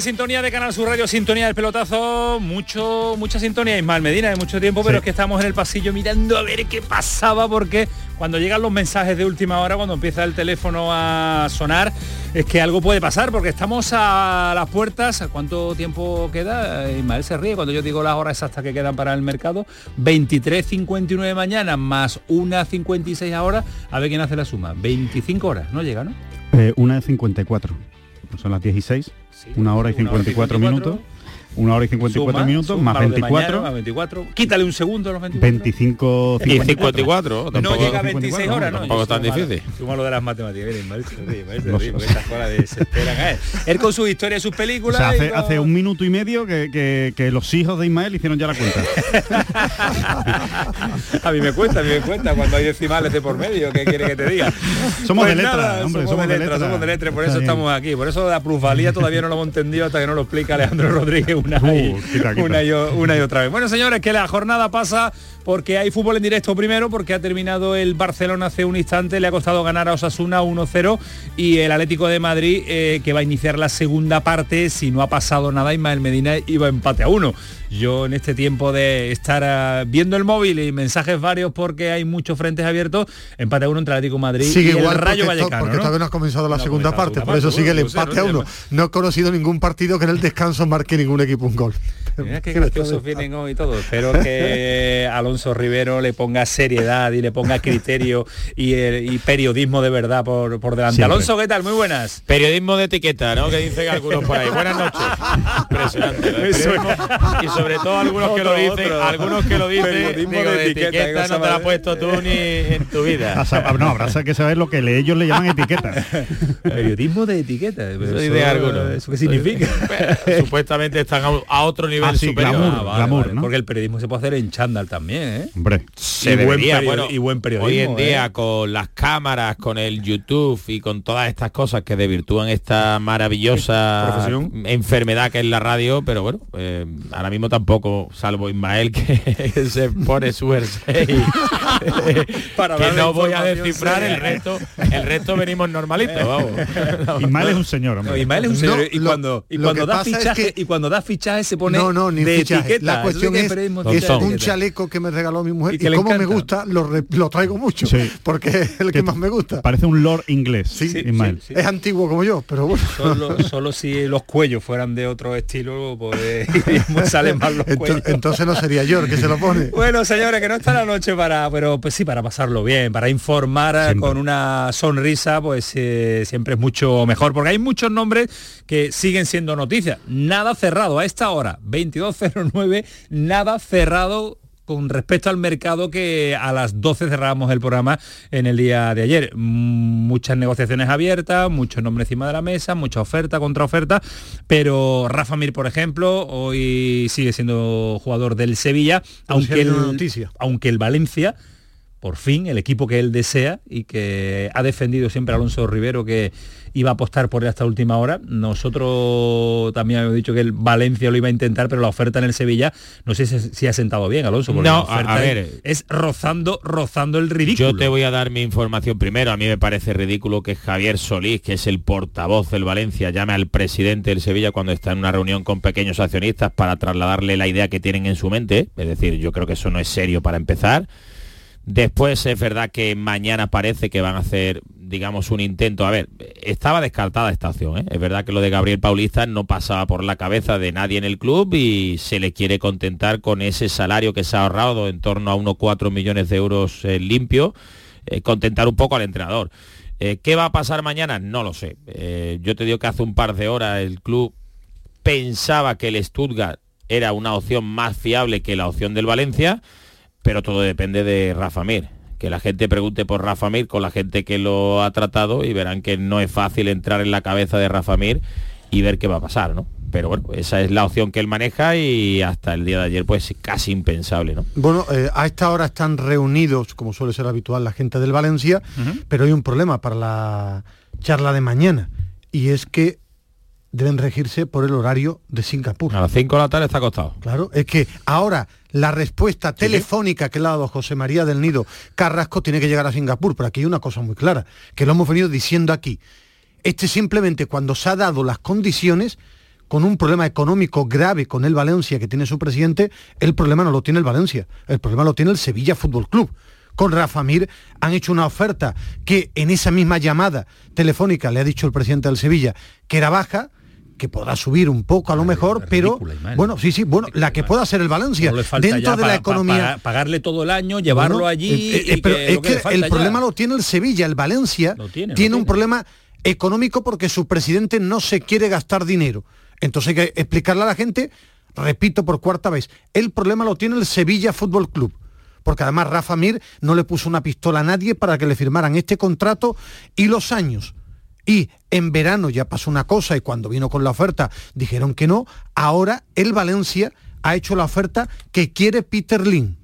Sintonía de Canal Sur Radio, sintonía del pelotazo, mucho, mucha sintonía, Ismael Medina, de mucho tiempo, pero es que estamos en el pasillo mirando a ver qué pasaba, porque cuando llegan los mensajes de última hora, cuando empieza el teléfono a sonar, es que algo puede pasar, porque estamos a las puertas, ¿cuánto tiempo queda? Ismael se ríe cuando yo digo las horas exactas que quedan para el mercado, 23.59 de mañana más una 56 ahora, a ver quién hace la suma, 25 horas, no llega, ¿no? Eh, una de 54, son las 16 una hora y 54 minutos. Una hora y 54 minutos, más 24. 24. Quítale un segundo a los 24. 25, y 54. No llega a 26 horas, ¿no? Tampoco es tan difícil. Suma lo de las matemáticas. Miren, mal se ríe, porque estas cosas desesperan a él. Él con su historia y sus películas. O sea, hace, hace, un minuto y medio que, que, que, los hijos de Ismael hicieron ya la cuenta. a mí me cuenta, a mí me cuenta cuando hay decimales de por medio. ¿Qué quiere que te diga? Somos pues de letra, hombre, somos, de letra, Somos de letra, por eso estamos aquí. Por eso la plusvalía todavía no lo hemos entendido hasta que no lo explica Alejandro Rodríguez una, y, otra vez. Bueno, señores, que la jornada pasa porque hay fútbol en directo primero, porque ha terminado el Barcelona hace un instante, le ha costado ganar a Osasuna 1-0 y el Atlético de Madrid, eh, que va a iniciar la segunda parte, si no ha pasado nada, Ismael Medina iba empate a uno. Yo en este tiempo de estar ah, viendo el móvil y mensajes varios porque hay muchos frentes abiertos, empate a uno entre Atlético Madrid sigue y igual el Rayo Vallecano. porque todavía no has comenzado la segunda parte, por eso sigue el empate a uno. No he conocido ningún partido que en el descanso marque ningún equipo un gol. Mira qué graciosos vienen hoy todos. Espero que Alonso Rivero le ponga seriedad y le ponga criterio y, periodismo de verdad por, por delante. Alonso, ¿qué tal? Muy buenas. Periodismo de etiqueta, ¿no? Que dicen algunos por ahí. Buenas noches. Impresionante. Sobre todo algunos que lo dicen, algunos que lo dicen, digo, de, etiqueta, no te la has puesto tú ni en tu vida. No, habrá que saber lo que ellos le llaman etiqueta. periodismo de etiqueta. Eso, de algunos. ¿Eso qué significa? supuestamente están a otro nivel Ah, glamour, Porque el periodismo se puede hacer en chándal también, ¿eh? Hombre. Se y, debería, buen bueno, y buen periodismo. Hoy en día ¿eh? con las cámaras, con el YouTube y con todas estas cosas que desvirtúan esta maravillosa enfermedad que es la radio, pero bueno, eh, ahora mismo tampoco, salvo Ismael que se pone su jersey. Para que no voy a descifrar el resto, el resto venimos normalitos, vamos. Ismael es un señor, hombre. Ismael es un señor y cuando y cuando da fichaje y cuando da fichaje se pone no, ni de etiqueta. La cuestión es, es un chaleco que me regaló mi mujer y, y como me gusta, lo, lo traigo mucho, porque es el que, más me gusta. Parece un lord inglés, sí, Ismael. Es antiguo como yo, pero bueno. Solo, si los cuellos fueran de otro estilo, pues salen más los cuellos. Entonces no sería yo el que se lo pone. bueno, señores, que no está la noche para, pero pues sí, para pasarlo bien, para informar con una sonrisa, pues eh, siempre es mucho mejor, porque hay muchos nombres que siguen siendo noticias. Nada cerrado a esta hora, 22.09, nada cerrado con respecto al mercado que a las 12 cerrábamos el programa en el día de ayer. Muchas negociaciones abiertas, muchos nombres encima de la mesa, mucha oferta, contraoferta, pero Rafa Mir, por ejemplo, hoy sigue siendo jugador del Sevilla, aunque aunque el Valencia por fin el equipo que él desea y que ha defendido siempre Alonso Rivero que iba a apostar por él hasta última hora. Nosotros también habíamos dicho que el Valencia lo iba a intentar, pero la oferta en el Sevilla no sé si, ha sentado bien, Alonso. no, a, ver, es, rozando, rozando el ridículo. Yo te voy a dar mi información primero. A mí me parece ridículo que Javier Solís, que es el portavoz del Valencia, llame al presidente del Sevilla cuando está en una reunión con pequeños accionistas para trasladarle la idea que tienen en su mente. Es decir, yo creo que eso no es serio para empezar. Después es verdad que mañana parece que van a hacer, digamos, un intento. A ver, estaba descartada esta opción. ¿eh? Es verdad que lo de Gabriel Paulista no pasaba por la cabeza de nadie en el club y se le quiere contentar con ese salario que se ha ahorrado en torno a unos 4 millones de euros eh, limpio, eh, contentar un poco al entrenador. ¿Qué va a pasar mañana? No lo sé. yo te digo que hace un par de horas el club pensaba que el Stuttgart era una opción más fiable que la opción del Valencia pero todo depende de Rafa Mir. Que la gente pregunte por Rafa Mir con la gente que lo ha tratado y verán que no es fácil entrar en la cabeza de Rafa Mir y ver qué va a pasar, ¿no? Pero bueno, esa es la opción que él maneja y hasta el día de ayer pues casi impensable, ¿no? Bueno, eh, a esta hora están reunidos, como suele ser habitual, la gente del Valencia, pero hay un problema para la charla de mañana y es que deben regirse por el horario de Singapur. A las 5 de la tarde está acostado. Claro, es que ahora la respuesta telefónica que le ha dado José María del Nido Carrasco tiene que llegar a Singapur, pero aquí hay una cosa muy clara, que lo hemos venido diciendo aquí. Este simplemente cuando se ha dado las condiciones, con un problema económico grave con el Valencia que tiene su presidente, el problema no lo tiene el Valencia, el problema lo tiene el Sevilla Fútbol Club con Rafa Mir han hecho una oferta que en esa misma llamada telefónica le ha dicho el presidente del Sevilla que era baja, que podrá subir un poco a lo mejor, pero bueno, sí, sí, bueno, la que pueda ser el Valencia dentro de la economía. pagarle todo el año, llevarlo allí. Eh, eh, pero es que, el problema lo tiene el Sevilla, el Valencia tiene, un problema económico porque su presidente no se quiere gastar dinero. Entonces hay que explicarle a la gente, repito por cuarta vez, el problema lo tiene el Sevilla Fútbol Club porque además Rafa Mir no le puso una pistola a nadie para que le firmaran este contrato y los años y en verano ya pasó una cosa y cuando vino con la oferta dijeron que no, ahora el Valencia ha hecho la oferta que quiere Peter Lin,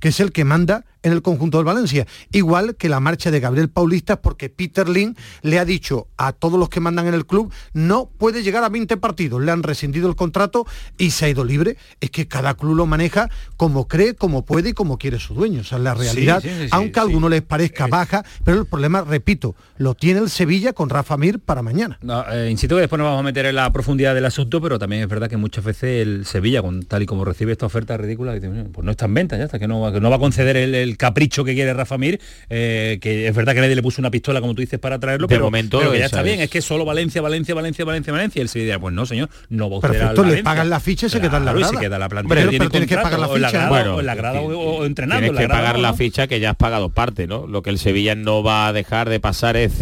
que es el que manda en el conjunto del Valencia. Igual que la marcha de Gabriel Paulista, porque Peter Lin le ha dicho a todos los que mandan en el club, no puede llegar a 20 partidos, le han rescindido el contrato y se ha ido libre. Es que cada club lo maneja como cree, como puede y como quiere su dueño. O sea, la realidad, aunque a algunos les parezca baja, pero el problema, repito, lo tiene el Sevilla con Rafa Mir para mañana. No, eh, insisto que después nos vamos a meter en la profundidad del asunto, pero también es verdad que muchas veces el Sevilla, con, tal y como recibe esta oferta ridícula, pues no está en venta, ya que no, que no va a conceder el capricho que quiere Rafa Mir, eh, que es verdad que nadie le puso una pistola, como tú dices, para traerlo, pero, momento ya está bien, es que solo Valencia, Valencia, Valencia, Valencia, Valencia, y él se diría, pues no, señor, no va a Perfecto, le pagan la ficha y se queda en la grada. Y se queda la plantilla. pero, tienes que pagar la ficha. bueno, la grada o, entrenando. Tienes que pagar la ficha que ya has pagado parte, ¿no? Lo que el Sevilla no va a dejar de pasar es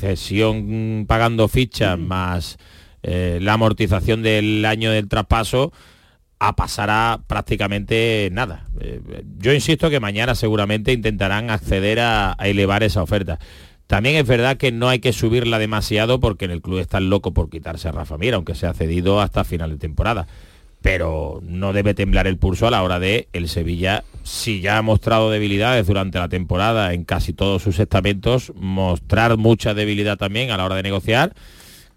cesión pagando fichas mm. más eh, la amortización del año del traspaso a pasar a prácticamente nada. Eh, yo insisto que mañana seguramente intentarán acceder a, elevar esa oferta. También es verdad que no hay que subirla demasiado porque en el club están loco por quitarse a Rafa Mira, aunque se ha cedido hasta final de temporada. Pero no debe temblar el pulso a la hora de el Sevilla, si ya ha mostrado debilidades durante la temporada en casi todos sus estamentos, mostrar mucha debilidad también a la hora de negociar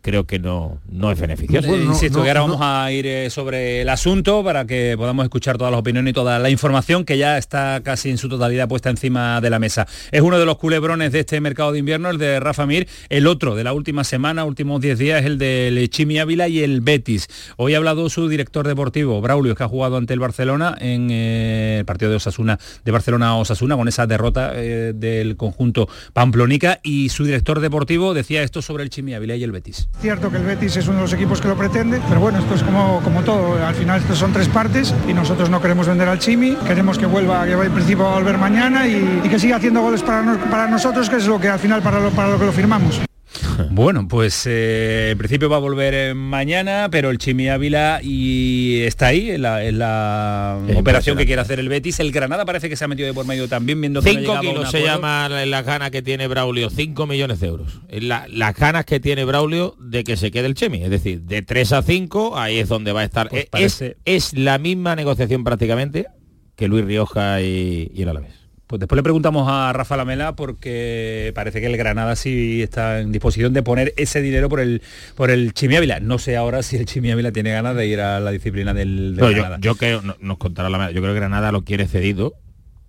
creo que no, no es beneficioso. insisto que ahora vamos a ir eh, sobre el asunto para que podamos escuchar todas las opiniones y toda la información que ya está casi en su totalidad puesta encima de la mesa. Es uno de los culebrones de este mercado de invierno, el de Rafa Mir. El otro de la última semana, últimos 10 días, es el de Chimi Ávila y el Betis. Hoy ha hablado su director deportivo, Braulio, que ha jugado ante el Barcelona en eh, el partido de Osasuna, de Barcelona-Osasuna, con esa derrota eh, del conjunto Pamplonica. Y su director deportivo decía esto sobre el Chimi Ávila y el Betis. Cierto que el Betis es uno de los equipos que lo pretende, pero bueno, esto es como, como todo. Al final estos son tres partes y nosotros no queremos vender al Chimi, queremos que vuelva, que en principio a volver mañana y, que siga haciendo goles para, para nosotros, que es lo que al final para lo, para lo que lo firmamos. Bueno, pues eh, en principio va a volver eh, mañana, pero el Chimi Ávila y está ahí en la, operación que quiere hacer el Betis. El Granada parece que se ha metido de por medio también, viendo que 5 kilos se llama las ganas que tiene Braulio, 5 millones de euros. las ganas que tiene Braulio de que se quede el Chemi, es decir, de 3 a 5, ahí es donde va a estar. Pues es, es, la misma negociación prácticamente que Luis Rioja y, y el Alavés. Pues después le preguntamos a Rafa Lamela porque parece que el Granada sí está en disposición de poner ese dinero por el por el Chimi Ávila. No sé ahora si el Chimi Ávila tiene ganas de ir a la disciplina del, Granada. Yo, creo, nos contará la yo creo que Granada lo quiere cedido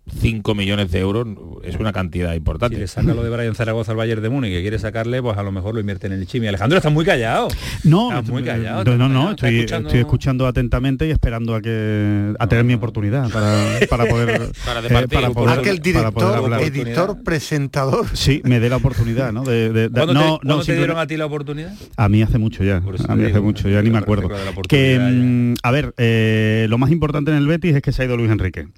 5 millones de euros es una cantidad importante. Si le saca lo de Brian Zaragoza al Bayern de Múnich que quiere sacarle, pues a lo mejor lo invierte en el Chimi. Alejandro está muy callado. No, muy callado. No, no, estoy, escuchando... atentamente y esperando a que a tener mi oportunidad para, poder para, eh, para poder, que el director, editor, presentador. Sí, me dé la oportunidad, ¿no? De, no, te, no, te dieron a ti la oportunidad? A mí hace mucho ya. A mí hace mucho, ya ni me acuerdo. Que mm, a ver, eh, lo más importante en el Betis es que se ha ido Luis Enrique.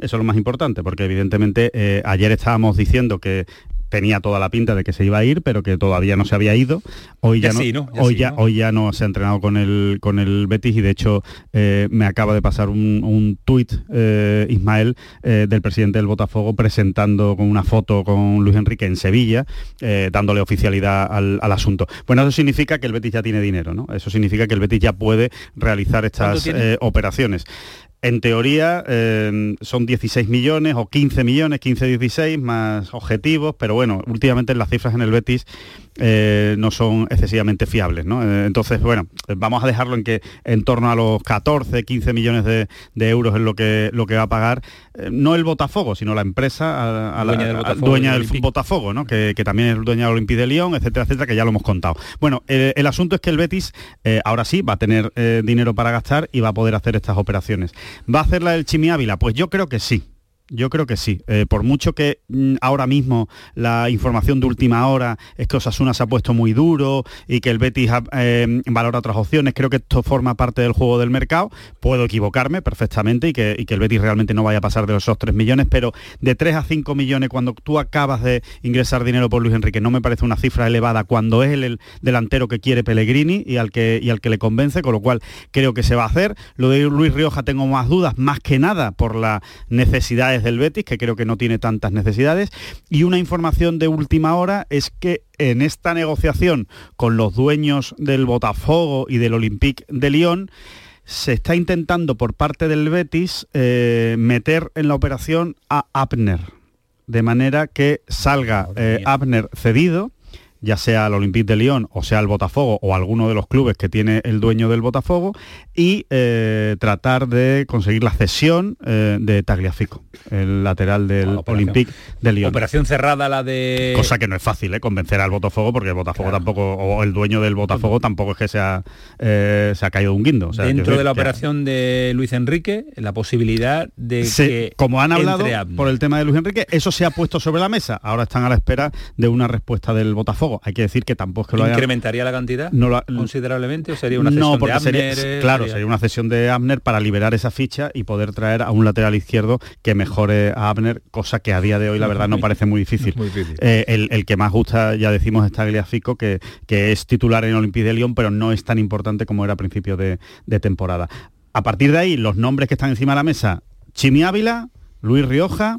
Eso es lo más importante, porque evidentemente eh, ayer estábamos diciendo que tenía toda la pinta de que se iba a ir, pero que todavía no se había ido. Hoy ya, no, hoy, ya, hoy ya no se ha entrenado con el, con el Betis y de hecho eh, me acaba de pasar un, un tuit, eh, Ismael, del presidente del Botafogo presentando con una foto con Luis Enrique en Sevilla, dándole oficialidad al, asunto. Bueno, eso significa que el Betis ya tiene dinero, ¿no? Eso significa que el Betis ya puede realizar estas operaciones. En teoría eh, son 16 millones o 15 millones, 15-16 más objetivos, pero bueno, últimamente las cifras en el Betis eh, no son excesivamente fiables. ¿no? Eh, entonces, bueno, vamos a dejarlo en que en torno a los 14, 15 millones de, euros es lo que, lo que va a pagar, no el Botafogo, sino la empresa, a, la, dueña del Botafogo, ¿no? que, también es dueña del Olympique de Lyon, etcétera, etcétera, que ya lo hemos contado. Bueno, el asunto es que el Betis ahora sí va a tener dinero para gastar y va a poder hacer estas operaciones. ¿Va a hacer la del Chimi Ávila? Pues yo creo que sí. Yo creo que sí. Eh, por mucho que mm, ahora mismo la información de última hora es que Osasuna se ha puesto muy duro y que el Betis eh, valora otras opciones, creo que esto forma parte del juego del mercado. Puedo equivocarme perfectamente y que, el Betis realmente no vaya a pasar de esos 3 millones, pero de 3 a 5 millones cuando tú acabas de ingresar dinero por Luis Enrique no me parece una cifra elevada cuando es el, delantero que quiere Pellegrini y al que, y al que le convence, con lo cual creo que se va a hacer. Lo de Luis Rioja tengo más dudas, más que nada por la del Betis, que creo que no tiene tantas necesidades. Y una información de última hora es que en esta negociación con los dueños del Botafogo y del Olympique de Lyon, se está intentando por parte del Betis eh, meter en la operación a Abner, de manera que salga eh, Abner cedido ya sea el Olympique de Lyon o sea el Botafogo o alguno de los clubes que tiene el dueño del Botafogo y eh, tratar de conseguir la cesión eh, de Tagliafico, el lateral del Olympique de Lyon. Operación cerrada la de... Cosa que no es fácil, ¿eh? convencer al Botafogo porque el Botafogo tampoco, o el dueño del Botafogo tampoco es que se ha, se ha caído un guindo. Dentro de la operación de Luis Enrique, la posibilidad de que... Como han hablado por el tema de Luis Enrique, eso se ha puesto sobre la mesa. Ahora están a la espera de una respuesta del Botafogo hay que decir que tampoco es que lo ¿Incrementaría la cantidad no considerablemente o sería una cesión de Abner? claro, sería... una cesión de Abner para liberar esa ficha y poder traer a un lateral izquierdo que mejore a Abner, cosa que a día de hoy la verdad no parece muy difícil. Eh, el, que más gusta, ya decimos, está Gliafico, que, que es titular en Olympique de Lyon, pero no es tan importante como era a principio de, de temporada. A partir de ahí, los nombres que están encima de la mesa, Chimi Ávila, Luis Rioja,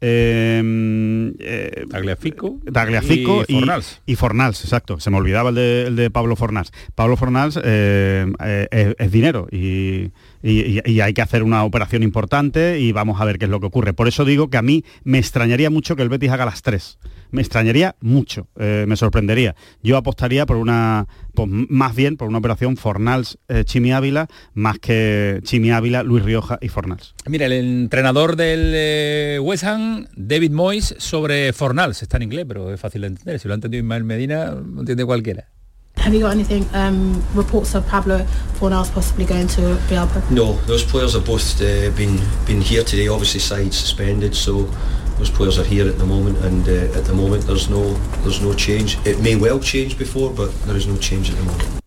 eh, eh, Tagliafico, Tagliafico y, Fornals. Y, Fornals, exacto. Se me olvidaba el de, Pablo Fornals. Pablo Fornals eh, eh, es, dinero y, y, hay que hacer una operación importante y vamos a ver qué es lo que ocurre. Por eso digo que a mí me extrañaría mucho que el Betis haga las tres. Me extrañaría mucho, me sorprendería. Yo apostaría por una, pues más bien por una operación Fornals Chimi Ávila, más que Chimi Ávila, Luis Rioja y Fornals. Mira, el entrenador del West Ham David Moyes sobre Fornals. Está en inglés, pero es fácil de entender. Si lo ha entendido Ismael Medina, lo entiende cualquiera. Have you got anything um, reports of Pablo Fornals possibly going to Villalba? No, those players have both uh, been been here today. Obviously, side suspended, so those players are here at the moment. And uh, at the moment, there's no there's no change. It may well change before, but there is no change at the moment.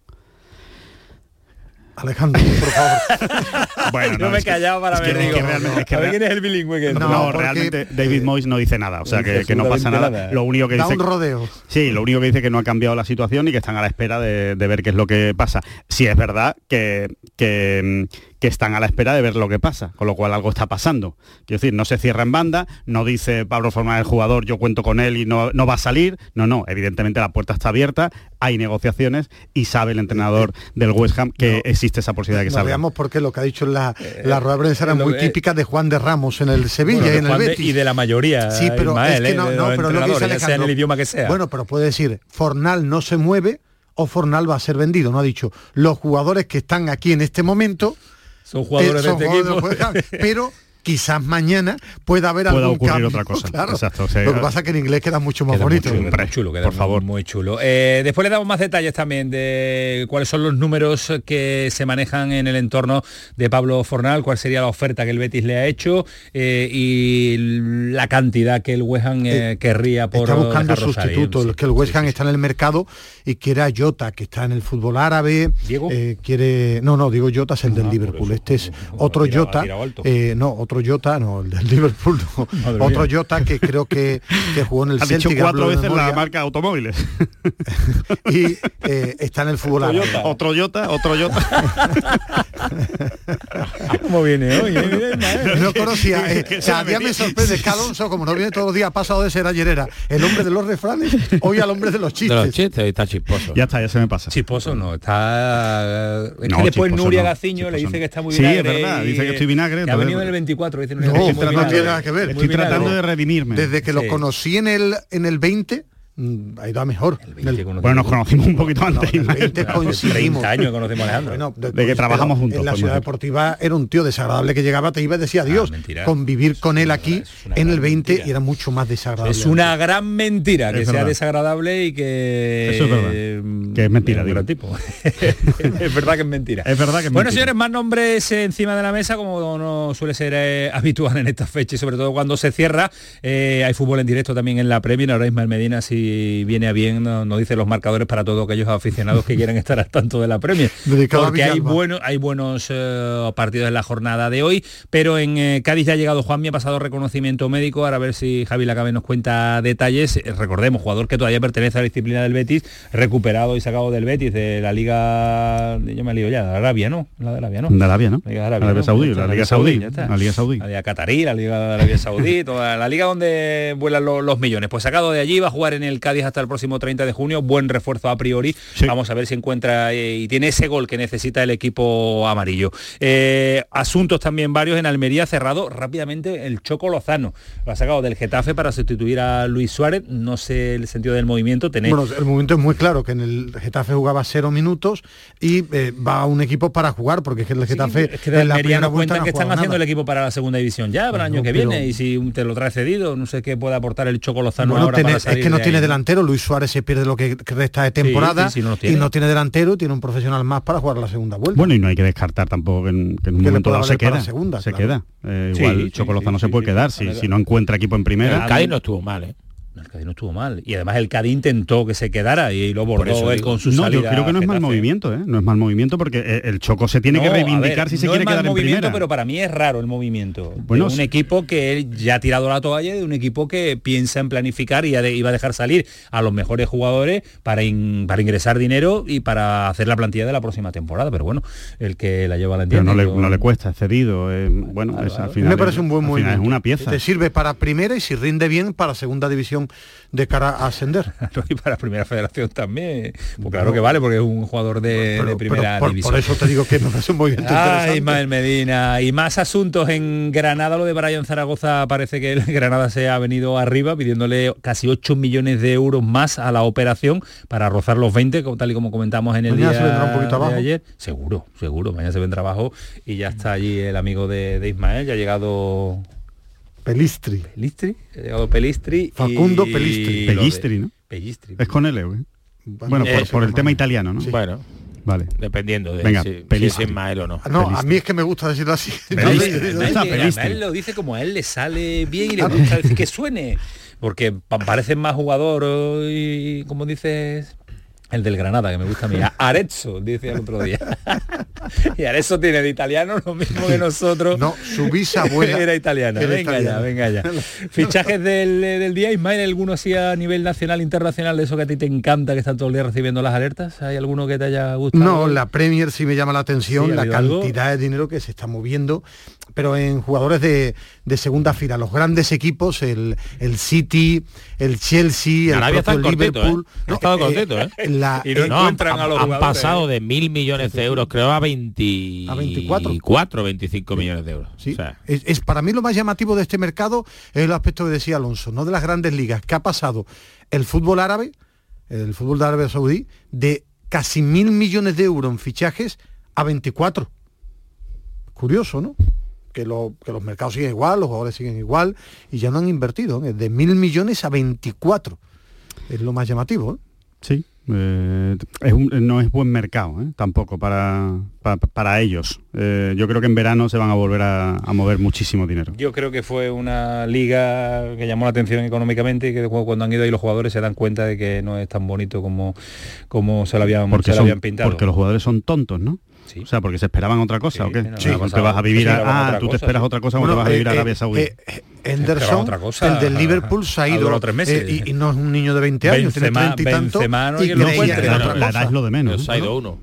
Alejandro, por favor. bueno, no, me he callado para ver, digo, realmente, que quién es el bilingüe que no, realmente David Moyes no dice nada, o sea que, no pasa nada. Lo único que da dice un rodeo. Sí, lo único que dice que no ha cambiado la situación y que están a la espera de, de ver qué es lo que pasa. Si es verdad que, que que están a la espera de ver lo que pasa, con lo cual algo está pasando. Quiero decir, no se cierra en banda, no dice Pablo Formal el jugador, yo cuento con él y no, no va a salir. No, no, evidentemente la puerta está abierta, hay negociaciones y sabe el entrenador del West Ham que existe esa posibilidad de que salga. Veamos porque lo que ha dicho la, eh, la rueda de prensa era muy típica de Juan de Ramos en el Sevilla y en el Betis. y de la mayoría. Sí, pero es que ¿eh? no, no pero lo que sea en el idioma que sea. Bueno, pero puede decir, Fornal no se mueve o Fornal va a ser vendido. No ha dicho, los jugadores que están aquí en este momento son jugadores de este equipo. pero quizás mañana pueda haber pueda algún ocurrir otra cosa. Exacto, Lo que pasa es que en inglés queda mucho más bonito. Muy chulo, por favor. Muy chulo. Eh, después le damos más detalles también de cuáles son los números que se manejan en el entorno de Pablo Fornal, cuál sería la oferta que el Betis le ha hecho eh, y la cantidad que el West Ham eh, querría por Está buscando sustituto, que el West Ham está en el mercado y quiere a Jota, que está en el fútbol árabe. ¿Diego? quiere... No, no, digo Jota es el del ah, Liverpool. este es otro Jota. no, otro otro Jota, no, el del Liverpool, otro Jota que creo que, que jugó en el ha Celtic. Dicho cuatro veces la marca automóviles. y eh, está en el fútbol Otro Jota, otro Jota. ¿Cómo viene hoy? Eh? No conocía. Eh, cada día me sorprende que Alonso, como no viene todos los días, ha pasado de ser ayer era el hombre de los refranes, hoy al hombre de los chistes. De los chistes, está chisposo. Ya está, ya se me pasa. Chisposo no, está... Es que después Nuria Gaciño le dice que está muy vinagre. Sí, es verdad, dice que estoy vinagre. Que ha venido en el 24 no, no tiene nada que ver. Estoy tratando de redimirme. Desde que lo conocí en el, en el 20, Mm, ha ido a mejor. bueno, nos conocimos un poquito antes. No, 20 30 años conocimos a Alejandro. Bueno, de, de, que trabajamos juntos. En la ciudad deportiva era un tío desagradable que llegaba, te iba y decía adiós. Ah, Convivir con él aquí en el 20 mentira. era mucho más desagradable. Es una gran mentira que sea desagradable y que... Eso es verdad. que es mentira, digo. tipo. es verdad que es mentira. Es verdad que es Bueno, señores, más nombres encima de la mesa, como no suele ser eh, habitual en estas fechas, y sobre todo cuando se cierra. Eh, hay fútbol en directo también en la Premier. Ahora Ismael Medina, si viene a bien, no, dice los marcadores para todos aquellos aficionados que quieren estar al tanto de la Premier. porque hay, bueno, hay buenos eh, partidos en la jornada de hoy, pero en eh, Cádiz ya ha llegado Juan, me ha pasado reconocimiento médico, ahora a ver si Javi Lacabe nos cuenta detalles. Eh, recordemos, jugador que todavía pertenece a la disciplina del Betis, recuperado y sacado del Betis de la Liga, yo me lío ya, de Arabia, ¿no? La de Arabia, ¿no? De Arabia, ¿no? La Liga, de Arabia, Saudí, la, Liga Saudí, la Liga Saudí. La Liga Catarí, la Liga de Arabia Saudí, toda la liga donde vuelan los millones. Pues sacado de allí, va a jugar en el Cádiz hasta el próximo 30 de junio, buen refuerzo a priori. Vamos a ver si encuentra eh, y tiene ese gol que necesita el equipo amarillo. Eh, asuntos también varios en Almería, cerrado rápidamente el Choco Lozano. Lo ha sacado del Getafe para sustituir a Luis Suárez. No sé el sentido del movimiento. Tenéis... Bueno, el movimiento es muy claro, que en el Getafe jugaba cero minutos y eh, va a un equipo para jugar, porque es que el Getafe... es que de Almería nos cuentan que están haciendo el equipo para la segunda división ya, para el año que viene, y si te lo trae cedido, no sé qué puede aportar el Choco Lozano ahora Es que no tiene delantero, Luis Suárez se pierde lo que resta de temporada y no tiene delantero, tiene un profesional más para jugar la segunda vuelta. Bueno, y no hay que descartar tampoco que en, un momento dado se queda. Segunda, se queda. Eh, igual Chocoloza no se puede quedar si, si no encuentra equipo en primera. El Cádiz no estuvo mal, ¿eh? El Cádiz no estuvo mal. Y además el Cádiz intentó que se quedara y lo bordó él con su no, Yo creo que no es mal movimiento, ¿eh? No es mal movimiento porque eh, el Choco se tiene que reivindicar si se quiere quedar en primera. pero para mí es raro el movimiento. Bueno, un equipo que ya ha tirado la toalla de un equipo que piensa en planificar y iba a dejar salir a los mejores jugadores para, para ingresar dinero y para hacer la plantilla de la próxima temporada. Pero bueno, el que la lleva la entiende. Pero no le, no le cuesta, es cedido. Eh, bueno, es, al final me parece un buen movimiento. Es una pieza. Te sirve para primera y si rinde bien para segunda división de cara a ascender. y para Primera Federación también. Pues claro que vale, porque es un jugador de, primera división. Por eso te digo que no es un movimiento Ay, Ismael Medina. Y más asuntos en Granada, lo de Brian Zaragoza parece que el Granada se ha venido arriba pidiéndole casi 8 millones de euros más a la operación para rozar los 20, tal y como comentamos en el día de ayer. Seguro, seguro. Mañana se vendrá abajo y ya está allí el amigo de, de Ismael, ya ha llegado Pelistri. Pelistri, ha llegado Pelistri. Facundo Pelistri. Pellistri, ¿no? Pellistri. Es con L, ¿eh? Bueno, por, el tema italiano, ¿no? Bueno. Vale. Dependiendo de Venga, si, si, es Ismael o no. Ah, no, a mí es que me gusta decirlo así. Él lo dice como a él le sale bien y le gusta decir que suene. Porque parece más jugador y como dices el del Granada, que me gusta a mí. Arezzo, dice el otro día. y eso tiene de italiano lo mismo que nosotros. No, su bisabuela era italiana. venga ya, venga ya. Fichajes del, del día, Ismael, ¿alguno así a nivel nacional, internacional, de eso que a ti te encanta, que están todo el día recibiendo las alertas? ¿Hay alguno que te haya gustado? No, la Premier sí me llama la atención, la cantidad de dinero que se está moviendo, pero en jugadores de, de segunda fila, los grandes equipos, el, el City, el Chelsea, el, propio Liverpool. ¿eh? No, ¿eh? La, y no, han, a los han pasado de mil millones de euros, creo, a, 20, a 24. 25 millones de euros. ¿Sí? es, para mí lo más llamativo de este mercado es el aspecto que decía Alonso, no de las grandes ligas, que ha pasado el fútbol árabe, el fútbol de Arabia Saudí, de casi mil millones de euros en fichajes a 24. Curioso, ¿no? Que, los mercados siguen igual, los jugadores siguen igual y ya no han invertido, de mil millones a 24. Es lo más llamativo. ¿eh? Sí, eh, no es buen mercado ¿eh? tampoco para, para, ellos. yo creo que en verano se van a volver a, mover muchísimo dinero. Yo creo que fue una liga que llamó la atención económicamente y que cuando han ido ahí los jugadores se dan cuenta de que no es tan bonito como, como se lo habían, se habían pintado. Porque los jugadores son tontos, ¿no? O sea, porque se esperaban otra cosa, ¿o qué? Sí, te vas a vivir a, ah, tú te esperas otra cosa cuando te vas a vivir a eh, Arabia Saudí. Eh, eh, Henderson, el del Liverpool se ha ido tres meses. y, no es un niño de 20 años, tiene 30 y tanto. y la, edad es lo de menos. Se ha ido uno.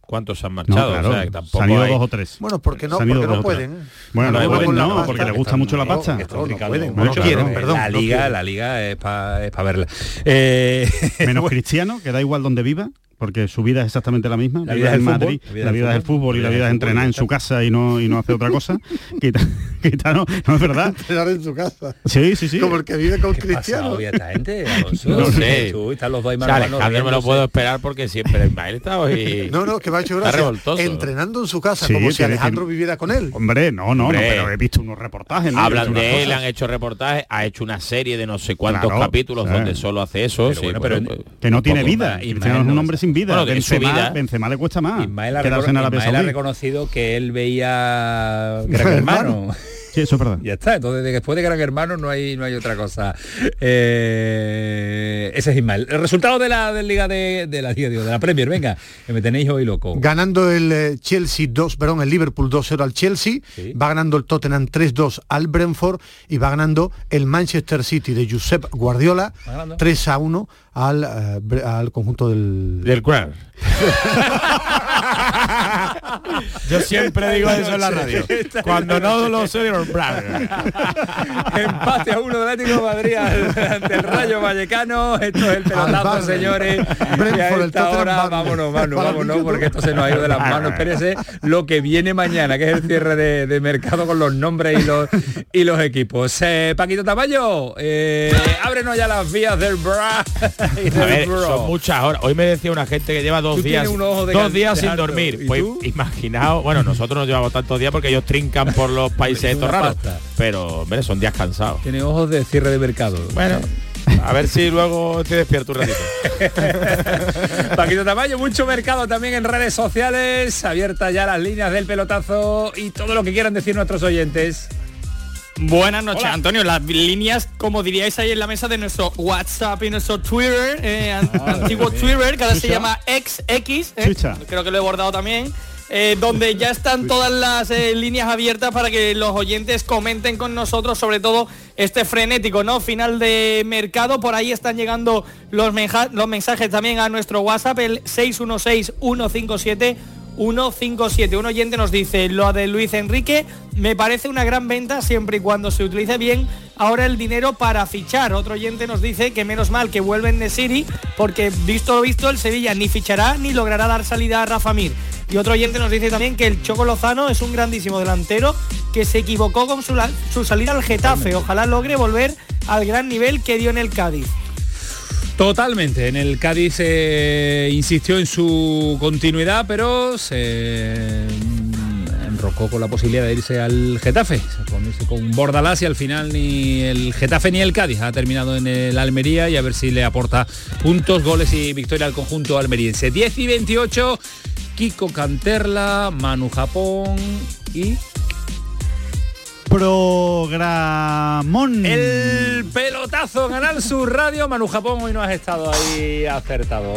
¿Cuántos han marchado? claro, o sea, tampoco se han ido dos o tres. Bueno, porque no, porque no pueden. Bueno, no, pueden, no, porque les gusta mucho la pacha. No, pueden, no quieren, perdón. La liga, la liga es para verla. Menos Cristiano, que da igual donde viva porque su vida es exactamente la misma. La, vida, es el Madrid, la vida, es el fútbol y la vida es entrenar en su casa y no, y no hace otra cosa. quita, quita, no, no es verdad. Entrenar en su casa. Sí, sí, sí. Como el que vive con Cristiano. esta gente, no sé. están los dos Alejandro me lo puedo esperar porque siempre en baile está hoy. No, no, que va a hecho gracia. Entrenando en su casa, como si Alejandro viviera con él. Hombre, no, no, no, pero he visto unos reportajes. Hablan de él, han hecho reportajes, ha hecho una serie de no sé cuántos capítulos donde solo hace eso. Pero que no tiene vida. Cristiano es un hombre sin vida vida. Benzema le cuesta más. Ismael ha, ha reconocido que él veía Gran Hermano. Sí, eso es verdad. Ya está, entonces después de Gran Hermano no hay, no hay otra cosa. Eh, ese es Ismael. El resultado de la Liga de, la Liga, de la Premier, venga, que me tenéis hoy loco. Ganando el eh, Chelsea 2, perdón, el Liverpool 2-0 al Chelsea, va ganando el Tottenham 3-2 al Brentford y va ganando el Manchester City de Josep Guardiola 3-1 al, eh, al conjunto del... Del Yo siempre digo eso en la radio. Cuando no lo soy, Empate a uno del Atlético de Madrid ante el Rayo Vallecano. Esto es el pelotazo, señores. Y a esta hora, vámonos, Manu, vámonos, porque esto se nos ha ido de las manos. Espérese lo que viene mañana, que es el cierre de, mercado con los nombres y los y los equipos. Eh, Paquito Tamayo, eh, ábrenos ya las vías del Bra. son muchas horas. Hoy me decía una gente que lleva dos días, dos días sin dormir. Pues imaginaos, bueno, nosotros nos llevamos tantos días porque ellos trincan por los países estos raros. Pero, hombre, son días cansados. Tiene ojos de cierre de mercado. Bueno. A ver si luego te despierto un ratito. Paquito Tamayo, mucho mercado también en redes sociales, abiertas ya las líneas del pelotazo y todo lo que quieran decir nuestros oyentes. Buenas noches, Antonio. Las líneas, como diríais ahí en la mesa de nuestro WhatsApp y nuestro Twitter, eh, antiguo Twitter, que ahora se llama XX, eh, creo que lo he bordado también. Eh, donde ya están todas las líneas abiertas para que los oyentes comenten con nosotros, sobre todo este frenético, ¿no? Final de mercado. Por ahí están llegando los, los mensajes también a nuestro WhatsApp, el 616 157 157. Un oyente nos dice, lo de Luis Enrique me parece una gran venta siempre y cuando se utilice bien ahora el dinero para fichar. Otro oyente nos dice que menos mal que vuelven de City porque visto lo visto el Sevilla ni fichará ni logrará dar salida a Rafa Mir. Y otro oyente nos dice también que el Choco Lozano es un grandísimo delantero que se equivocó con su, su salida al Getafe. Ojalá logre volver al gran nivel que dio en el Cádiz. Totalmente, en el Cádiz se insistió en su continuidad, pero se enrocó con la posibilidad de irse al Getafe, con, con Bordalás y al final ni el Getafe ni el Cádiz. Ha terminado en el Almería y a ver si le aporta puntos, goles y victoria al conjunto almeriense. 10 y 28, Kiko Canterla, Manu Japón y programón. El pelotazo Canal Sur Radio. Manu Japón, hoy no has estado ahí acertado.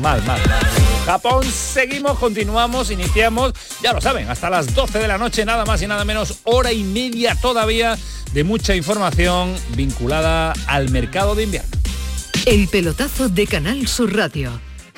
mal, mal, mal. Japón, seguimos, continuamos, iniciamos, ya lo saben, hasta las 12 de la noche, nada más y nada menos, hora y media todavía de mucha información vinculada al mercado de invierno. El pelotazo de Canal Sur Radio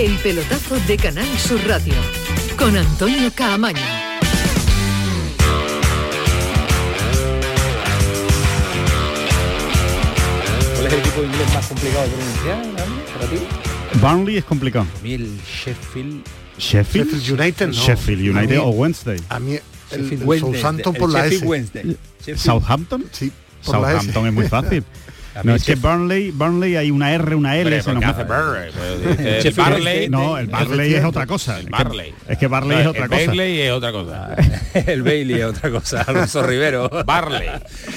El pelotazo de Canal Sur Radio con Antonio Caamaño. ¿Cuál es el equipo inglés más complicado de pronunciar para ti? Burnley es complicado. A mí el Sheffield. Sheffield, Sheffield United, no. Sheffield United o Wednesday. A mí el, el Southampton el por la Sheffield S. Wednesday. Southampton. Sí, por la S. Southampton es muy fácil. No, es que Burnley, Burnley hay una R, una L. Se nos hace pero el Barley. No, el Barley es otra cosa. el Es que- Barley. Es que Barley es otra el cosa. Bailey es otra cosa. el Bailey es otra cosa, Alonso Rivero. Barley.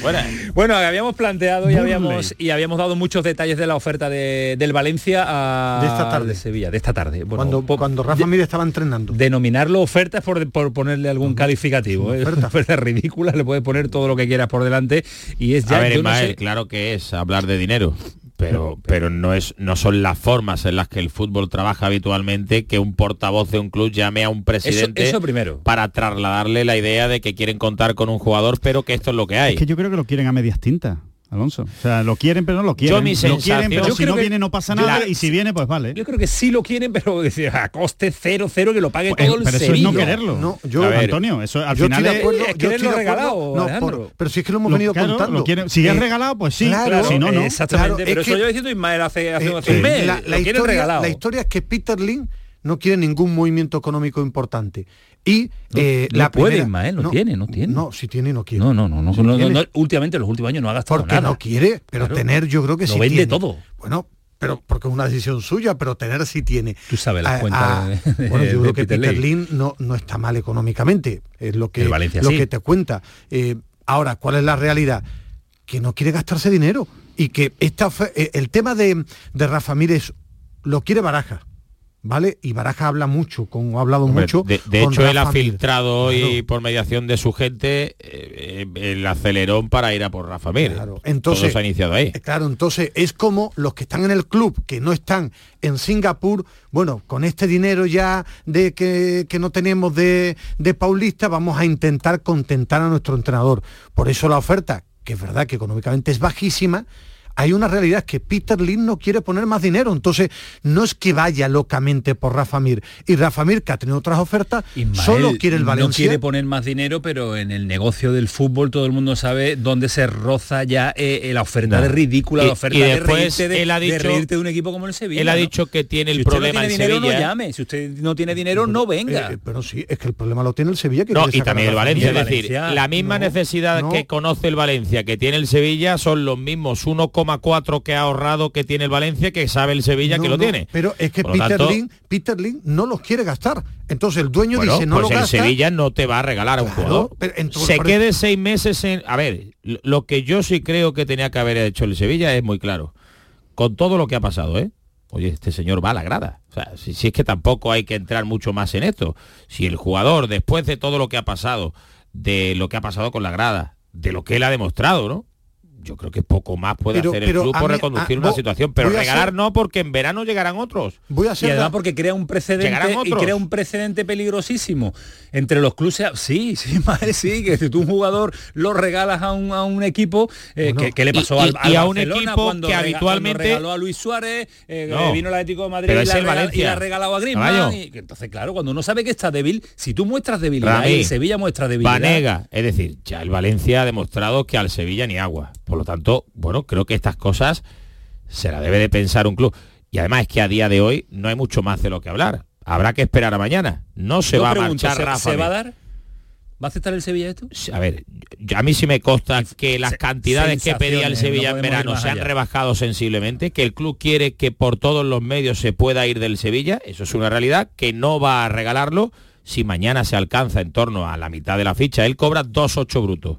Bueno, Bueno, habíamos planteado y habíamos y habíamos dado muchos detalles de la oferta de- del Valencia a De esta tarde. de Sevilla, de esta tarde. Bueno, Cuando, po- cuando Rafa Mir estaba entrenando. denominarlo oferta es por, por ponerle algún calificativo. ¿eh? oferta. oferta ridícula, le puedes poner todo lo que quieras por delante y es ya a ver, yo no Ismael, sé- claro que es hablar de dinero. Pero, pero no es no son las formas en las que el fútbol trabaja habitualmente que un portavoz de un club llame a un presidente eso primero. para trasladarle la idea de que quieren contar con un jugador pero que esto es lo que hay Es que yo creo que lo quieren a medias tintas. Alonso. O sea, lo quieren pero no lo quieren. mi lo quieren pero Yo si no que- viene no pasa yo nada creo- y si viene pues vale. Yo creo que sí lo quieren, pero a coste cero, cero, que lo pague Pues, todo el pero eso es Sevilla. no quererlo. No, yo- ver, Antonio, eso al yo final estoy de es- acuerdo, es yo quererlo de regalado, No, por- pero si es que lo hemos lo- venido claro, contando. lo quieren- si es Eh, regalado, pues sí, claro, claro, si no, no. Exactamente, Claro, pero es eso que- yo diciendo Ismael hace, hace, Eh, hace un mes, la, lo la historia, regalado. la historia es que Peter Lin no quiere ningún movimiento económico importante. Y No- eh, no la puede, primera- Ismael, no tiene, no tiene. No, si tiene no quiere. No, no, no, no, Si no, no, tiene, no, últimamente en los últimos años no ha gastado porque nada. no quiere, pero Claro. tener yo creo que Lo sí vende tiene. todo. Bueno, pero porque es una decisión suya, pero tener sí tiene. Tú sabes las cuentas de- de- bueno, yo de creo que Peter Peter. Lin no, no está mal económicamente, es lo que, Valencia lo sí. que te cuenta. Eh, ahora, ¿cuál es la realidad? Que no quiere gastarse dinero y que esta eh, el tema de, de Rafa Mírez lo quiere Baraja. ¿Vale? Y Baraja habla mucho, con, ha hablado Hombre, mucho. de, hecho él ha Rafa Mir. filtrado hoy Claro. por mediación de su gente eh, eh, el acelerón para ir a por Rafa Mir Claro, entonces- todo se ha iniciado ahí Eh, Claro, entonces es como los que están en el club, que no están en Singapur, bueno, con este dinero ya de que, que no tenemos de, de Paulista, vamos a intentar contentar a nuestro entrenador. Por eso la oferta, que es verdad que económicamente es bajísima, hay una realidad que Peter Lin no quiere poner más dinero, entonces no es que vaya locamente por Rafa Mir. Y Rafa Mir, que ha tenido otras ofertas, Ismael solo quiere el Valencia. No quiere poner más dinero, pero en el negocio del fútbol todo el mundo sabe dónde se roza ya eh, la oferta No. de ridícula, Y- la oferta y de después reírte de, él ha de dicho- reírte de un equipo como el Sevilla. él ha ¿no? dicho que tiene el si usted problema no en tiene dinero, Sevilla no llame. Si usted no tiene dinero, no venga. Eh, pero sí, es que el problema lo tiene el Sevilla. Que No, y también el Valencia, Mir. es decir, Valencia, la misma no, necesidad no. que conoce el Valencia que tiene el Sevilla son los mismos 1,4 que ha ahorrado que tiene el Valencia que sabe el Sevilla No, que lo no, tiene. Pero es que Por Peter, tanto, Lin, Peter Lin no los quiere gastar. Entonces el dueño bueno, dice no pues lo el gasta. Sevilla no te va a regalar a un Claro, jugador. pero Se quede seis meses en... A ver, lo- lo que yo sí creo que tenía que haber hecho el Sevilla es muy claro. Con todo lo que ha pasado, ¿eh? Oye, este señor va a la grada. O sea, si, si es que tampoco hay que entrar mucho más en esto. Si el jugador, después de todo lo que ha pasado, de lo que ha pasado con la grada, de lo que él ha demostrado, ¿no? Yo creo que poco más puede hacer el club por reconducir una situación, pero regalar no porque en verano llegarán otros. Voy a y además porque crea un precedente y crea un precedente peligrosísimo entre los clubes. Sí, sí, sí, que si tú un jugador lo regalas a un, a un equipo eh, que, le pasó al, y a un equipo que habitualmente regaló a Luis Suárez, eh, vino el Atlético de Madrid y, la y, ha regalado a Griezmann. Y, entonces, claro, cuando uno sabe que está débil, si tú muestras debilidad, y el Sevilla muestra debilidad. Vanega, es decir, ya el Valencia ha demostrado que al Sevilla ni agua. Por lo tanto, bueno, creo que estas cosas se la debe de pensar un club. Y además es que a día de hoy no hay mucho más de lo que hablar. Habrá que esperar a mañana. No se va a marchar ¿se, Rafa. ¿Se va a dar? ¿Va a aceptar el Sevilla esto? A ver, a mí sí me consta que las cantidades que pedía el Sevilla en verano se han rebajado sensiblemente, que el club quiere que por todos los medios se pueda ir del Sevilla, eso es una realidad, que no va a regalarlo si mañana se alcanza en torno a la mitad de la ficha. Él cobra 2,8 brutos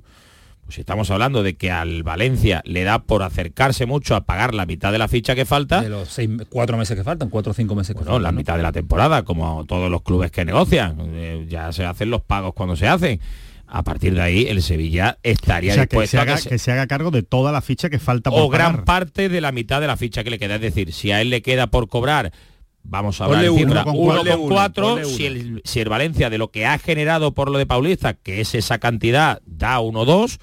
pues estamos hablando de que al Valencia le da por acercarse mucho a pagar la mitad de la ficha que falta. De los seis, cuatro meses que faltan, cuatro o cinco meses que faltan. la mitad de la temporada, como todos los clubes que negocian. Eh, ya se hacen los pagos cuando se hacen. A partir de ahí el Sevilla estaría dispuesto que se, haga, que, se... haga cargo de toda la ficha que falta por O gran parte de la mitad de la ficha que le queda. Es decir, si a él le queda por cobrar vamos a hablar de cifra 1,4 si el, si el Valencia de lo que ha generado por lo de Paulista que es esa cantidad da 1,2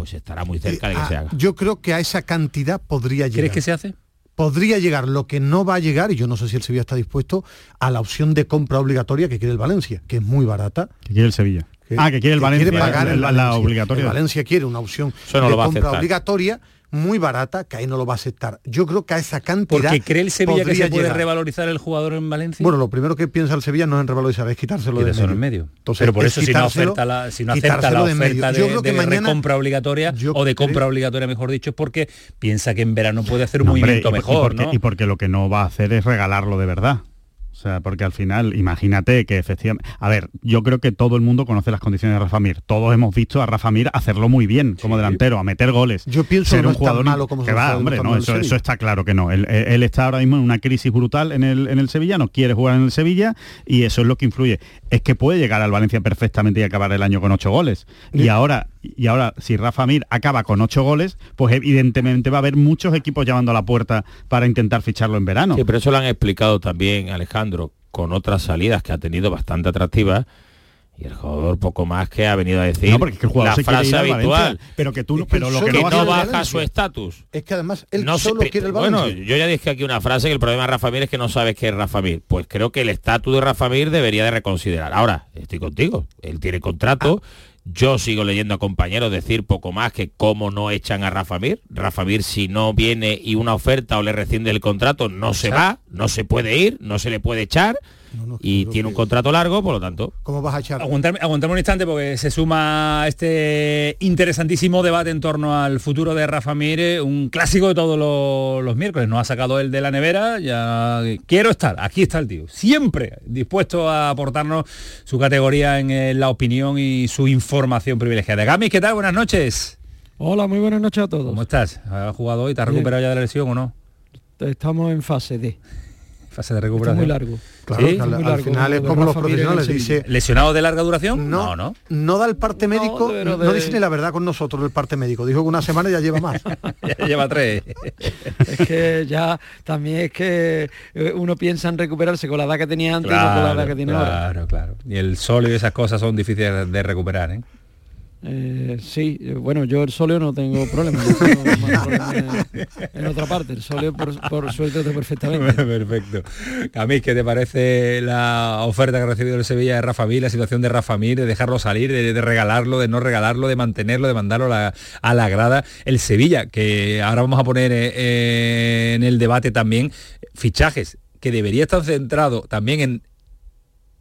pues estará muy cerca de que se haga. Yo creo que a esa cantidad podría llegar. ¿Crees que se hace? Podría llegar, lo que no va a llegar, y yo no sé si el Sevilla está dispuesto, a la opción de compra obligatoria que quiere el Valencia, que es muy barata. Que quiere el Sevilla. ah, que quiere el Valencia. pagar la, obligatoria. Valencia quiere una opción de compra obligatoria muy barata que ahí no lo va a aceptar. Yo creo que a esa cantidad. Porque cree el Sevilla que se puede revalorizar el jugador en Valencia. Bueno, lo primero que piensa el Sevilla no es en revalorizar, es quitárselo de medio. en medio. Entonces, Pero por eso si no, oferta la, si no acepta la oferta de, de, de compra obligatoria o de compra obligatoria, mejor dicho, es porque piensa que en verano puede hacer un movimiento mejor. y porque lo que no va a hacer es regalarlo de verdad. O sea, porque al final, imagínate que efectivamente... A ver, yo creo que todo el mundo conoce las condiciones de Rafa Mir. Todos hemos visto a Rafa Mir hacerlo muy bien como delantero, a meter goles. Yo pienso ser un jugador malo como que va, hombre, no, eso, está claro que no. Él, está ahora mismo en una crisis brutal en el, en el Sevilla, no quiere jugar en el Sevilla y eso es lo que influye. Es que puede llegar al Valencia perfectamente y acabar el año con ocho goles. Y ahora, y ahora, si Rafa Mir acaba con ocho goles, pues evidentemente va a haber muchos equipos llamando a la puerta para intentar ficharlo en verano. Sí, pero eso lo han explicado también, Alejandro con otras salidas que ha tenido bastante atractivas y el jugador poco más que ha venido a decir la frase habitual pero que tú pero lo que, no, baja su estatus. Es que además él no solo quiere el bueno yo ya dije aquí una frase que el problema de Rafa Mir es que no sabes qué es Rafa Mir. Pues creo que el estatus de Rafa Mir debería de reconsiderar. Ahora estoy contigo él tiene contrato yo sigo leyendo a compañeros decir poco más que cómo no echan a Rafa Mir. Rafa Mir si no viene y una oferta o le rescinde el contrato no se va, no se puede ir, no se le puede echar y tiene un contrato largo, por lo tanto. ¿Cómo vas a echar? Aguantarme, un instante porque se suma este interesantísimo debate en torno al futuro de Rafa Mir, un clásico de todos los, miércoles. no ha sacado el de la nevera, ya quiero estar, aquí está el tío, siempre dispuesto a aportarnos su categoría en la opinión y su información privilegiada. Gamis, ¿qué tal? Buenas noches. Hola, muy buenas noches a todos. ¿Cómo estás? ¿Has jugado hoy? ¿Te has recuperado ya de la lesión o no? Estamos en fase D fase de recuperación. muy largo. Claro, al, final es como los profesionales dice lesionado de larga duración. No, no. No, da el parte médico, no, dice ni la verdad con nosotros el parte médico. Dijo que una semana ya lleva más. ya lleva tres. es que ya también es que eh, uno piensa en recuperarse con la edad que tenía antes y no con la edad que tiene ahora. Claro, claro. Y el sol y esas cosas son difíciles de recuperar, ¿eh? Eh, sí, eh, bueno, yo el soleo no tengo problema, en, otra parte, el soleo por, por suerte perfectamente. Perfecto. A mí, ¿qué te parece la oferta que ha recibido el Sevilla de Rafa Mir, la situación de Rafa Mir, de dejarlo salir, de, regalarlo, de no regalarlo, de mantenerlo, de mandarlo a la, grada? El Sevilla, que ahora vamos a poner eh, en el debate también, fichajes, que debería estar centrado también en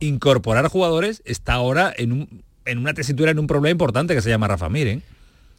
incorporar jugadores, está ahora en un en una tesitura en un problema importante que se llama Rafa Mir, ¿eh?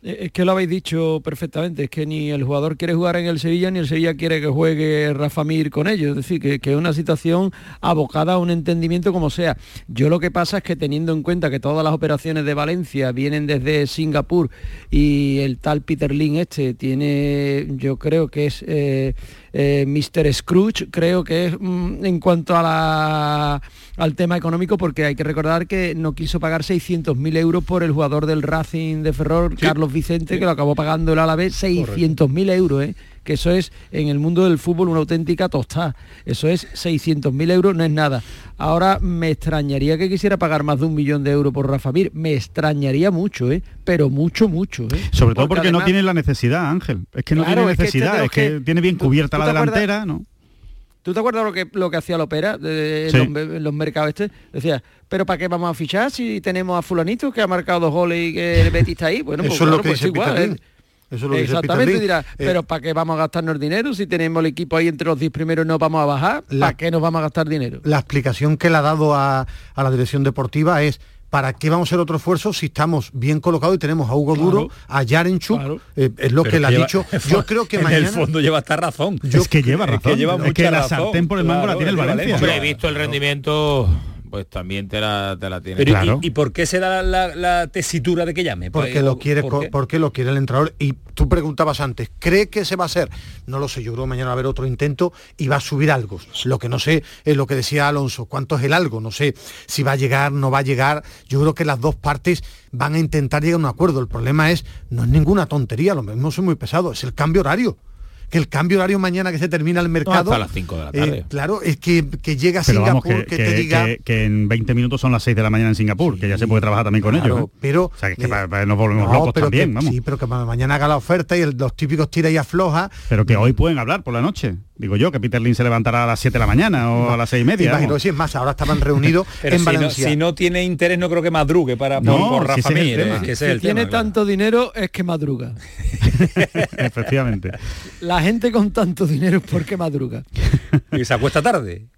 Eh, Es que lo habéis dicho perfectamente, es que ni el jugador quiere jugar en el Sevilla, ni el Sevilla quiere que juegue Rafa Mir con ellos. Es decir, que, que, es una situación abocada a un entendimiento como sea. Yo lo que pasa es que teniendo en cuenta que todas las operaciones de Valencia vienen desde Singapur y el tal Peter Lin este tiene, yo creo que es eh, eh, Mr. Scrooge, creo que es mm, en cuanto a la, al tema económico, porque hay que recordar que no quiso pagar 600.000 euros por el jugador del Racing de Ferrol, Carlos Carlos Vicente, que lo acabó pagando el Alavés 600.000 euros, ¿eh? que eso es en el mundo del fútbol una auténtica tostada. Eso es 600.000 euros, no es nada. Ahora me extrañaría que quisiera pagar más de un millón de euros por Rafa Mir. Me extrañaría mucho, ¿eh? pero mucho, mucho. ¿eh? Sobre todo porque, no tiene la necesidad, Ángel. Es que no tiene necesidad, es que, tiene bien cubierta la delantera, ¿no? ¿Tú te acuerdas lo que, lo que hacía la opera de, los, mercados este? Decía, pero ¿para qué vamos a fichar si tenemos a fulanito que ha marcado dos goles y que el Betis está ahí? Bueno, pues, Eso es lo que pues igual, ¿eh? Eso es lo Exactamente, dirá, eh, pero ¿para qué vamos a gastarnos dinero si tenemos el equipo ahí entre los 10 primeros y no vamos a bajar? ¿Para qué nos vamos a gastar dinero? La explicación que le ha dado a, a la dirección deportiva es ¿para qué vamos a hacer otro esfuerzo si estamos bien colocados y tenemos a Hugo Duro, a Yarenchuk? Eh, es lo que le ha dicho. Yo creo que mañana... En el fondo lleva esta razón. Yo, es que lleva razón. Es que, lleva es que la sartén por el mango la tiene el Valencia. he visto el rendimiento pues también te la, te la tiene. ¿y, por qué se da la, tesitura de que llame? Porque pues, lo quiere, porque lo quiere el entrenador. Y tú preguntabas antes, ¿cree que se va a hacer? No lo sé, yo creo que mañana va a haber otro intento y va a subir algo. Lo que no sé es lo que decía Alonso, cuánto es el algo, no sé si va a llegar, no va a llegar. Yo creo que las dos partes van a intentar llegar a un acuerdo. El problema es, no es ninguna tontería, lo mismo soy muy pesado, es el cambio horario que el cambio horario mañana que se termina el mercado. a las 5 de la tarde. Eh, claro, es que, que llega a Singapur, que, te diga. Que, en 20 minutos son las 6 de la mañana en Singapur, que ya se puede trabajar también con ellos. ¿eh? Pero. O sea, que, nos volvemos locos también, vamos. Sí, pero que mañana haga la oferta y los típicos tira y afloja. Pero que hoy pueden hablar por la noche. Digo yo, que Peter Lin se levantará a las 7 de la mañana o a las 6 y media. Imagino, si es más, ahora estaban reunidos en si Valencia. No, si no tiene interés, no creo que madrugue para por, Rafa Mir, si tiene tanto dinero, es que madruga. Efectivamente. La gente con tanto dinero es porque madruga. y se acuesta tarde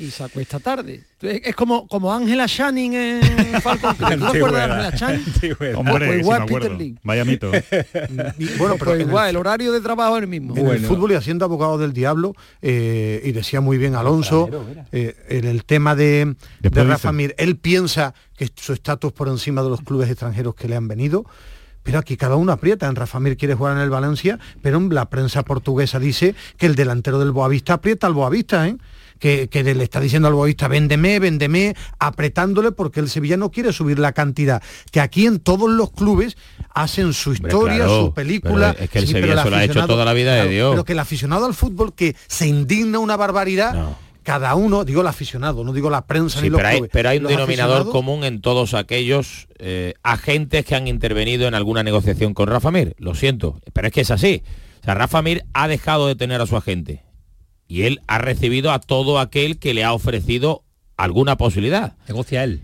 y se acuesta tarde. Es como como Ángela Channing en Falcon ¿Tú te acuerdas de Ángela Channing? Hombre, pues igual Peter Vaya mito. bueno, pero pues igual, el, horario de trabajo es el mismo. En el fútbol y haciendo abogado del diablo, eh, y decía muy bien Alonso, eh, en el tema de, de Rafa Mir, él piensa que su estatus por encima de los clubes extranjeros que le han venido, pero aquí cada uno aprieta. En Rafa Mir quiere jugar en el Valencia, pero la prensa portuguesa dice que el delantero del Boavista aprieta al Boavista, ¿eh? que, le está diciendo al boísta, véndeme, véndeme, apretándole porque el Sevilla no quiere subir la cantidad. Que aquí en todos los clubes hacen su historia, su película. Es que el Sevilla se lo ha hecho toda la vida de Dios. Pero que el aficionado al fútbol que se indigna una barbaridad. Cada uno, digo el aficionado, no digo la prensa ni los pero hay, pero hay un denominador común en todos aquellos eh, agentes que han intervenido en alguna negociación con Rafa Mir. Lo siento, pero es que es así. O sea, Rafa Mir ha dejado de tener a su agente y él ha recibido a todo aquel que le ha ofrecido alguna posibilidad. Negocia él.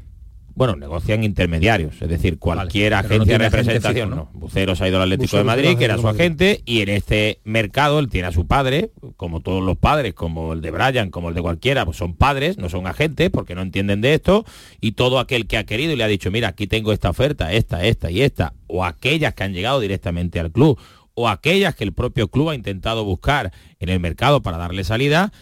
Bueno, negocian intermediarios, es decir, cualquier agencia de representación. ¿no? Buceros ha ido al Atlético de Madrid, que era su agente, y en este mercado él tiene a su padre, como todos los padres, como el de Brian, como el de cualquiera, pues son padres, no son agentes, porque no entienden de esto, y todo aquel que ha querido y le ha dicho, mira, aquí tengo esta oferta, esta, esta y esta, o aquellas que han llegado directamente al club, o aquellas que el propio club ha intentado buscar en el mercado para darle salida,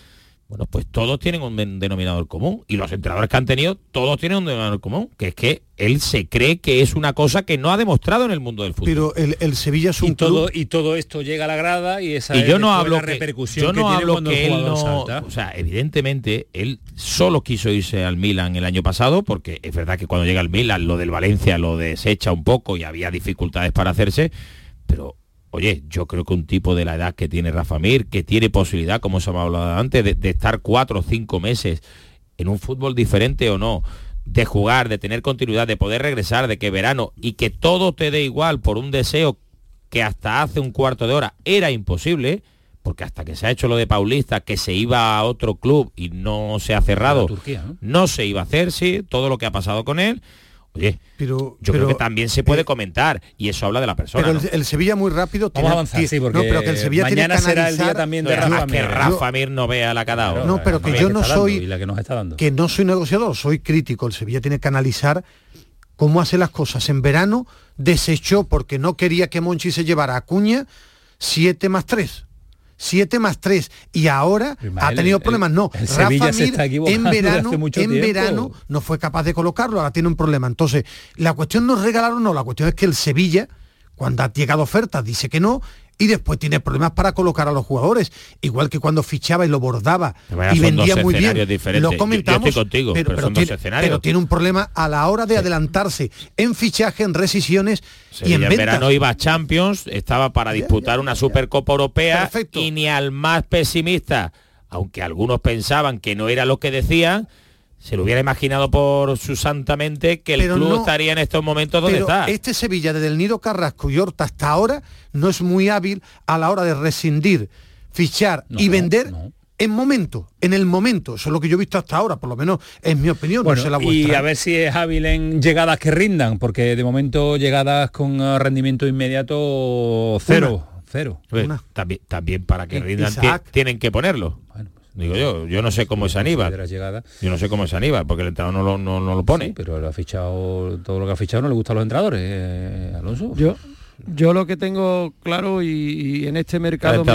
bueno, pues todos tienen un denominador común. Y los entrenadores que han tenido, todos tienen un denominador común, que es que él se cree que es una cosa que no ha demostrado en el mundo del fútbol. Pero el, Sevilla es un y todo, y todo esto llega a la grada y esa y yo no hablo la repercusión yo no hablo que él no, O sea, evidentemente, él solo quiso irse al Milan el año pasado, porque es verdad que cuando llega al Milan, lo del Valencia lo desecha un poco y había dificultades para hacerse, pero Oye, yo creo que un tipo de la edad que tiene Rafa Mir, que tiene posibilidad, como se ha hablado antes, de, estar cuatro o cinco meses en un fútbol diferente o no, de jugar, de tener continuidad, de poder regresar, de que verano y que todo te dé igual por un deseo que hasta hace un cuarto de hora era imposible, porque hasta que se ha hecho lo de Paulista, que se iba a otro club y no se ha cerrado, ¿no? ¿no? se iba a hacer, sí, todo lo que ha pasado con él, Oye, pero, yo creo que también se puede eh, comentar y eso habla de la persona. Pero el, Sevilla muy rápido tiene, Vamos a avanzar, sí, porque no, pero que el Sevilla mañana tiene que será el día también de Rafa que Rafa Mir no vea la cada No, pero que yo no soy que, no soy negociador, soy crítico. El Sevilla tiene que analizar cómo hace las cosas. En verano desechó porque no quería que Monchi se llevara a Cuña 7 más 3 7 más 3 y ahora ha tenido problemas. No, Rafa Mir en verano, en verano no fue capaz de colocarlo, ahora tiene un problema. Entonces, la cuestión no es regalar o no, la cuestión es que el Sevilla, cuando ha llegado ofertas, dice que no, y después tiene problemas para colocar a los jugadores. Igual que cuando fichaba y lo bordaba y vendía muy bien. Lo comentamos, contigo, pero, tiene, un problema a la hora de adelantarse en fichaje, en rescisiones y en, en verano iba a Champions, estaba para disputar una Supercopa Europea y ni al más pesimista, aunque algunos pensaban que no era lo que decían, se lo hubiera imaginado por su santa mente que el club estaría en estos momentos donde está. Este Sevilla desde el Nido Carrasco y Horta hasta ahora no es muy hábil a la hora de rescindir, fichar y vender. En momento, en el momento, eso es lo que yo he visto hasta ahora, por lo menos es mi opinión, no sé la vuestra. Y a ver si es hábil en llegadas que rindan, porque de momento llegadas con eh, rendimiento inmediato cero, cero. También, también para que rindan tienen que ponerlo. Digo yo, yo no sé cómo es Aníbal. Yo no sé cómo es Aníbal, porque el entrenador no lo, no, lo pone. pero lo ha fichado, todo lo que ha fichado no le gusta a los entrenadores, eh, Alonso. Yo, yo lo que tengo claro y, en este mercado me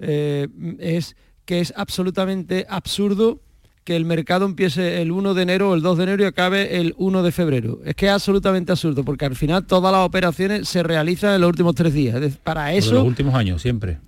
eh, es que es absolutamente absurdo que el mercado empiece el 1 de enero o el 2 de enero y acabe el 1 de febrero. Es que es absolutamente absurdo, porque al final todas las operaciones se realizan en los últimos tres días. Para eso... En los últimos años, siempre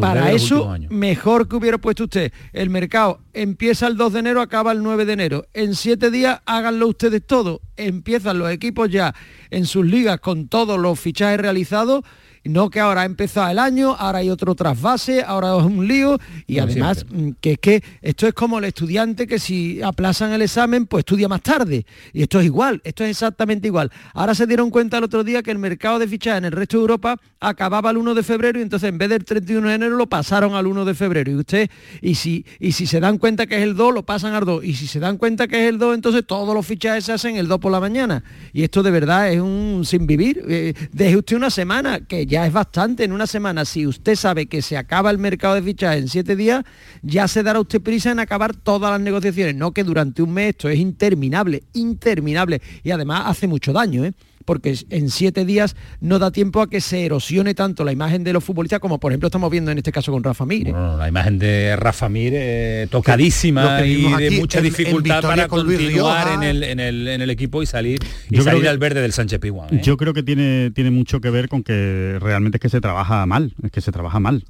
para eso, mejor que hubiera puesto usted. El mercado empieza el 2 de enero, acaba el 9 de enero. En siete días háganlo ustedes todo. Empiezan los equipos ya en sus ligas con todos los fichajes realizados no que ahora ha empezado el año, ahora hay otro trasvase, ahora es un lío y además mm, que es que esto es como el estudiante que si aplazan el examen pues estudia más tarde. Y esto es igual, esto es exactamente igual. Ahora se dieron cuenta el otro día que el mercado de fichajes en el resto de Europa acababa el 1 de febrero y entonces en vez del 31 de enero lo pasaron al 1 de febrero. Y usted y si y si se dan cuenta que es el 2 lo pasan al 2 y si se dan cuenta que es el 2 entonces todos los fichajes se hacen el 2 por la mañana. Y esto de verdad es un sin vivir. Eh, deje usted una semana que ya ya es bastante en una semana. Si usted sabe que se acaba el mercado de fichajes en siete días, ya se dará usted prisa en acabar todas las negociaciones. No que durante un mes esto es interminable, interminable. Y además hace mucho daño, ¿eh? Porque en siete días no da tiempo a que se erosione tanto la imagen de los futbolistas como por ejemplo estamos viendo en este caso con Rafa Mir. ¿eh? la imagen de Rafa Mir eh, tocadísima y de mucha dificultad para continuar en el, en, el, en el, equipo y salir, y salir al verde del Sánchez Piguán. ¿eh? Yo creo que tiene, tiene mucho que ver con que realmente es que se trabaja mal, es que se trabaja mal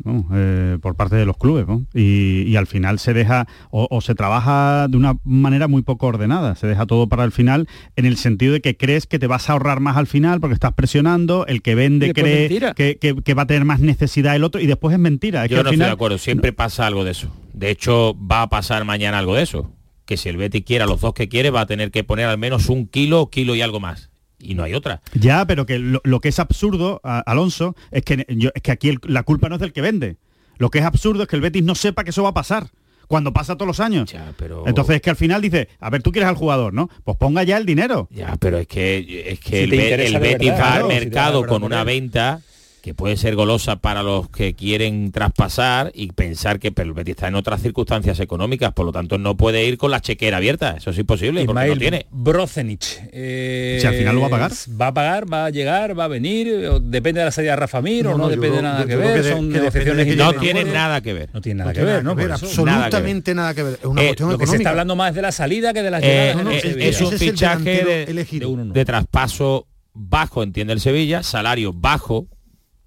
por parte de los clubes y, al final se deja o, o se trabaja de una manera muy poco ordenada, se deja todo para el final en el sentido de que crees que te vas a ahorrar más al final porque estás presionando, el que vende cree que, va a tener más necesidad el otro y después es mentira. Yo no estoy de acuerdo, siempre pasa algo de eso. De hecho, va a pasar mañana algo de eso. Que si el Betty quiere a los dos que quiere, va a tener que poner al menos un kilo, kilo y algo más y no hay otra. Ya, pero que lo, que es absurdo, Alonso, es que, es que aquí la culpa no es del que vende. Lo que es absurdo es que el Betis no sepa que eso va a pasar cuando pasa todos los años. pero... Entonces es que al final dice, a ver, tú quieres al jugador, ¿no? Pues ponga ya el dinero. Ya, pero es que es que el, Betis va al mercado con una venta que puede ser golosa para los que quieren traspasar y pensar que el Betis está en otras circunstancias económicas, por lo tanto no puede ir con la chequera abierta, eso es imposible, porque no tiene. Brozenich. Eh, si al final lo va a pagar. Va a pagar, va a llegar, va a venir, depende de la salida de Rafa Mir o no, depende de nada que ver, son que no tiene nada que ver. No tiene nada, que, ver, ¿no? absolutamente nada que ver. Es una eh, cuestión lo que se está hablando más de la salida que de la llegada. Eh, es un fichaje de traspaso bajo, entiende el Sevilla, salario bajo,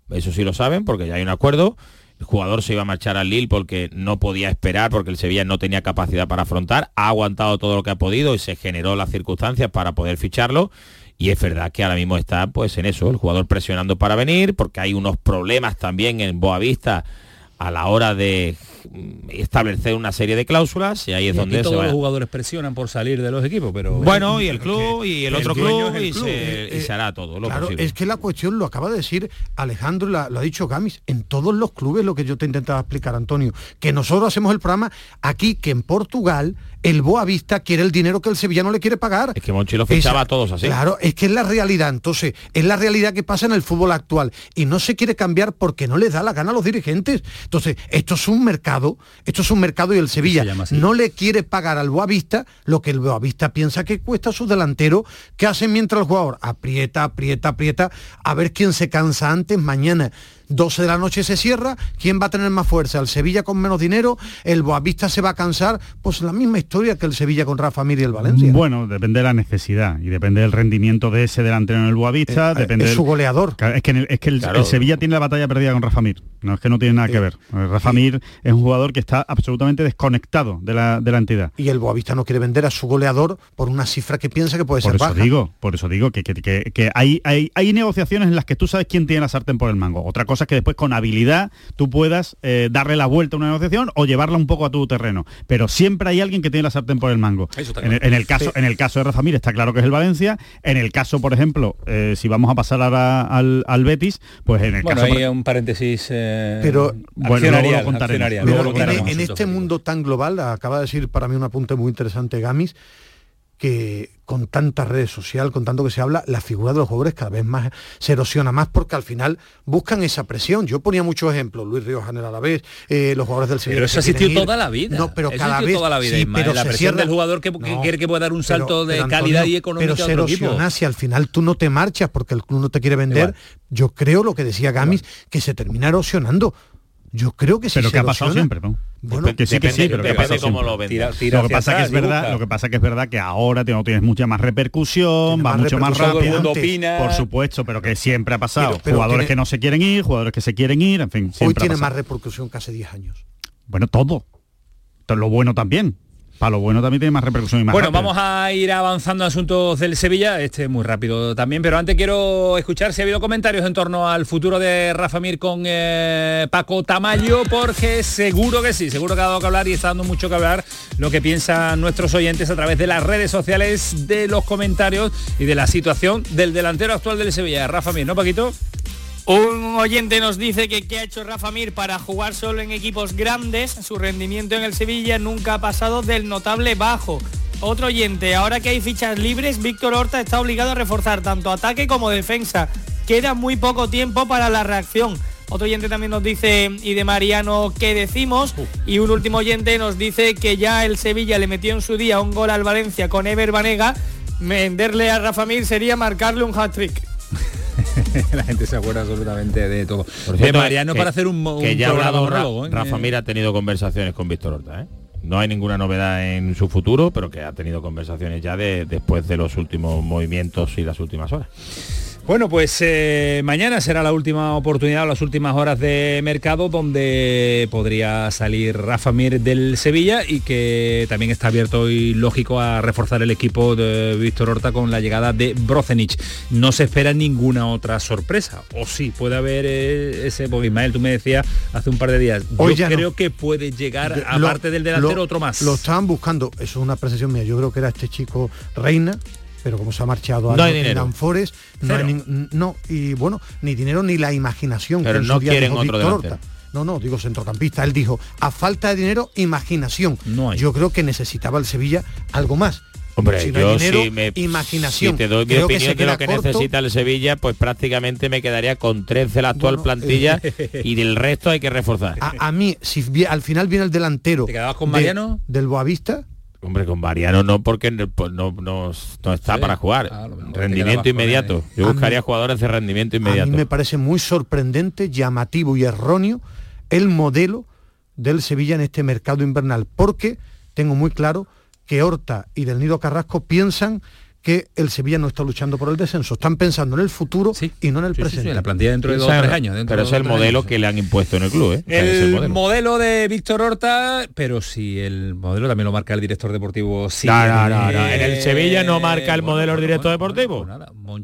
eso sí lo saben porque ya hay un acuerdo. El jugador se iba a marchar al Lille porque no podía esperar, porque el Sevilla no tenía capacidad para afrontar. Ha aguantado todo lo que ha podido y se generó las circunstancias para poder ficharlo. Y es verdad que ahora mismo está pues en eso, el jugador presionando para venir, porque hay unos problemas también en Boavista a la hora de establecer una serie de cláusulas y ahí es donde todos los jugadores presionan por salir de los equipos pero bueno y el club y el, otro club y, se, hará todo lo claro, es que la cuestión lo acaba de decir Alejandro lo ha dicho Gamis en todos los clubes lo que yo te intentaba explicar Antonio que nosotros hacemos el programa aquí que en Portugal el Boavista quiere el dinero que el Sevilla no le quiere pagar. Es que Monchi lo fichaba a todos así. Claro, es que es la realidad. Entonces, es la realidad que pasa en el fútbol actual. Y no se quiere cambiar porque no les da la gana a los dirigentes. Entonces, esto es un mercado, esto es un mercado y el Sevilla no le quiere pagar al Boavista lo que el Boavista piensa que cuesta a su delantero, que hace mientras el jugador aprieta, aprieta, aprieta, a ver quién se cansa antes mañana 12 de la noche se cierra, ¿quién va a tener más fuerza? ¿El Sevilla con menos dinero? ¿El Boavista se va a cansar? Pues la misma historia que el Sevilla con Rafa Mir y el Valencia. Bueno, depende de la necesidad y depende del rendimiento de ese delantero en el Boavista, eh, depende es su goleador. Es que, el, es que el, Sevilla tiene la batalla perdida con Rafa Mir. No es que no tiene nada que ver. Rafa Mir es un jugador que está absolutamente desconectado de la, de la entidad. Y el Boavista no quiere vender a su goleador por una cifra que piensa que puede por ser eso Digo, por eso digo que, que, hay, hay, hay, negociaciones en las que tú sabes quién tiene la sartén por el mango. Otra cosa es que después con habilidad tú puedas eh, darle la vuelta a una negociación o llevarla un poco a tu terreno. Pero siempre hay alguien que tiene la sartén por el mango. En, el caso, en el caso de Rafa Mir está claro que es el Valencia. En el caso, por ejemplo, eh, si vamos a pasar ahora al, al Betis, pues en el bueno, caso... Hay un paréntesis... Eh, pero bueno, luego lo contaremos. en, este mundo tan global, acaba de decir para mí un apunte muy interesante Gamis, que con tanta redes social, con tanto que se habla, la figura de los jugadores cada vez más se erosiona más porque al final buscan esa presión. Yo ponía muchos ejemplos, Luis Ríos en a la vez, eh, los jugadores del Sevilla. Pero eso ha existido toda la vida. No, pero cada vez toda la vida. pero la presión del jugador que, quiere que pueda dar un salto de calidad y económica. Pero se erosiona si al final tú no te marchas porque el club no te quiere vender. Yo creo lo que decía Gamis, que se termina erosionando. Yo creo que sí. Pero que ha pasado siempre, ¿no? Bueno, que sí, que sí, pero que pasa cómo lo ven. lo que pasa que es verdad, lo que pasa que es verdad que ahora no tienes mucha más repercusión, va mucho más rápido. Por supuesto, pero que siempre ha pasado. jugadores que no se quieren ir, jugadores que se quieren ir, en fin. Hoy tiene más repercusión que hace 10 años. Bueno, todo. Todo lo bueno también. Para lo bueno también tiene más repercusión y más Bueno, vamos a ir avanzando a asuntos del Sevilla, este muy rápido también, pero antes quiero escuchar si ha habido comentarios en torno al futuro de Rafa Mir con eh, Paco Tamayo, porque seguro que sí, seguro que ha dado que hablar y está dando mucho que hablar lo que piensan nuestros oyentes a través de las redes sociales, de los comentarios y de la situación del delantero actual del Sevilla, Rafa Mir, ¿no, Paquito? Un oyente nos dice que qué ha hecho Rafa Mir para jugar solo en equipos grandes. Su rendimiento en el Sevilla nunca ha pasado del notable bajo. Otro oyente, ahora que hay fichas libres, Víctor Horta está obligado a reforzar tanto ataque como defensa. Queda muy poco tiempo para la reacción. Otro oyente también nos dice, y de Mariano, ¿qué decimos? Y un último oyente nos dice que ya el Sevilla le metió en su día un gol al Valencia con Ever Banega. Venderle a Rafa Mir sería marcarle un hat-trick. la gente se acuerda absolutamente de todo. de Mariano para hacer un, que ya hablado ¿eh? Rafa Mir ha tenido conversaciones con Víctor Horta, ¿eh? No hay ninguna novedad en su futuro, pero que ha tenido conversaciones ya de, después de los últimos movimientos y las últimas horas. Bueno, pues eh, mañana será la última oportunidad, las últimas horas de mercado donde podría salir Rafa Mir del Sevilla y que también está abierto y lógico a reforzar el equipo de Víctor Horta con la llegada de Brocenich. No se espera ninguna otra sorpresa. O sí, puede haber eh, ese, porque Ismael, tú me decías hace un par de días, yo creo que puede llegar, aparte del delantero, otro más. Lo estaban buscando, eso es una apreciación mía, yo creo que era este chico Reina, pero como se ha marchado a no hay Forest, no hay no, y bueno, ni dinero ni la imaginación. Pero no quieren otro No, no, digo centrocampista. Él dijo, a falta de dinero, imaginación. No Yo creo que necesitaba el Sevilla algo más. Hombre, si yo me, imaginación. Si te doy mi opinión de lo que necesita el Sevilla, pues prácticamente me quedaría con 13 de la actual plantilla y del resto hay que reforzar. A, mí, si al final viene el delantero ¿Te quedabas con Mariano? del Boavista, Hombre, con Mariano no porque pues, no, no, está para jugar. Ah, rendimiento inmediato. Yo buscaría jugadores de rendimiento inmediato. A mí me parece muy sorprendente, llamativo y erróneo el modelo del Sevilla en este mercado invernal, porque tengo muy claro que Horta y Del Nido Carrasco piensan que el Sevilla no está luchando por el descenso. Están pensando en el futuro y no en el presente. la plantilla dentro de dos o tres años. pero es el modelo que le han impuesto en el club. ¿eh? El, modelo. de Víctor Horta, pero si el modelo también lo marca el director deportivo. Sí, no, no, no, En el Sevilla no marca el modelo el director deportivo.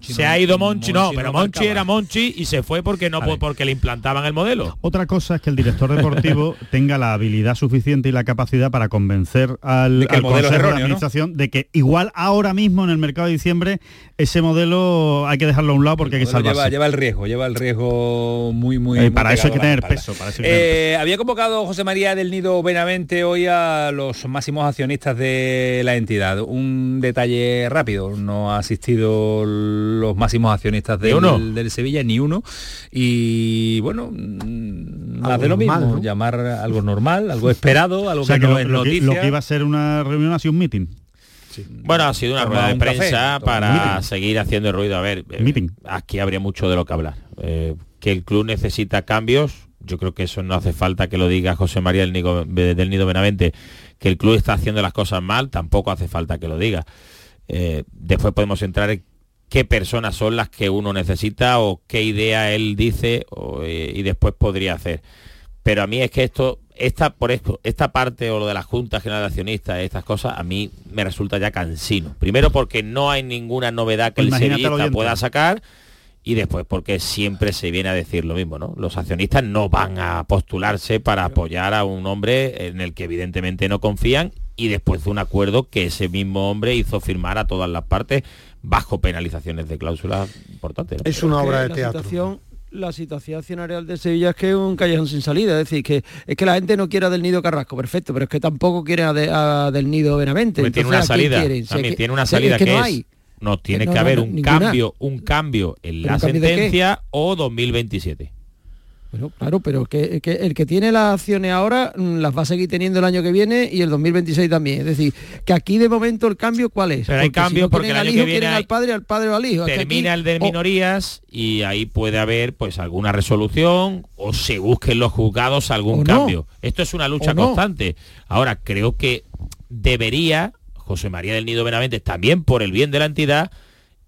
se ha ido Monchi, no, pero Monchi era Monchi y se fue porque no porque le implantaban el modelo. Otra cosa es que el director deportivo tenga la habilidad suficiente y la capacidad para convencer al, al consejo de administración de que igual ahora mismo en el mercado de diciembre, ese modelo hay que dejarlo a un lado porque hay que salvarse. Lleva, el riesgo, lleva el riesgo muy, muy... Eh, para, eso hay que tener peso, eh, Había convocado José María del Nido Benavente hoy a los máximos accionistas de la entidad. Un detalle rápido, no ha asistido los máximos accionistas del, del Sevilla, ni uno. Y bueno, más de lo mismo, llamar algo normal, algo esperado, algo que, no es noticia. lo que iba a ser una reunión ha sido un meeting. Bueno, ha sido una rueda de prensa para seguir haciendo ruido. A ver, eh, aquí habría mucho de lo que hablar. Eh, que el club necesita cambios. Yo creo que eso no hace falta que lo diga José María del Nido, del Nido Benavente, que el club está haciendo las cosas mal, tampoco hace falta que lo diga. Eh, después podemos entrar en qué personas son las que uno necesita o qué idea él dice y después podría hacer. Pero a mí es que esto, esta, por esto, esta parte o lo de las juntas generales accionistas, estas cosas, a mí me resulta ya cansino. Primero porque no hay ninguna novedad que el sevillista pueda sacar y después porque siempre se viene a decir lo mismo, ¿no? Los accionistas no van a postularse para apoyar a un hombre en el que evidentemente no confían y después de un acuerdo que ese mismo hombre hizo firmar a todas las partes bajo penalizaciones de cláusulas importantes. Es una obra de teatro. La situación accionarial de Sevilla es que es un callejón sin salida, es decir, que es que la gente no quiere del nido Carrasco, perfecto, pero es que tampoco quiere a, del nido Benavente. tiene una salida, también tiene una salida que, no hay no tiene que, haber un cambio, un cambio en la sentencia o 2027. Bueno, claro, pero que, el que tiene las acciones ahora mm, las va a seguir teniendo el año que viene y el 2026 también. Es decir, que aquí de momento el cambio cuál es. Pero hay cambio porque el año que viene al padre, al padre o al hijo. Termina el de minorías y ahí puede haber pues alguna resolución o se busquen los juzgados algún cambio. Esto es una lucha constante. Ahora creo que debería José María del Nido Benavente, también por el bien de la entidad,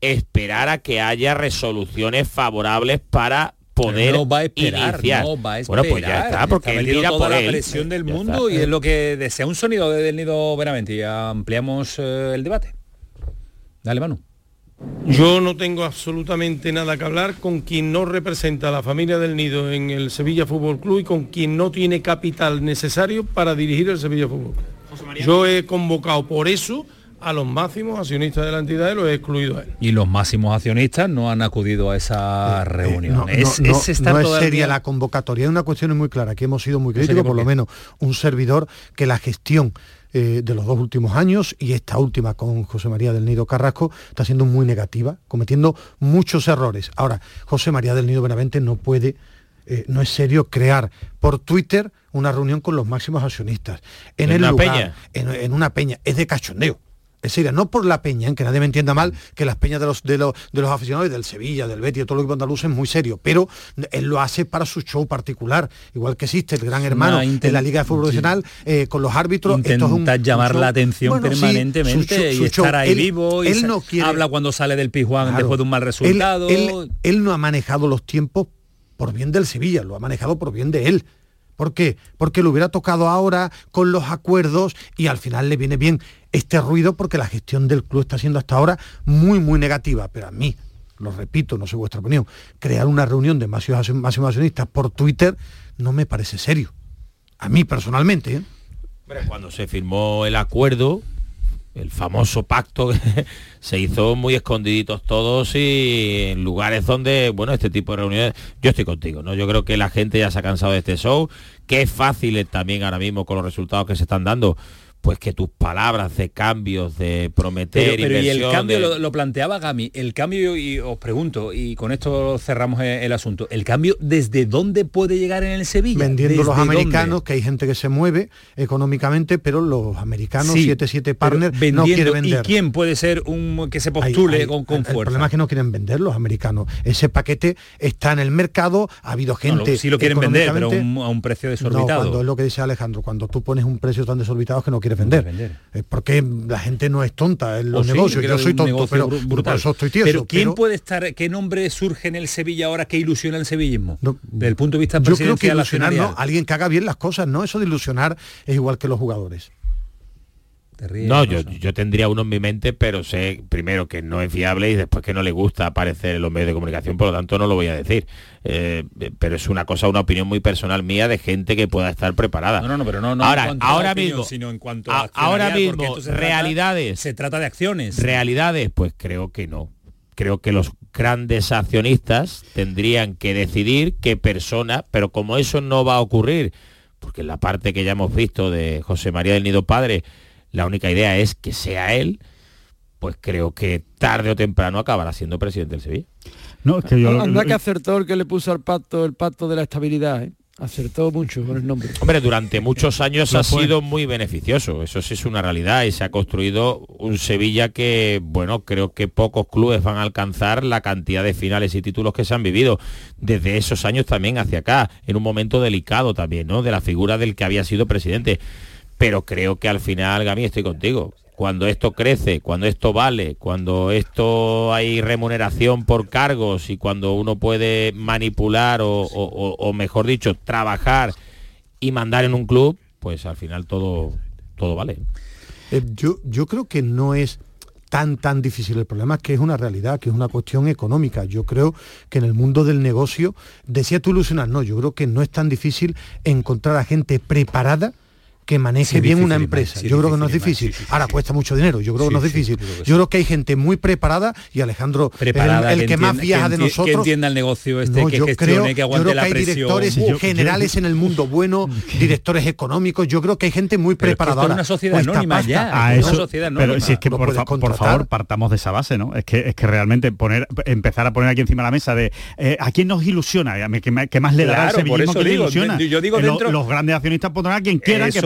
esperar a que haya resoluciones favorables para poder no va a esperar, No va a esperar. Bueno, pues ya está, porque él mira toda por la presión del mundo y es lo que desea un sonido del Nido Benavente. Y ampliamos eh, el debate. Dale, Manu. Yo no tengo absolutamente nada que hablar con quien no representa a la familia del Nido en el Sevilla Fútbol Club y con quien no tiene capital necesario para dirigir el Sevilla Fútbol Club. Yo he convocado por eso a los máximos accionistas de la entidad y los he excluido a él. Y los máximos accionistas no han acudido a esa eh, eh, reunión. no, es, seria la convocatoria, es una cuestión muy clara, que hemos sido muy críticos, por, lo menos un servidor, que la gestión eh, de los dos últimos años y esta última con José María del Nido Carrasco está siendo muy negativa, cometiendo muchos errores. Ahora, José María del Nido Benavente no puede eh, no es serio crear por Twitter una reunión con los máximos accionistas. En, el una peña. En, una peña. Es de cachondeo. Es decir, no por la peña, en que nadie me entienda mal, que las peñas de los, de los, de los aficionados del Sevilla, del Betis, de todo lo que andaluz es muy serio, pero él lo hace para su show particular, igual que existe el gran hermano en la Liga de Fútbol Profesional eh, con los árbitros. Intenta llamar la atención permanentemente y estar ahí vivo. Y él no habla cuando sale del Pijuán después de un mal resultado. él no ha manejado los tiempos por bien del Sevilla, lo ha manejado por bien de él. ¿Por qué? Porque lo hubiera tocado ahora con los acuerdos y al final le viene bien este ruido porque la gestión del club está siendo hasta ahora muy, muy negativa. Pero a mí, lo repito, no sé vuestra opinión, crear una reunión de máximos accionistas por Twitter no me parece serio. A mí personalmente. ¿eh? Cuando se firmó el acuerdo, el famoso pacto se hizo muy escondiditos todos y en lugares donde, bueno, este tipo de reuniones, yo estoy contigo, ¿no? Yo creo que la gente ya se ha cansado de este show, que es fácil también ahora mismo con los resultados que se están dando pues que tus palabras de cambios, de prometer pero, y el cambio lo, planteaba Gami, el cambio, y os pregunto, y con esto cerramos el, asunto, el cambio, ¿desde dónde puede llegar en el Sevilla? Vendiendo los americanos, que hay gente que se mueve económicamente, pero los americanos, 7-7 partners, no quieren vender. ¿Y quién puede ser un que se postule con, con el, fuerza? El problema es que no quieren vender los americanos. Ese paquete está en el mercado, ha habido gente... No, sí lo quieren vender, pero a un precio desorbitado. cuando es lo que dice Alejandro, cuando tú pones un precio tan desorbitado que no quieres vender. Es porque la gente no es tonta en los negocios. Yo soy tonto, pero brutal. eso estoy tieso, pero ¿quién puede estar, qué nombre surge en el Sevilla ahora que ilusiona el sevillismo? Desde el punto de vista Yo creo que ilusionar, ¿no? Alguien que haga bien las cosas, ¿no? Eso de ilusionar es igual que los jugadores no, yo, yo, tendría uno en mi mente, pero sé primero que no es fiable y después que no le gusta aparecer en los medios de comunicación, por lo tanto no lo voy a decir. Eh, pero es una cosa, una opinión muy personal mía de gente que pueda estar preparada. No, no, no pero no, ahora, ahora mismo, sino en cuanto a, ahora mismo, realidades. se trata de acciones. Realidades, pues creo que no. Creo que los grandes accionistas tendrían que decidir qué persona, pero como eso no va a ocurrir, porque en la parte que ya hemos visto de José María del Nido Padre, la única idea es que sea él, pues creo que tarde o temprano acabará siendo presidente del Sevilla. No, es que yo... Anda que acertó el que le puso al pacto, el pacto de la estabilidad, ¿eh? Acertó mucho con el nombre. Hombre, durante muchos años ha sido muy beneficioso, eso sí es una realidad y se ha construido un Sevilla que, bueno, creo que pocos clubes van a alcanzar la cantidad de finales y títulos que se han vivido desde esos años también hacia acá, en un momento delicado también, ¿no? De la figura del que había sido presidente. Pero creo que al final, Gami, estoy contigo cuando esto crece, cuando esto vale, cuando esto hay remuneración por cargos y cuando uno puede manipular o, mejor dicho, trabajar y mandar en un club, pues al final todo, todo vale. Eh, yo, yo creo que no es tan tan difícil. El problema es que es una realidad, que es una cuestión económica. Yo creo que en el mundo del negocio, decía tú ilusionar, no, yo creo que no es tan difícil encontrar a gente preparada que maneje bien una empresa. yo creo que no es difícil. Ahora cuesta mucho dinero, yo creo que no es difícil. Yo creo que hay gente muy preparada y Alejandro, preparada, el, que, más viaja de nosotros. Que entienda el negocio este, que gestione, que aguante yo creo que hay directores generales en el mundo bueno, directores económicos. Yo creo que hay gente muy preparada. Es una sociedad anónima ya. A eso, Pero si es que por, favor partamos de esa base, ¿no? Es que es que realmente poner empezar a poner aquí encima de la mesa de eh, a quién nos ilusiona, ¿qué más le dará el sevillismo que ilusiona? Yo digo dentro, los, grandes accionistas pondrán a quien quiera que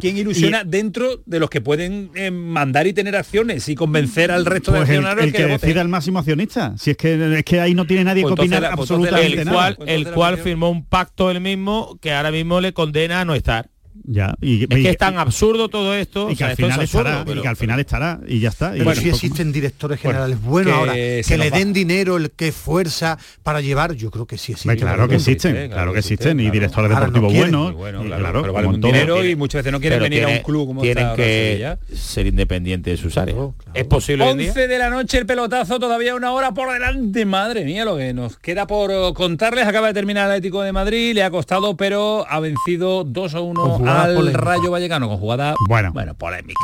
¿Quién ilusiona dentro de los que pueden eh, mandar y tener acciones y convencer al resto de pues accionarios el, que, decida el máximo accionista? Si es que es que ahí no tiene nadie que pues opinar pues absolutamente el Cual, el cual firmó un pacto el mismo que ahora mismo le condena a no estar. Ya, y, es que es tan absurdo todo esto y que, al, final estará, y que al final estará y ya está. Pero si existen directores generales buenos ahora, que le den dinero, el que fuerza para llevar, yo creo que sí existen. Claro que existen, claro que existen, y directores deportivos buenos. claro, pero valen dinero y muchas veces no quieren venir a un club como Tienen que ser independientes de sus áreas. ¿Es posible 11 de la noche el pelotazo, todavía una hora por delante. Madre mía, lo que nos queda por contarles. Acaba de terminar el Atlético de Madrid, le ha costado, pero ha vencido 2 a 1 al Rayo Vallecano con jugada bueno, bueno polémica.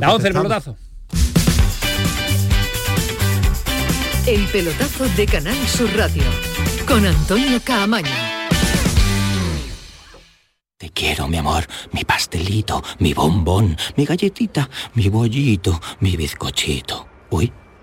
La 11 el pelotazo. El pelotazo de Canal Sur Radio con Antonio Caamaño. Te quiero, mi amor, mi pastelito, mi bombón, mi galletita, mi bollito, mi bizcochito. Uy,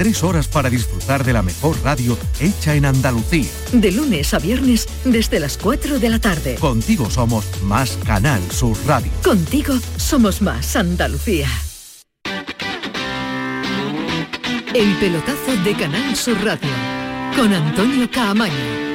Tres horas para disfrutar de la mejor radio hecha en Andalucía. De lunes a viernes desde las 4 de la tarde. Contigo somos más Canal Sur Radio. Contigo somos más Andalucía. El pelotazo de Canal Sur Radio con Antonio Caamaño.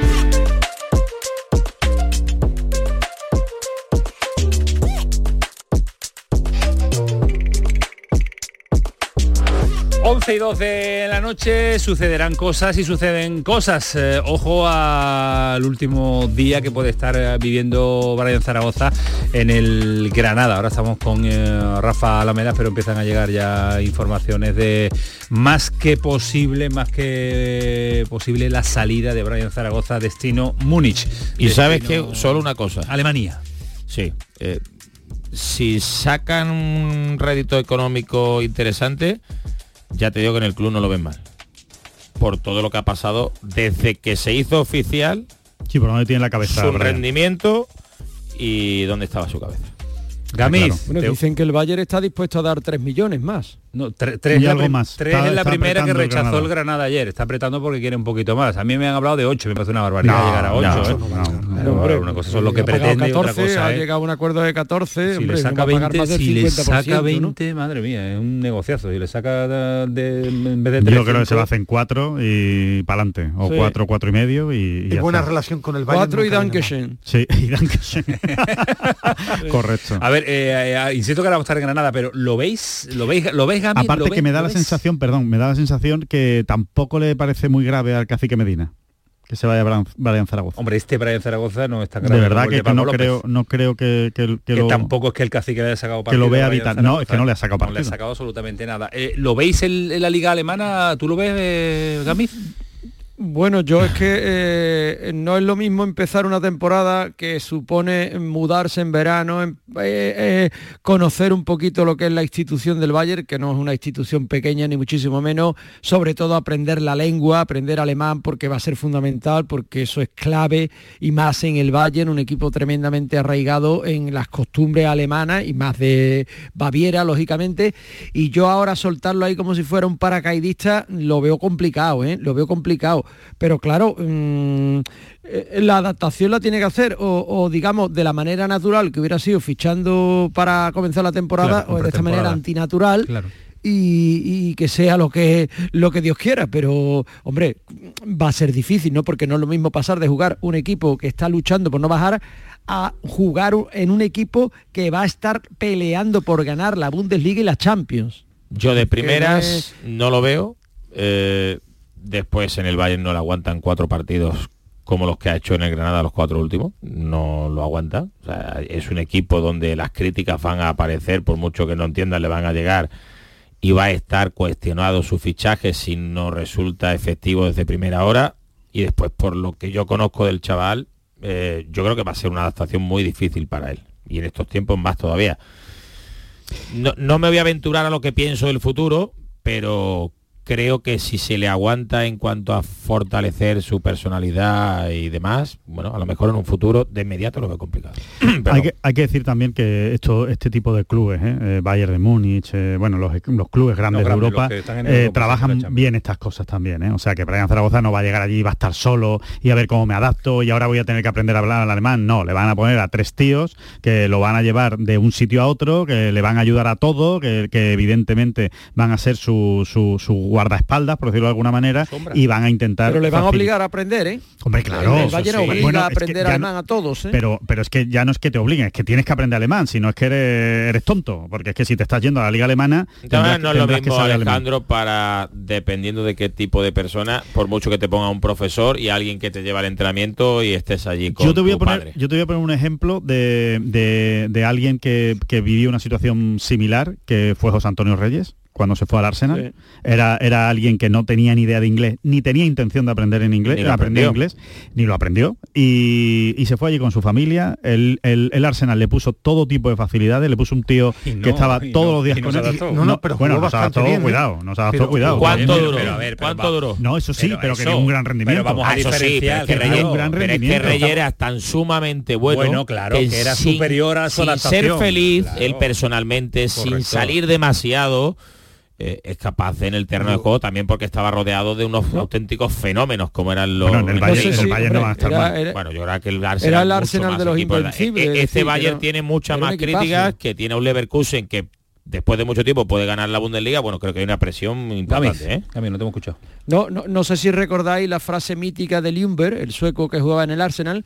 11 y 12 de la noche sucederán cosas y suceden cosas. Eh, ojo al último día que puede estar eh, viviendo Brian Zaragoza en el Granada. Ahora estamos con eh, Rafa Alameda, pero empiezan a llegar ya informaciones de más que posible, más que posible la salida de Brian Zaragoza destino Múnich. Y sabes que solo una cosa. Alemania. Sí. si sacan un rédito económico interesante, ya te digo que en el club no lo ven mal. Por todo lo que ha pasado desde que se hizo oficial. Sí, por donde tiene la cabeza. Su rendimiento y dónde estaba su cabeza. Gamis. dicen que el Bayern está dispuesto a dar 3 millones más. No, tres, y algo más. Tres es la primera que rechazó el Granada. ayer. Está apretando porque quiere un poquito más. A mí me han hablado de 8, me parece una barbaridad llegar a 8. ¿eh? Una cosa son lo que pretende 14, otra cosa ha llegado a un acuerdo de 14. Si le saca 20, si le saca 20 madre mía, es un negociazo. Si le saca de, en vez de 3, Yo creo que se va a hacer en 4 y para adelante. O 4, 4 y medio y, y buena relación con el Bayern. 4 y Dankeschön. Sí, y Dankeschön. Correcto. A ver, eh, eh, insisto que ahora vamos a estar en Granada, pero ¿lo veis? ¿Lo veis? ¿Lo veis Aparte que me da la sensación, perdón, me da la sensación que tampoco le parece muy grave al cacique Medina que se vaya Brian Zaragoza. Hombre, este Brian Zaragoza no está grave. De verdad que, no creo, no creo que, que, tampoco es que el cacique le haya sacado partido. Que lo vea vital. No, es que no le ha sacado partido. No le ha sacado absolutamente nada. Eh, ¿Lo veis en, la liga alemana? ¿Tú lo ves, eh, Gamiz? Bueno, yo es que eh, no es lo mismo empezar una temporada que supone mudarse en verano, eh, eh, conocer un poquito lo que es la institución del Bayern, que no es una institución pequeña ni muchísimo menos, sobre todo aprender la lengua, aprender alemán, porque va a ser fundamental, porque eso es clave, y más en el Bayern, un equipo tremendamente arraigado en las costumbres alemanas y más de Baviera, lógicamente, y yo ahora soltarlo ahí como si fuera un paracaidista, lo veo complicado, lo veo complicado pero claro, mm, eh, la adaptación la tiene que hacer o, digamos de la manera natural que hubiera sido fichando para comenzar la temporada o de esta manera antinatural. Y, que sea lo que, lo que Dios quiera, pero hombre, va a ser difícil, ¿no? Porque no es lo mismo pasar de jugar un equipo que está luchando por no bajar a jugar en un equipo que va a estar peleando por ganar la Bundesliga y la Champions. Yo de primeras no lo veo. Eh, Después en el Bayern no le aguantan cuatro partidos como los que ha hecho en el Granada los cuatro últimos, no lo aguanta. es un equipo donde las críticas van a aparecer, por mucho que no entiendan, le van a llegar y va a estar cuestionado su fichaje si no resulta efectivo desde primera hora. Y después, por lo que yo conozco del chaval, eh, yo creo que va a ser una adaptación muy difícil para él. Y en estos tiempos más todavía. No, no me voy a aventurar a lo que pienso del futuro, pero creo que si se le aguanta en cuanto a fortalecer su personalidad y demás, bueno, a lo mejor en un futuro de inmediato lo veo complicado. Hay, que, hay, que, decir también que esto, este tipo de clubes, ¿eh? eh Bayern de Múnich, eh, bueno, los, clubes grandes de Europa, eh, trabajan bien estas cosas también. O sea, que Brian Zaragoza no va a llegar allí y va a estar solo y a ver cómo me adapto y ahora voy a tener que aprender a hablar al alemán. No, le van a poner a tres tíos que lo van a llevar de un sitio a otro, que le van a ayudar a todo, que, evidentemente van a ser su, su, su guardaespaldas, por decirlo de alguna manera, y van a intentar... Pero le van a obligar a aprender, ¿eh? Hombre, claro. El Bayern obliga a aprender alemán a todos, ¿eh? Pero, pero es que ya no es que te obliguen, es que tienes que aprender alemán, si no es que eres, tonto, porque es que si te estás yendo a la liga alemana... no es lo mismo, Alejandro, para, dependiendo de qué tipo de persona, por mucho que te ponga un profesor y alguien que te lleva al entrenamiento y estés allí con yo te voy a poner, Yo te voy a poner un ejemplo de, de, alguien que, que vivió una situación similar, que fue José Antonio Reyes cuando se fue al Arsenal. Era, era alguien que no tenía ni idea de inglés, ni tenía intención de aprender en inglés, ni aprender inglés, ni lo aprendió. Y, se fue allí con su familia. El, el, Arsenal le puso todo tipo de facilidades, le puso un tío que estaba todos los días con él. No, no, pero bueno, nos adaptó, bien, ¿eh? cuidado, nos adaptó, cuidado. ¿Cuánto duró? ¿Cuánto duró? No, eso sí, pero, que dio un gran rendimiento. Pero vamos a eso sí, pero que Reyes, un gran rendimiento. que Reyes era tan sumamente bueno, bueno claro, que, era superior a su sin ser feliz, él personalmente, sin salir demasiado, eh, es capaz en el terreno de juego también porque estaba rodeado de unos auténticos fenómenos como eran los bueno, el Bayern, no va a estar mal. bueno yo creo que el Arsenal, era el Arsenal de los invencibles e-, este Bayern tiene muchas más críticas que tiene un Leverkusen que después de mucho tiempo puede ganar la Bundesliga, bueno, creo que hay una presión importante. ¿eh? A mí no te hemos escuchado. No, no, no sé si recordáis la frase mítica de Ljungberg, el sueco que jugaba en el Arsenal,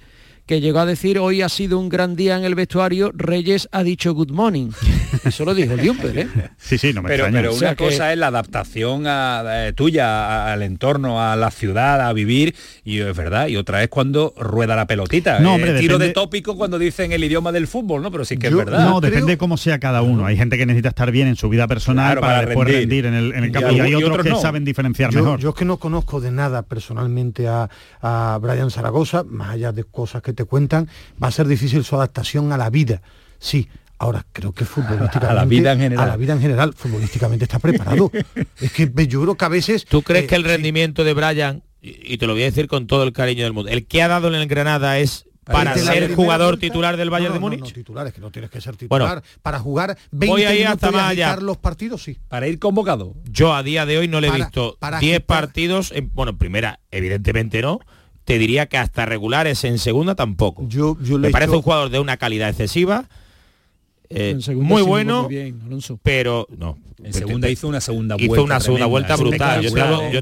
que llegó a decir hoy ha sido un gran día en el vestuario, Reyes ha dicho good morning. Eso lo dijo el ¿eh? Sí, sí, no me pero. Pero una cosa es la adaptación a, tuya al entorno, a la ciudad, a vivir, y es verdad, y otra es cuando rueda la pelotita. No, hombre, tiro de tópico cuando dicen el idioma del fútbol, ¿no? Pero sí que es verdad. No, depende cómo sea cada uno. Hay gente que necesita estar bien en su vida personal para, después rendir, en el, campo. Y, hay otros, que saben diferenciar mejor. Yo es que no conozco de nada personalmente a, a Brian Zaragoza, más allá de cosas que te cuentan, va a ser difícil su adaptación a la vida. Sí, Ahora, creo que futbolísticamente... A la vida en general. A la vida en general, futbolísticamente está preparado. es que yo creo que a veces... ¿Tú crees eh, que el rendimiento de Brian, y te lo voy a decir con todo el cariño del mundo, el que ha dado en el Granada es para ser jugador titular del Bayern de Múnich? No, titular, es que no tienes que ser titular. para jugar 20 voy a ir hasta más allá. los partidos, sí. Para ir convocado. Yo a día de hoy no le he visto 10 partidos, en, bueno, primera, evidentemente no, te diría que hasta regulares en segunda tampoco. Yo, Me parece un jugador de una calidad excesiva. Eh, muy bueno, pero no, en segunda hizo una segunda vuelta. Hizo una segunda vuelta brutal. Yo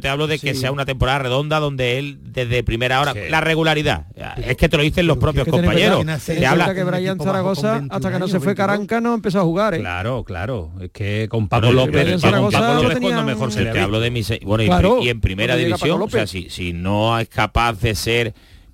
te, hablo, de que sea una temporada redonda donde él desde primera hora la regularidad. Es que te lo dicen los propios compañeros. Te habla que Brian Zaragoza hasta que no se fue Caranca no empezó a jugar. ¿eh? Claro, claro. Es que con Paco López, con Paco López cuando mejor se le Te hablo de mi bueno y, en primera división, o sea, si, si no es capaz de ser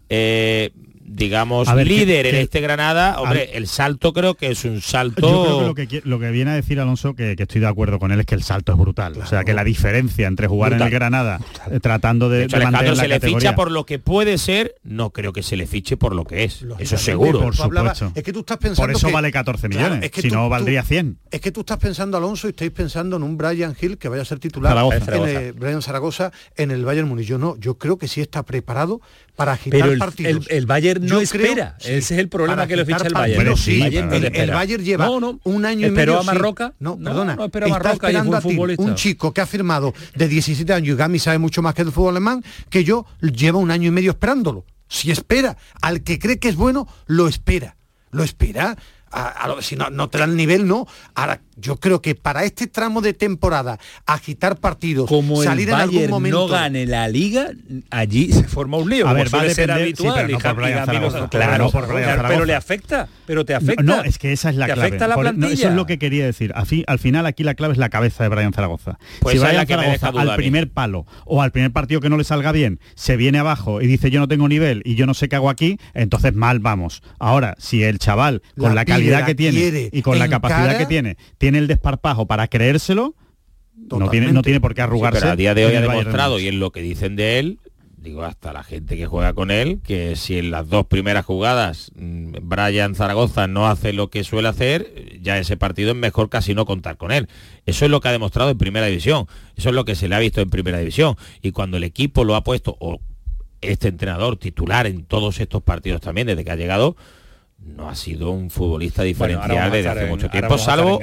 eh, digamos, líder en este Granada, hombre, el salto creo que es un salto... Yo creo que lo que, lo que viene a decir Alonso, que, estoy de acuerdo con él, es que el salto es brutal. O sea, que la diferencia entre jugar en el Granada eh, tratando de, de, mantener se le ficha por lo que puede ser, no creo que se le fiche por lo que es. Eso seguro. Por supuesto. es que tú estás pensando Por eso vale 14 millones, si no valdría 100. Es que tú estás pensando, Alonso, y estáis pensando en un Brian Hill que vaya a ser titular, en Brian Zaragoza, en el Bayern Múnich. Yo no, yo creo que sí está preparado para agitar Pero el, partidos. El, Bayern no espera. Ese es el problema que le ficha el Bayern. Pero sí, el, Bayern lleva un año y medio. a Marroca? No, perdona. No, a Marroca y un, futbolista. un chico que ha firmado de 17 años y Gami sabe mucho más que del fútbol alemán, que yo lleva un año y medio esperándolo. Si espera, al que cree que es bueno, lo espera. Lo espera. si no, no te da el nivel, no. Ahora, yo creo que para este tramo de temporada, agitar partidos, como salir el en algún momento. no gane la liga, allí se forma un lío. A ver, va a ser habitual. claro, pero le afecta, pero te afecta. No, es que esa es la clave. Afecta la plantilla. eso es lo que quería decir. al final aquí la clave es la cabeza de Brian Zaragoza. Pues si Brian Zaragoza al primer palo o al primer partido que no le salga bien, se viene abajo y dice yo no tengo nivel y yo no sé qué hago aquí, entonces mal vamos. Ahora, si el chaval con la, calidad que tiene y con la capacidad que tiene tiene el desparpajo para creérselo, no tiene, no tiene por qué arrugarse. pero a día de hoy ha demostrado, y en lo que dicen de él, digo, hasta la gente que juega con él, que si en las dos primeras jugadas mm, Brian Zaragoza no hace lo que suele hacer, ya ese partido es mejor casi no contar con él. Eso es lo que ha demostrado en primera división, eso es lo que se le ha visto en primera división. Y cuando el equipo lo ha puesto, o este entrenador titular en todos estos partidos también, desde que ha llegado, no ha sido un futbolista diferencial desde hace mucho tiempo, salvo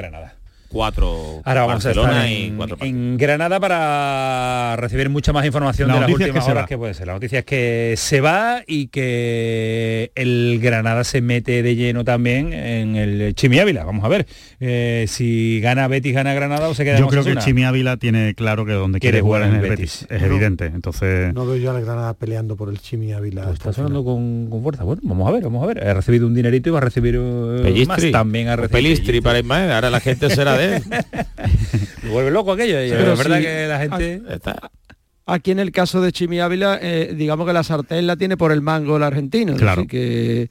cuatro Ahora vamos a estar en, Granada para recibir mucha más información de las últimas horas que puede ser. La noticia es que se va y que el Granada se mete de lleno también en el Chimi Ávila. Vamos a ver eh, si gana Betis, gana Granada o se queda Yo creo que el Chimi Ávila tiene claro que donde quiere, jugar en el Betis. Es evidente. Entonces no veo yo a la Granada peleando por el Chimi Ávila. Pues está sonando con, fuerza. Bueno, vamos a ver, vamos a ver. Ha recibido un dinerito y va a recibir uh, más. También ha recibido Pelistri para Ahora la gente será vuelve loco aquello. Pero es verdad que la gente... Está... Aquí en el caso de Chimi Ávila, eh, digamos que la sartén la tiene por el mango el argentino. Claro. que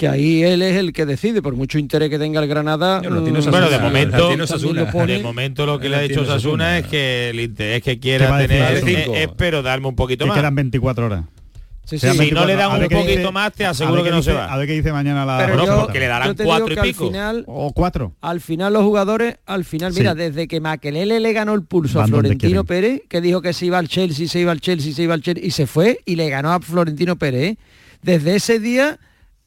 que ahí él es el que decide, por mucho interés que tenga el Granada. bueno, de momento, de momento lo que le ha dicho Sasuna es que el interés que quiera tener es, pero darme un poquito más. quedan 24 horas si no le dan un poquito más, te aseguro que no se va. A ver qué dice mañana la... Pero que le darán cuatro y pico. Final, o cuatro. Al final los jugadores, al final, mira, desde que Maquelele le ganó el pulso a Florentino Pérez, que dijo que se iba al Chelsea, se iba al Chelsea, se iba al Chelsea, y se fue y le ganó a Florentino Pérez. ¿eh? Desde ese día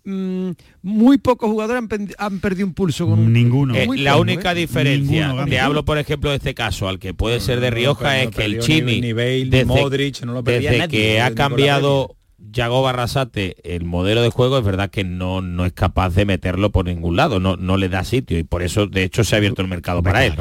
mm, muy pocos jugadores han, perdido un pulso con ninguno. Eh, la única ¿eh? diferencia, te hablo por ejemplo de este caso, al que puede ser de Rioja, es que el Chimi, desde, Modric, no lo desde que ha cambiado Yago Barrasate, el modelo de juego es verdad que no, no es capaz de meterlo por ningún lado, no, no le da sitio y por eso de hecho se ha abierto el mercado para él.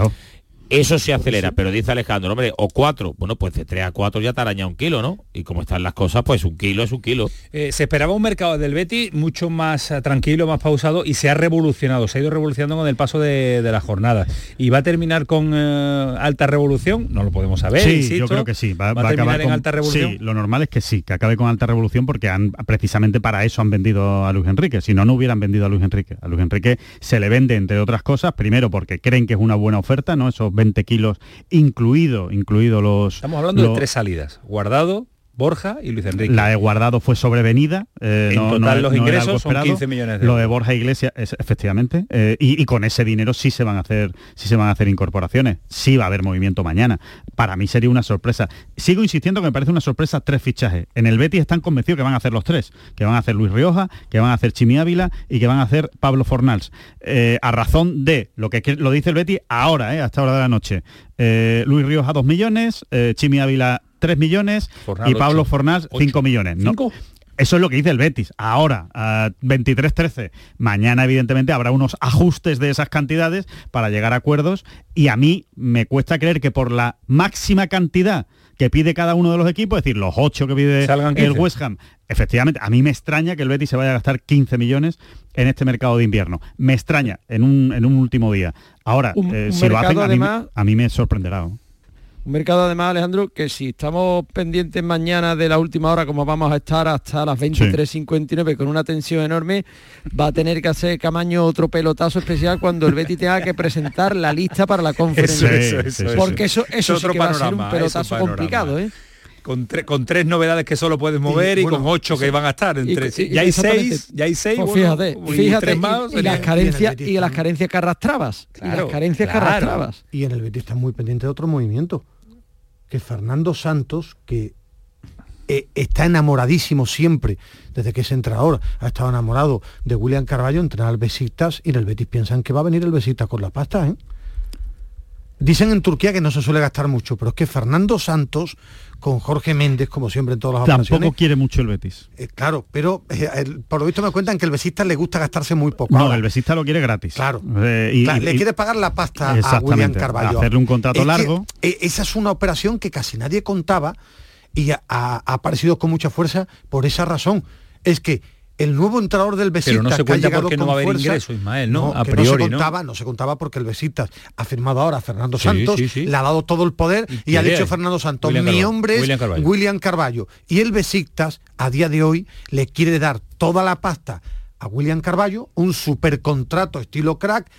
Eso se acelera, pero dice Alejandro, hombre, o cuatro, bueno, pues de tres a cuatro ya te araña un kilo, ¿no? Y como están las cosas, pues un kilo es un kilo. Eh, se esperaba un mercado del Betty mucho más eh, tranquilo, más pausado y se ha revolucionado, se ha ido revolucionando con el paso de, la jornada. ¿Y va a terminar con eh, alta revolución? No lo podemos saber. Sí, yo creo que sí. Va, a, terminar en alta revolución. Sí, lo normal es que sí, que acabe con alta revolución porque han precisamente para eso han vendido a Luis Enrique. Si no, no hubieran vendido a Luis Enrique. A Luis Enrique se le vende, entre otras cosas, primero porque creen que es una buena oferta, ¿no? Esos 20 kilos, incluido, incluido los... Estamos hablando de tres salidas. Guardado, Borja y Luis Enrique. La de Guardado fue sobrevenida. Eh, en total los ingresos son 15 millones de euros. Lo de Borja Iglesias, es, efectivamente. Eh, y, con ese dinero sí se van a hacer, sí se van a hacer incorporaciones. Sí va a haber movimiento mañana. Para mí sería una sorpresa. Sigo insistiendo que me parece una sorpresa tres fichajes. En el Betis están convencidos que van a hacer los tres. Que van a hacer Luis Rioja, que van a hacer Chimi Ávila y que van a hacer Pablo Fornals. Eh, a razón de lo que lo dice el Betis ahora, a esta hora de la noche. Luis Rioja 2 millones, Chimi Ávila 3 millones y Pablo Fornás 5 millones. ¿no? Eso es lo que dice el Betis. Ahora, 23-13. Mañana, evidentemente, habrá unos ajustes de esas cantidades para llegar a acuerdos y a mí me cuesta creer que por la máxima cantidad que pide cada uno de los equipos, es decir, los 8 que pide el West Ham, efectivamente, a mí me extraña que el Betis se vaya a gastar 15 millones en este mercado de invierno. Me extraña en un, en un último día. Ahora, eh, si lo hacen, a, mí, me sorprenderá. Un mercado además, Alejandro, que si estamos pendientes mañana de la última hora, como vamos a estar hasta las 23.59 con una tensión enorme, va a tener que hacer Camaño otro pelotazo especial cuando el Betty tenga que presentar la lista para la conferencia. Porque eso, eso sí que va a ser un pelotazo complicado, ¿eh? con, con, tres novedades que solo puedes mover y, con ocho que van a estar entre sí. Ya hay seis, ya hay seis. Pues fíjate, fíjate, y, las carencias y las carencias que arrastrabas. y las carencias que arrastrabas. Y en el Betis está muy pendiente de otro movimiento. Que Fernando Santos, que eh, está enamoradísimo siempre, desde que es entrenador, ha estado enamorado de William Carballo, entrenar al Besiktas, y en el Betis piensan que va a venir el Besiktas con la pasta, ¿eh? Dicen en Turquía que no se suele gastar mucho, pero es que Fernando Santos con Jorge Méndez, como siempre en todas las Tampoco Tampoco quiere mucho el Betis. Eh, claro, pero eh, por lo visto me cuentan que el besista le gusta gastarse muy poco. No, el besista lo quiere gratis. Claro. Eh, y, le quiere pagar la pasta a William Carvalho. Hacerle un contrato largo. esa es una operación que casi nadie contaba y ha aparecido con mucha fuerza por esa razón. Es que el nuevo entrenador del Besiktas Pero no se cuenta porque no va a haber ingreso, Ismael, ¿no? a priori, no se contaba, ¿no? se contaba porque el Besiktas ha firmado ahora a Fernando Santos, le ha dado todo el poder y, ha dicho Fernando Santos, mi hombre es William Carballo. Y el Besiktas, a día de hoy, le quiere dar toda la pasta a William Carballo, un supercontrato estilo crack,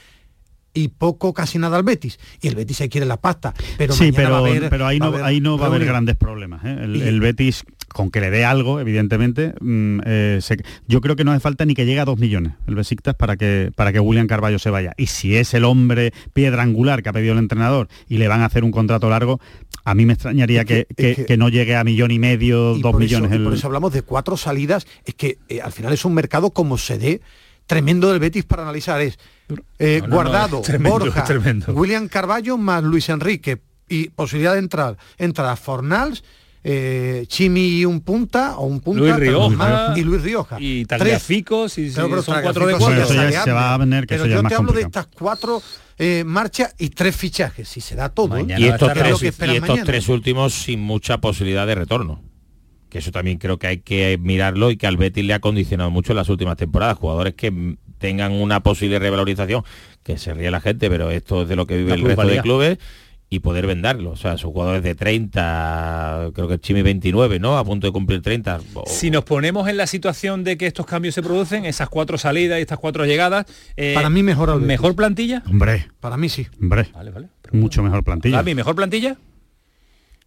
y poco casi nada al Betis. Y el Betis se quiere la pasta pero sí pero, pero ahí no, ahí no va a haber grandes problemas ¿eh? el, Betis con que le dé algo evidentemente mm, eh, yo creo que no hace falta ni que llegue a dos millones el Besiktas para que para que William Carballo se vaya. Y si es el hombre piedra angular que ha pedido el entrenador y le van a hacer un contrato largo a mí me extrañaría que, que, no llegue a millón y medio dos millones por eso hablamos de cuatro salidas. Es que eh, al final es un mercado como se dé tremendo del Betis para analizar. Es eh, Guardado, Borja, William Carballo más Luis Enrique y posibilidad de entrar, entrar Fornals, eh, Chimi y un punta o un punta Luis Rioja. Y Luis Rioja. Y Tagliaficos y son cuatro de cuatro se va a venir pero yo te hablo de estas cuatro eh, marchas y tres fichajes si se da todo ¿eh? y estos, tres, y estos tres últimos sin mucha posibilidad de retorno. Que eso también creo que hay que mirarlo y que al Betis le ha condicionado mucho en las últimas temporadas. Jugadores que tengan una posible revalorización, que se ríe la gente, pero esto es de lo que vive el resto de clubes y poder venderlo. O sea, son jugadores de 30, creo que Chimi 29, ¿no? A punto de cumplir 30. Si nos ponemos en la situación de que estos cambios se producen, esas cuatro salidas y estas cuatro llegadas... Eh, para mí mejor ¿Mejor plantilla? Hombre. Para mí sí. Hombre. Vale, vale. Mucho mejor plantilla. ¿A mí mejor plantilla?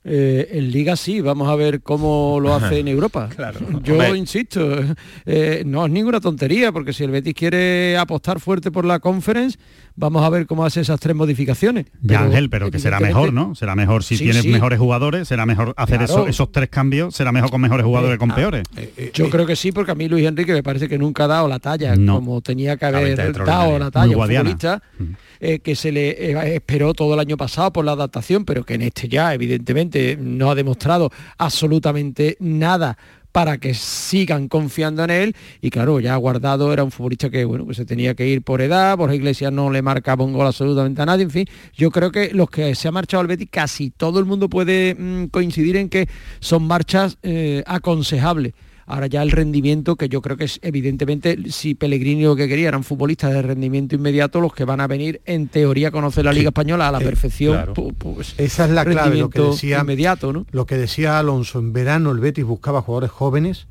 Eh, en Liga sí, vamos a ver cómo lo hace en Europa. Yo insisto, eh, no es ninguna tontería, porque si el Betis quiere apostar fuerte por la conference, vamos a ver cómo hace esas tres modificaciones. Ya Ángel, pero que será mejor, ¿no? Será mejor si tienes mejores jugadores, será mejor hacer esos tres cambios, será mejor con mejores jugadores que con ah, peores. Eh, Yo creo que sí, porque a mí Luis Enrique me parece que nunca ha dado la talla como tenía que haber dado la talla futbolista. Mm. Eh, que se le eh, esperó todo el año pasado por la adaptación, pero que en este ya evidentemente no ha demostrado absolutamente nada para que sigan confiando en él. Y claro, ya Guardado era un futbolista que, bueno, pues se tenía que ir por edad, por Iglesias no le marcaba un gol absolutamente a nadie, en fin, yo creo que los que se ha marchado al Betis, casi todo el mundo puede mm, coincidir en que son marchas eh, aconsejables. Ahora ya el rendimiento, que yo creo que es evidentemente, si Pellegrini lo que quería eran futbolistas de rendimiento inmediato, los que van a venir en teoría a conocer la Liga Española a la eh, perfección. Pues, Esa es la clave, lo que decía, inmediato, ¿no? Lo que decía Alonso, en verano el Betis buscaba jugadores jóvenes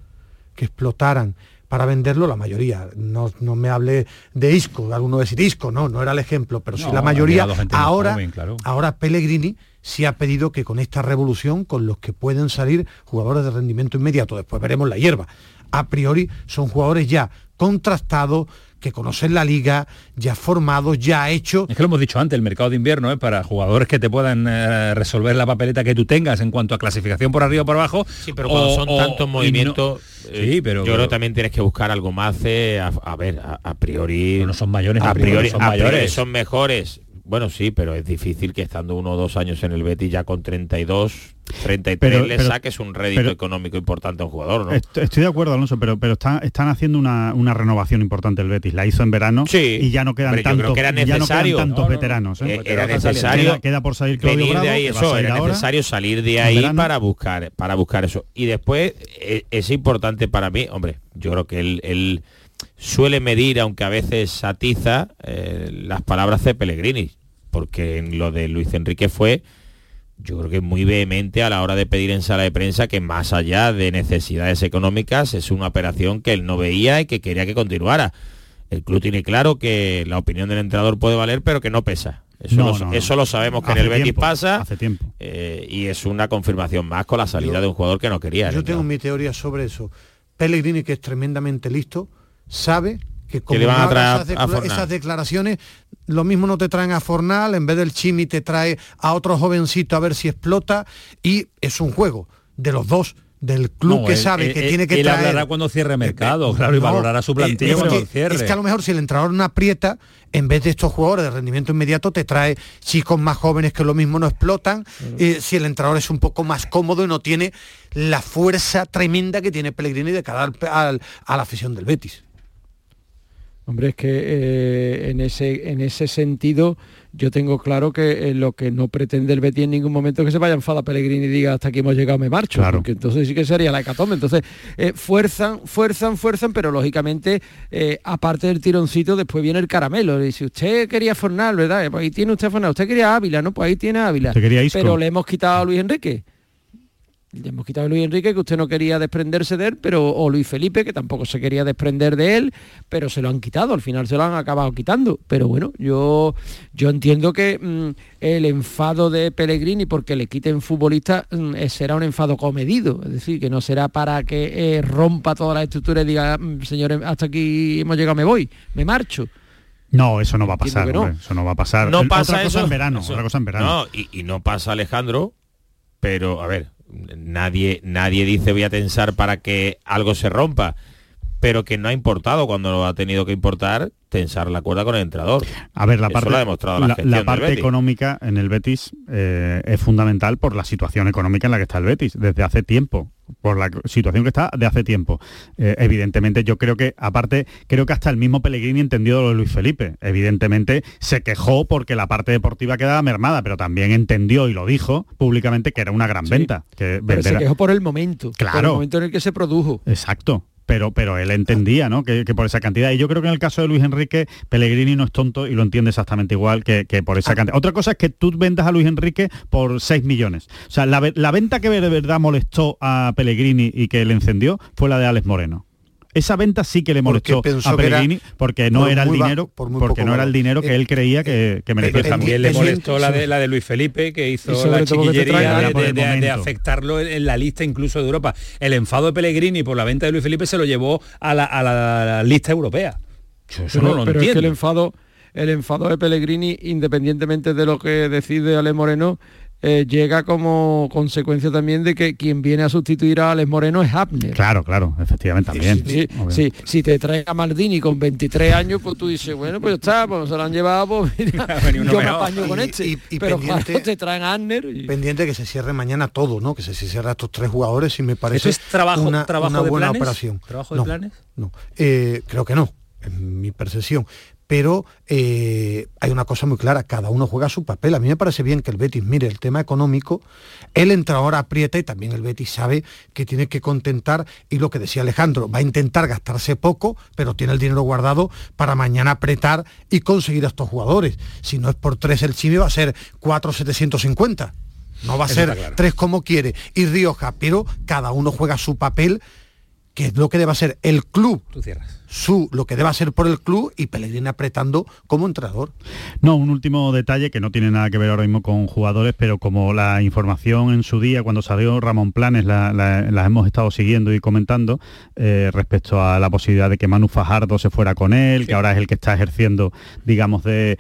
que explotaran para venderlo la mayoría. No, me hable de Isco, alguno decir Isco, no, no era el ejemplo, pero sí la mayoría. Ahora, ahora Pellegrini sí ha pedido que con esta revolución, con los que pueden salir jugadores de rendimiento inmediato, después veremos la hierba, a priori son jugadores ya contrastados, que conocen la liga, ya formados, ya hechos. Es que lo hemos dicho antes, el mercado de invierno es para jugadores que te puedan eh, resolver la papeleta que tú tengas en cuanto a clasificación por arriba o por abajo. Sí, pero cuando son tantos movimientos, sí, pero, yo creo que también tienes que buscar algo más. Eh, a, ver, a, priori... No son mayores, a priori, son, mayores. son mejores bueno, sí, pero es difícil que estando uno o dos años en el Betis ya con 32, 33 le saques un rédito económico importante a un jugador, ¿no? Estoy de acuerdo, Alonso, pero, pero están, están haciendo una, renovación importante el Betis. La hizo en verano y ya no quedan tantos, tantos veteranos. ¿eh? Eh, era necesario queda, por salir venir de ahí eso, era necesario salir de ahí para buscar, para buscar eso. Y después eh, es importante para mí, hombre, yo creo que el suele medir, aunque a veces atiza, eh, las palabras de Pellegrini, porque en lo de Luis Enrique fue, yo creo que muy vehemente a la hora de pedir en sala de prensa que más allá de necesidades económicas es una operación que él no veía y que quería que continuara. El club tiene claro que la opinión del entrenador puede valer, pero que no pesa. Eso, lo, eso lo sabemos que en el Betis pasa hace tiempo. Eh, y es una confirmación más con la salida de un jugador que no quería. Yo tengo mi teoría sobre eso. Pellegrini, que es tremendamente listo, sabe que como le van a esas, declaraciones, lo mismo no te traen a Fornal, en vez del Chimi te trae a otro jovencito a ver si explota y es un juego de los dos del club que sabe que tiene que él hablará cuando cierre mercado, claro, y valorará su plantilla cuando cierre. Es que a lo mejor si el entrenador no aprieta, en vez de estos jugadores de rendimiento inmediato, te trae chicos más jóvenes que lo mismo no explotan, eh, si el entrenador es un poco más cómodo y no tiene la fuerza tremenda que tiene Pellegrini de cara a la afición del Betis. Hombre, es que eh, en, ese, en ese sentido yo tengo claro que eh, lo que no pretende el Betis en ningún momento es que se vaya a enfadar Pellegrini y diga hasta aquí hemos llegado, me marcho. Claro. Porque entonces sí que sería la hecatombe. Entonces, eh, fuerzan, fuerzan, fuerzan, pero lógicamente, aparte del tironcito, después viene el caramelo. Y si usted quería Fornal, ¿verdad? Pues ahí tiene usted Fornal. Usted quería Ávila, ¿no? Pues ahí tiene Ávila. Pero le hemos quitado a Luis Enrique le hemos quitado a Luis Enrique, que usted no quería desprenderse de él, pero o Luis Felipe, que tampoco se quería desprender de él, pero se lo han quitado, al final se lo han acabado quitando. Pero bueno, yo, yo entiendo que mm, el enfado de Pellegrini porque le quiten futbolistas mm, eh, será un enfado comedido, es decir, que no será para que eh, rompa toda la estructura y diga, mm, señores, hasta aquí hemos llegado, me voy, me marcho. No, eso no va a pasar, eso no va a pasar. No pasa eso en verano, otra cosa en verano. No, y, y no pasa Alejandro, pero a ver, nadie, nadie dice voy a tensar para que algo se rompa, pero que no ha importado cuando lo ha tenido que importar tensar la cuerda con el entrenador. A ver, la parte, la, parte económica en el Betis eh, es fundamental por la situación económica en la que está el Betis desde hace tiempo por la situación que está de hace tiempo. Eh, evidentemente yo creo que, aparte, creo que hasta el mismo Pellegrini entendió lo de Luis Felipe. Evidentemente se quejó porque la parte deportiva quedaba mermada, pero también entendió y lo dijo públicamente que era una gran venta. Que pero se quejó por el momento, claro. por el momento en el que se produjo. Exacto pero, pero él entendía ¿no? Que, por esa cantidad. Y yo creo que en el caso de Luis Enrique, Pellegrini no es tonto y lo entiende exactamente igual que, por esa ah. cantidad. Otra cosa es que tú vendas a Luis Enrique por 6 millones. O sea, la, la venta que de verdad molestó a Pellegrini y que le encendió fue la de Alex Moreno. Esa venta sí que le molestó a Pellegrini porque no era el dinero, porque no era el dinero que él creía que, que merecía. también le molestó la de la de Luis Felipe que hizo la chiquillería de, afectarlo en la lista incluso de Europa. El enfado de Pellegrini por la venta de Luis Felipe se lo llevó a la, lista europea. eso no lo pero el enfado el enfado de Pellegrini, independientemente de lo que decide Ale Moreno, eh, llega como consecuencia también de que quien viene a sustituir a Alex Moreno es Abner. Claro, claro, efectivamente también. Sí, si te trae a Maldini con 23 años, pues tú dices, bueno, pues está, pues se lo han llevado, pues yo me apaño con este. Y, pero pendiente, te traen a Abner. Pendiente que se cierre mañana todo, ¿no? Que se cierre estos tres jugadores y me parece es trabajo, una, trabajo de buena operación. ¿Trabajo de planes? No, eh, creo que no, en mi percepción pero eh, hay una cosa muy clara, cada uno juega su papel. A mí me parece bien que el Betis mire el tema económico, el entrenador aprieta y también el Betis sabe que tiene que contentar, y lo que decía Alejandro, va a intentar gastarse poco, pero tiene el dinero guardado para mañana apretar y conseguir a estos jugadores. Si no es por tres el Chimi va a ser 4,750. No va a ser tres como quiere. Y Rioja, pero cada uno juega su papel que es lo que debe ser el club. Tú cierras. Su, lo que deba ser por el club y Pellegrini apretando como entrenador. No, un último detalle que no tiene nada que ver ahora mismo con jugadores, pero como la información en su día, cuando salió Ramón Planes, la, hemos estado siguiendo y comentando eh, respecto a la posibilidad de que Manu Fajardo se fuera con él, que ahora es el que está ejerciendo, digamos, de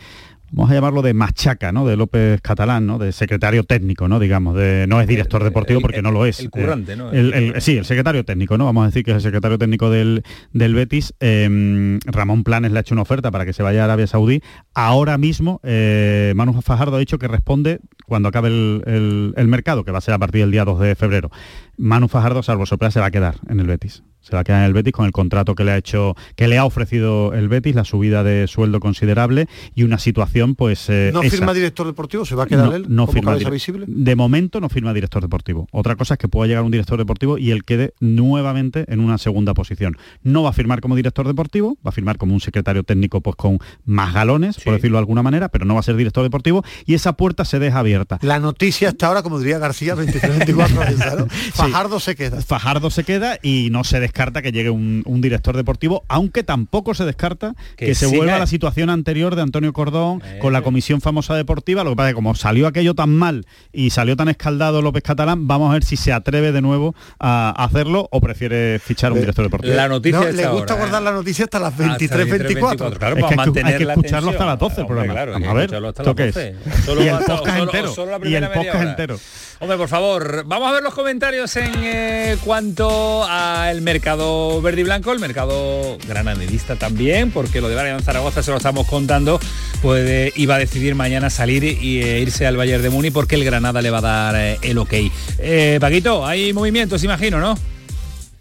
vamos a llamarlo de machaca, ¿no? De López Catalán, ¿no? De secretario técnico, ¿no? Digamos, de no es director deportivo porque no lo es. El currante, ¿no? sí, el secretario técnico, ¿no? Vamos a decir que es el secretario técnico del, del Betis. Em, Ramón Planes le ha hecho una oferta para que se vaya a Arabia Saudí. Ahora mismo, eh, Manu Fajardo ha dicho que responde cuando acabe el, el mercado, que va a ser a partir del día 2 de febrero. Manu Fajardo, salvo sorpresa, se va a quedar en el Betis se va a quedar en el Betis con el contrato que le ha hecho, que le ha ofrecido el Betis, la subida de sueldo considerable y una situación pues. Eh, ¿No firma director deportivo? ¿Se va a quedar él? No firma visible? De momento no firma director deportivo. Otra cosa es que pueda llegar un director deportivo y él quede nuevamente en una segunda posición. No va a firmar como director deportivo, va a firmar como un secretario técnico pues con más galones, por decirlo de alguna manera, pero no va a ser director deportivo y esa puerta se deja abierta. La noticia hasta ahora, como diría García, 23-24 Fajardo se queda. Fajardo se queda y no se descarta que llegue un, director deportivo, aunque tampoco se descarta que, se vuelva a la situación anterior de Antonio Cordón con la eh. comisión famosa deportiva. Lo que pasa es que como salió aquello tan mal y salió tan escaldado López Catalán, vamos a ver si se atreve de nuevo a hacerlo o prefiere fichar un director deportivo. La noticia le gusta guardar la noticia hasta las 23, 24. Claro, es que hay que escucharlo hasta las 12 el programa. a ver, Solo, y el podcast entero. y el podcast entero. Hombre, por favor, vamos a ver los comentarios en eh, cuanto al mercado verde y blanco, el mercado granadista también, porque lo de Brian Zaragoza se lo estamos contando, puede, iba a decidir mañana salir y e irse al Bayern de Muni porque el Granada le va a dar eh, el ok. Eh, Paquito, hay movimientos, imagino, ¿no?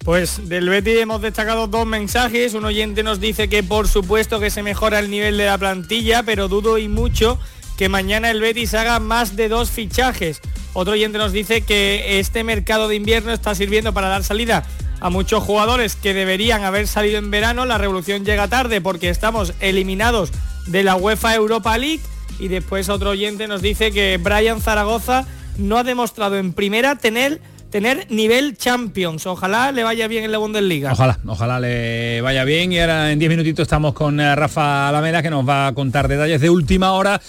Pues del Betis hemos destacado dos mensajes. Un oyente nos dice que por supuesto que se mejora el nivel de la plantilla, pero dudo y mucho que mañana el Betis haga más de dos fichajes. Otro oyente nos dice que este mercado de invierno está sirviendo para dar salida a muchos jugadores que deberían haber salido en verano. La revolución llega tarde porque estamos eliminados de la UEFA Europa League. Y después otro oyente nos dice que Brian Zaragoza no ha demostrado en primera tener tener nivel Champions. Ojalá le vaya bien en la Bundesliga. Ojalá, ojalá le vaya bien. Y ahora en 10 minutitos estamos con eh, Rafa Alameda que nos va a contar detalles de última hora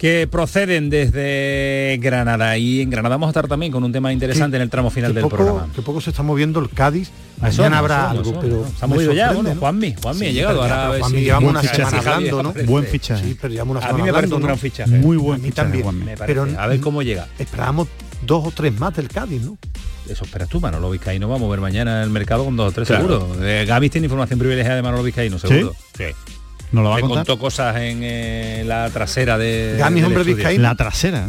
que proceden desde Granada. Y en Granada vamos a estar también con un tema interesante en el tramo final del programa. Que poco se está moviendo el Cádiz. Mañana habrá algo, pero se ha movido ya, bueno, Juanmi, Juanmi ha llegado. Ahora Juanmi llevamos una semana hablando, ¿no? Buen fichaje. Sí, pero llevamos una semana A mí me parece un gran fichaje. Muy buen fichaje, también. Pero a ver cómo llega. Esperábamos dos o tres más del Cádiz, ¿no? Eso esperas tú, Manolo Vizcaíno va a mover mañana el mercado con dos o tres seguro. Eh, Gaby tiene información privilegiada de Manolo Vizcaíno, seguro. Sí. ¿No lo va a contar? contó cosas en eh, la trasera de. Gamis hombre vizcaíno. La trasera.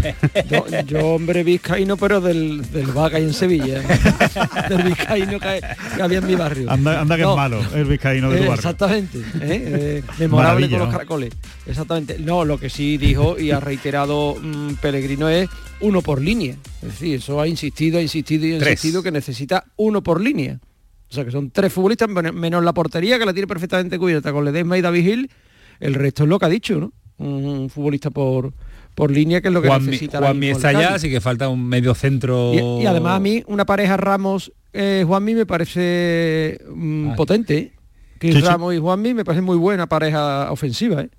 yo, hombre vizcaíno, pero del, del Vaca en Sevilla. del vizcaíno que, había en mi barrio. Anda, anda que es malo el vizcaíno de tu barrio. Exactamente. ¿eh? Eh, memorable con los caracoles. Exactamente. No, lo que sí dijo y ha reiterado mm, Pellegrino es uno por línea. Es decir, eso ha insistido, ha insistido y ha insistido que necesita uno por línea. O sea que son tres futbolistas, menos la portería que la tiene perfectamente cubierta con Ledesma y David Gil. El resto es lo que ha dicho, ¿no? Un futbolista por, por línea que es lo que necesita. Juanmi está allá, así que falta un medio centro. Y, además a mí una pareja Ramos eh, Juanmi me parece mm, potente. Que Ramos y Juanmi me parece muy buena pareja ofensiva. ¿eh?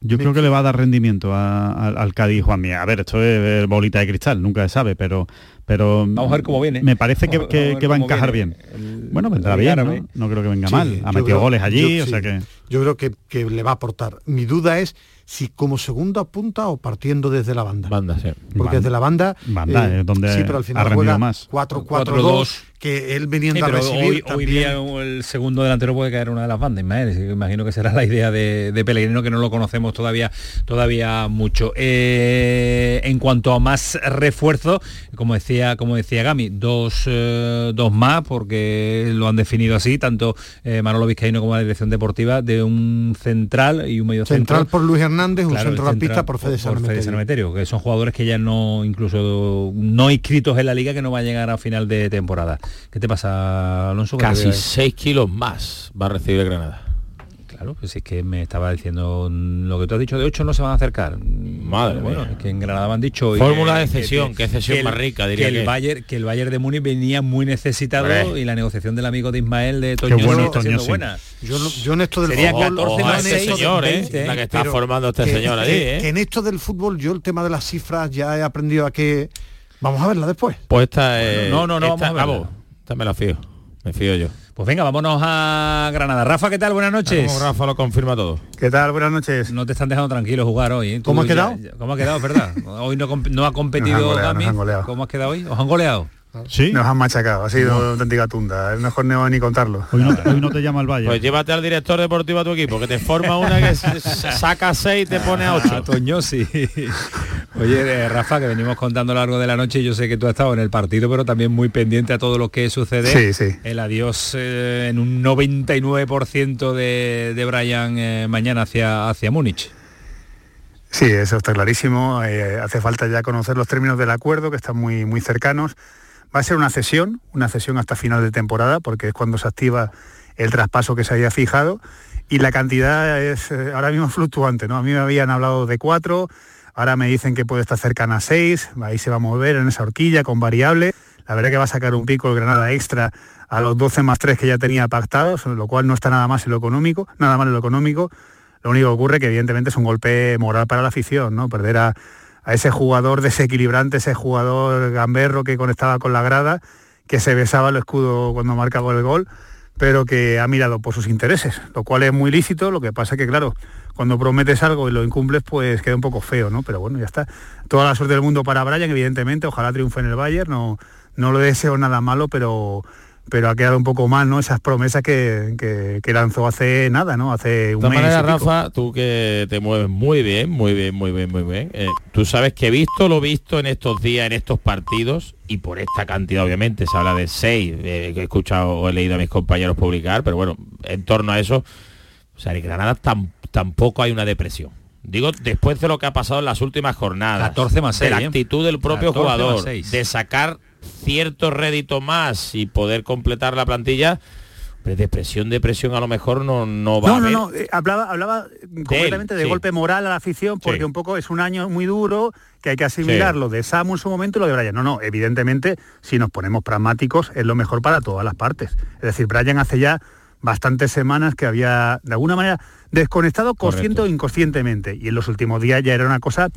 Yo creo que le va a dar rendimiento al Cádiz Juanmi. A ver, esto es bolita de cristal, nunca se sabe, pero pero vamos a ver cómo viene. Me parece que, va a encajar bien. bueno, vendrá bien, ¿no? ¿no? creo que venga mal. Ha metido goles allí, o sea que... Yo creo que, le va a aportar. Mi duda es si como segunda punta o partiendo desde la banda. Banda, sí. Porque desde la banda... Banda, eh, donde sí, pero al final juega más. 4-4-2 que él viniendo a recibir hoy, día el segundo delantero puede caer una de las bandas imagino que será la idea de, de, Pellegrino que no lo conocemos todavía todavía mucho. Eh, en cuanto a más refuerzo como decía como decía Gami dos, eh, dos más porque lo han definido así tanto eh, Manolo Vizcaíno como la dirección deportiva de un central y un medio central por Luis Hernández un centrocampista por Fede Sanemeterio. Que son jugadores que ya no incluso no inscritos en la liga que no va a llegar a final de temporada ¿Qué te pasa, Alonso? Casi 6 kilos más va a recibir Granada. Claro, pues es que me estaba diciendo lo que tú has dicho de 8 no se van a acercar. Madre bueno, es que en Granada me han dicho fórmula de cesión, que, cesión más rica diría que el Bayern que el Bayern de Múnich venía muy necesitado y la negociación del amigo de Ismael de Toño bueno, está siendo buena. Yo, yo, en esto del Sería fútbol 14 más este señor, ¿eh? la que está formando este señor allí, ¿eh? que en esto del fútbol yo el tema de las cifras ya he aprendido a que vamos a verla después. Pues esta es No, no, no, vamos a verla. Esta me la fío. Me fío yo. Pues venga, vámonos a Granada. Rafa, ¿qué tal? Buenas noches. Como Rafa lo confirma todo. ¿Qué tal? Buenas noches. No te están dejando tranquilo jugar hoy. ¿eh? ¿Cómo ha quedado? ¿Cómo ha quedado, verdad? Hoy no, no ha competido Gami. ¿Cómo has quedado hoy? ¿Os han goleado? ¿Sí? Nos han machacado, ha sido una auténtica tunda. Es mejor no ni contarlo. Hoy no, te llama el Valle. Pues llévate al director deportivo a tu equipo, que te forma una que saca seis y te pone a ocho. Toño, sí. Oye, eh, Rafa, que venimos contando a lo largo de la noche, yo sé que tú has estado en el partido, pero también muy pendiente a todo lo que sucede. Sí, sí. El adiós eh, en un 99% de, de Brian eh, mañana hacia, hacia Múnich. Sí, eso está clarísimo. hace falta ya conocer los términos del acuerdo, que están muy, muy cercanos Va a ser una cesión, una cesión hasta final de temporada, porque es cuando se activa el traspaso que se había fijado. Y la cantidad es eh, ahora mismo fluctuante, ¿no? A mí me habían hablado de cuatro, ahora me dicen que puede estar cercana a seis, ahí se va a mover en esa horquilla con variable. La verdad que va a sacar un pico el Granada extra a los 12 más 3 que ya tenía pactados, lo cual no está nada más en lo económico, nada más en lo económico. Lo único que ocurre que evidentemente es un golpe moral para la afición, ¿no? Perder a, a ese jugador desequilibrante, ese jugador gamberro que conectaba con la grada, que se besaba el escudo cuando marcaba el gol, pero que ha mirado por sus intereses, lo cual es muy lícito, lo que pasa que claro, cuando prometes algo y lo incumples, pues queda un poco feo, ¿no? Pero bueno, ya está. Toda la suerte del mundo para Brian, evidentemente, ojalá triunfe en el Bayern, no, no le deseo nada malo, pero pero ha quedado un poco mal, ¿no? Esas promesas que, lanzó hace nada, ¿no? Hace un de todas maneras, Rafa, tú que te mueves muy bien, muy bien, muy bien, muy bien. Eh, tú sabes que he visto lo visto en estos días, en estos partidos, y por esta cantidad, obviamente, se habla de seis, eh, que he escuchado o he leído a mis compañeros publicar, pero bueno, en torno a eso, o sea, en Granada tampoco hay una depresión. Digo, después de lo que ha pasado en las últimas jornadas, 14 más 6, de la ¿eh? actitud del propio jugador, de sacar cierto rédito más y poder completar la plantilla, depresión, depresión a lo mejor no, no va no, a No, no, eh, hablaba, hablaba completamente de golpe moral a la afición porque un poco es un año muy duro que hay que asimilar lo de Samu en su momento y lo de Brian. No, no, evidentemente, si nos ponemos pragmáticos, es lo mejor para todas las partes. Es decir, Brian hace ya bastantes semanas que había, de alguna manera, desconectado consciente o inconscientemente. Y en los últimos días ya era una cosa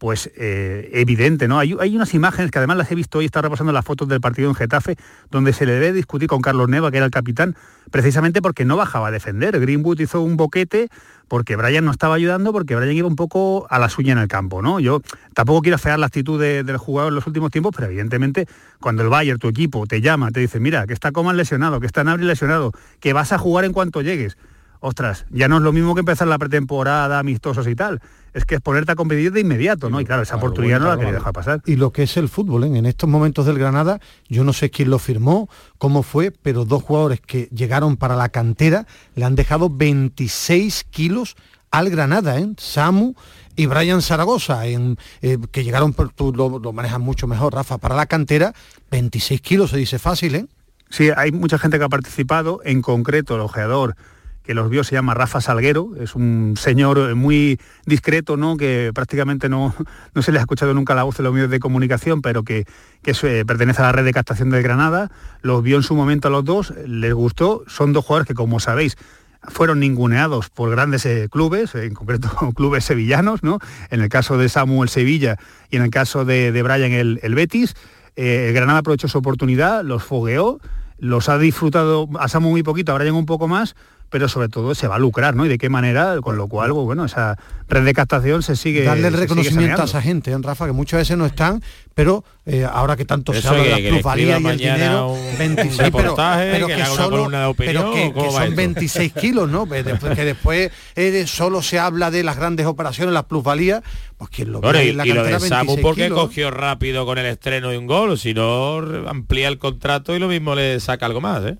pues eh, evidente, ¿no? Hay, unas imágenes que además las he visto hoy, está repasando las fotos del partido en Getafe, donde se le debe discutir con Carlos Neva, que era el capitán, precisamente porque no bajaba a defender. Greenwood hizo un boquete porque Brian no estaba ayudando, porque Brian iba un poco a la suya en el campo, ¿no? Yo tampoco quiero afear la actitud del jugador en los últimos tiempos, pero evidentemente cuando el Bayern, tu equipo, te llama, te dice, mira, que está Coman lesionado, que está Nabri lesionado, que vas a jugar en cuanto llegues, ostras, ya no es lo mismo que empezar la pretemporada, amistosos y tal es que es ponerte a competir de inmediato, ¿no? Y claro, esa oportunidad no la quería dejar pasar. Y lo que es el fútbol, ¿eh? en estos momentos del Granada, yo no sé quién lo firmó, cómo fue, pero dos jugadores que llegaron para la cantera le han dejado 26 kilos al Granada, ¿eh? Samu y Brian Zaragoza, en, eh, que llegaron, tú lo, lo, manejas mucho mejor, Rafa, para la cantera, 26 kilos, se dice fácil, ¿eh? Sí, hay mucha gente que ha participado, en concreto el ojeador que los vio se llama Rafa Salguero, es un señor muy discreto, ¿no? que prácticamente no, no se le ha escuchado nunca la voz de los medios de comunicación, pero que, que eh, pertenece a la red de captación de Granada, los vio en su momento a los dos, les gustó, son dos jugadores que como sabéis fueron ninguneados por grandes eh, clubes, en concreto clubes sevillanos, ¿no? en el caso de Samuel Sevilla y en el caso de, de Brian el, el Betis, eh, Granada aprovechó su oportunidad, los fogueó, los ha disfrutado a Samu muy poquito, a Brian un poco más, pero sobre todo se va a lucrar, ¿no? Y de qué manera, con lo cual, pues, bueno, esa red de captación se sigue darle el reconocimiento a esa gente, ¿eh, Rafa, que muchas veces no están, pero eh, ahora que tanto se habla de las plusvalías y el dinero, 26, pero, que, solo, pero que, son 26 kilos, ¿no? que después eh, solo se habla de las grandes operaciones, las plusvalías, pues quien lo ve y, la y lo de Samu porque cogió rápido con el estreno de un gol, o si no amplía el contrato y lo mismo le saca algo más, ¿eh?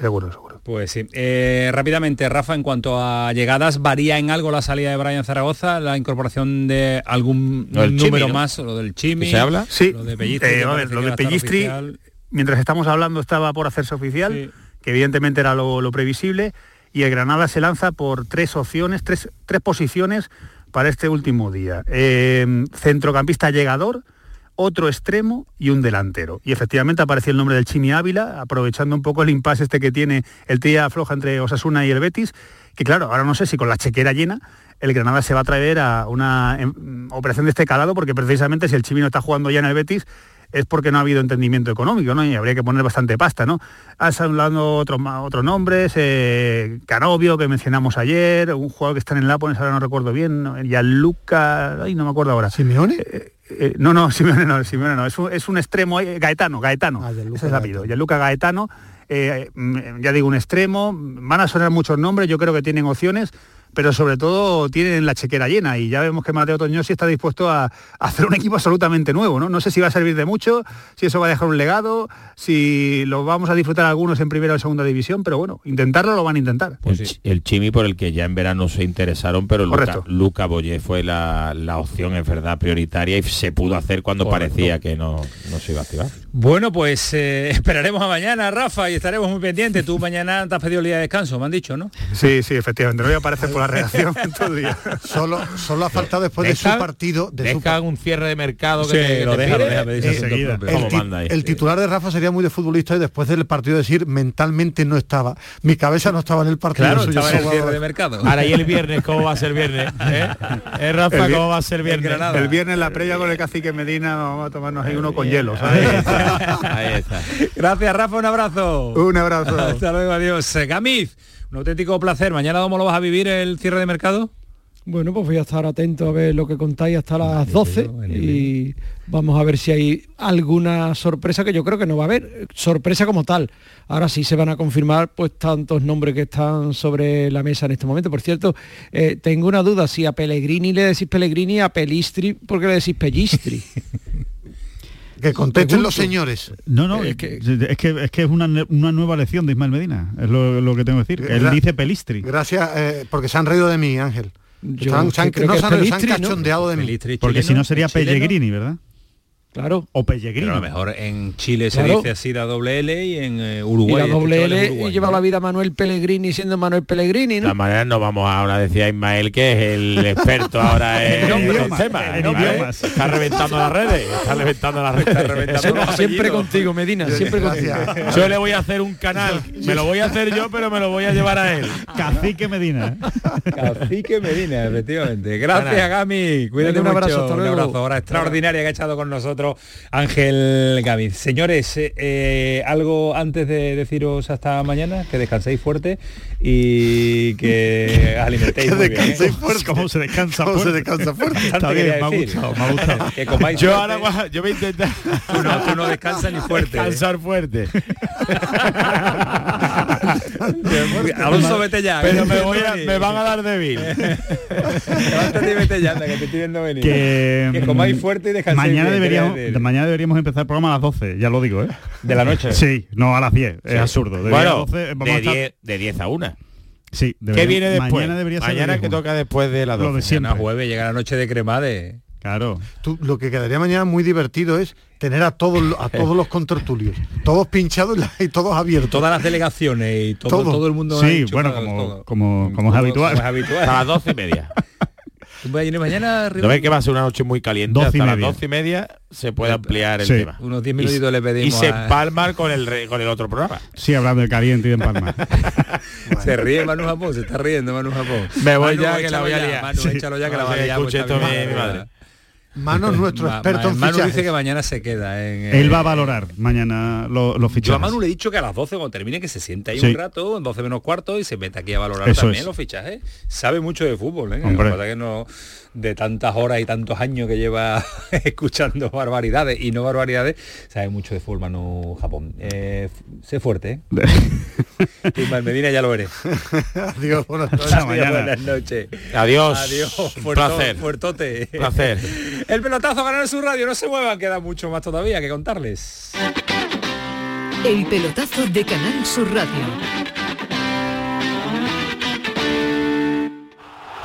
Seguro, seguro. Pues sí. Eh, rápidamente, Rafa, en cuanto a llegadas, ¿varía en algo la salida de Brian Zaragoza? ¿La incorporación de algún número más? ¿Lo del Chimi? ¿Se habla? Sí. Lo de Pellistri, eh, mientras estamos hablando, estaba por hacerse oficial, que evidentemente era lo, previsible, y el Granada se lanza por tres opciones, tres, tres posiciones para este último día. Eh, centrocampista llegador, otro extremo y un delantero. Y efectivamente apareció el nombre del Chimi Ávila, aprovechando un poco el impasse este que tiene el tía floja entre Osasuna y el Betis, que claro, ahora no sé si con la chequera llena el Granada se va a traer a una em, operación de este calado, porque precisamente si el Chimi no está jugando ya en el Betis, es porque no ha habido entendimiento económico, ¿no? Y habría que poner bastante pasta, ¿no? Has hablado otros otros nombres, eh, Canovio, que mencionamos ayer, un jugador que está en el Nápoles, ahora no recuerdo bien, ¿no? Luca, ay, no me acuerdo ahora. ¿Simeone? Eh, eh, no, no, Simeone no, Simeone no, es un, es un extremo, Gaetano, Gaetano, ah, ese es el apellido, Luca Gaetano, mm, ya digo, un extremo, van a sonar muchos nombres, yo creo que tienen opciones, pero sobre todo tienen la chequera llena y ya vemos que Mateo Toñosi está dispuesto a, hacer un equipo absolutamente nuevo, ¿no? No sé si va a servir de mucho, si eso va a dejar un legado, si lo vamos a disfrutar algunos en primera o segunda división, pero bueno, intentarlo lo van a intentar. Pues el, Chimi por el que ya en verano se interesaron, pero Luca, Luca Boyé fue la, opción, en verdad, prioritaria y se pudo hacer cuando parecía que no, no se iba a activar. Bueno, pues eh, esperaremos a mañana, Rafa, y estaremos muy pendientes. Tú mañana te has pedido el día de descanso, me han dicho, ¿no? Sí, sí, efectivamente. No voy a aparecer por la reacción todo el día. Solo, solo ha faltado después de su partido. De deja un cierre de mercado que lo deja, lo deja, me dice el, el, titular de Rafa sería muy de futbolista y después del partido decir mentalmente no estaba. Mi cabeza no estaba en el partido. Claro, estaba en el cierre de mercado. Ahora y el viernes, ¿cómo va a ser viernes? ¿Eh? ¿Eh Rafa, ¿cómo va a ser viernes? El viernes la previa con el cacique Medina vamos a tomarnos ahí uno con hielo, ¿sabes? Ahí está. Gracias, Rafa, un abrazo. Un abrazo. Hasta luego, adiós. Eh, Gamiz, un auténtico placer. ¿Mañana cómo lo vas a vivir el cierre de mercado? Bueno, pues voy a estar atento a ver lo que contáis hasta las 12 y vamos a ver si hay alguna sorpresa que yo creo que no va a haber, sorpresa como tal. Ahora sí se van a confirmar pues tantos nombres que están sobre la mesa en este momento. Por cierto, eh, tengo una duda, si a Pellegrini le decís Pellegrini, a Pelistri, ¿por qué le decís Pellistri? Que contesten los señores. No, no, es que es, que, es, una, nueva lección de Ismael Medina, es lo, que tengo que decir. Él dice Pelistri. Gracias, eh, porque se han reído de mí, Ángel. se han, cachondeado de mí. Porque si no sería Pellegrini, ¿verdad? Claro. O Pellegrino. a lo mejor en Chile se dice así la doble L y en eh, Uruguay. Y la doble L y lleva la vida Manuel Pellegrini siendo Manuel Pellegrini, ¿no? De manera no vamos ahora, decía Ismael, que es el experto ahora en, los temas. Está reventando las redes, está reventando las redes. siempre, contigo, Medina, siempre contigo. Yo le voy a hacer un canal, me lo voy a hacer yo, pero me lo voy a llevar a él. Cacique Medina. Cacique Medina, efectivamente. Gracias, Gami. Cuídate un abrazo, Un abrazo ahora extraordinaria que ha echado con nosotros Ángel Gaviz. Señores, eh, eh, algo antes de deciros hasta mañana, que descanséis fuerte y que alimentéis muy bien. ¿eh? fuerte. ¿Cómo se descansa ¿Cómo se descansa fuerte? Está bien, me ha gustado, me ha gustado. Que comáis yo fuerte. ahora yo voy a intentar... Tú no, tú no descansas ni fuerte. Descansar fuerte. Alonso, vete ya. Pero me, voy a, me van a dar débil. Levántate y vete ya, que te estoy viendo venir. Que, que comáis fuerte y descanséis mañana deberíamos, mañana deberíamos empezar el programa a las 12, ya lo digo, ¿eh? De la noche. Sí, no a las 10, es absurdo. De bueno, 12, de, 10, de 10 a 1. Sí, ¿Qué viene después? Mañana, debería ser mañana que toca después de las 12. Lo de siempre. jueves llega la noche de cremade. Claro. Tú, lo que quedaría mañana muy divertido es tener a todos a todos los contertulios, todos pinchados y todos abiertos. Todas las delegaciones y todo, todo. el mundo. Sí, bueno, como, como, como, es habitual. Como es habitual. A las doce y media. mañana ¿No ves que va a ser una noche muy caliente? Hasta las doce y media se puede ampliar el tema. Unos 10 minutitos le pedimos. Y se empalma con el con el otro programa. Sí, hablando de caliente y de empalmar. Se ríe Manu Japón, se está riendo Manu Japón. Me voy ya que la voy a liar. Manu, échalo ya que la voy a liar. Escuche esto mi, madre. Mano nuestro experto en Manu dice que mañana se queda. En, Él va a valorar mañana los fichajes. Yo a Manu le he dicho que a las 12 cuando termine que se siente ahí un rato, en 12 menos cuarto, y se mete aquí a valorar también los fichajes. Sabe mucho de fútbol, ¿eh? Hombre. que no de tantas horas y tantos años que lleva escuchando barbaridades y no barbaridades, sabe mucho de fútbol Manu Japón. Eh, sé fuerte, ¿eh? y Medina ya lo eres. Adiós, buenas noches. Adiós. Adiós. Un placer. Fuertote. Placer. El pelotazo ganar en su radio. No se muevan, queda mucho más todavía que contarles. El pelotazo de Canal Sur Radio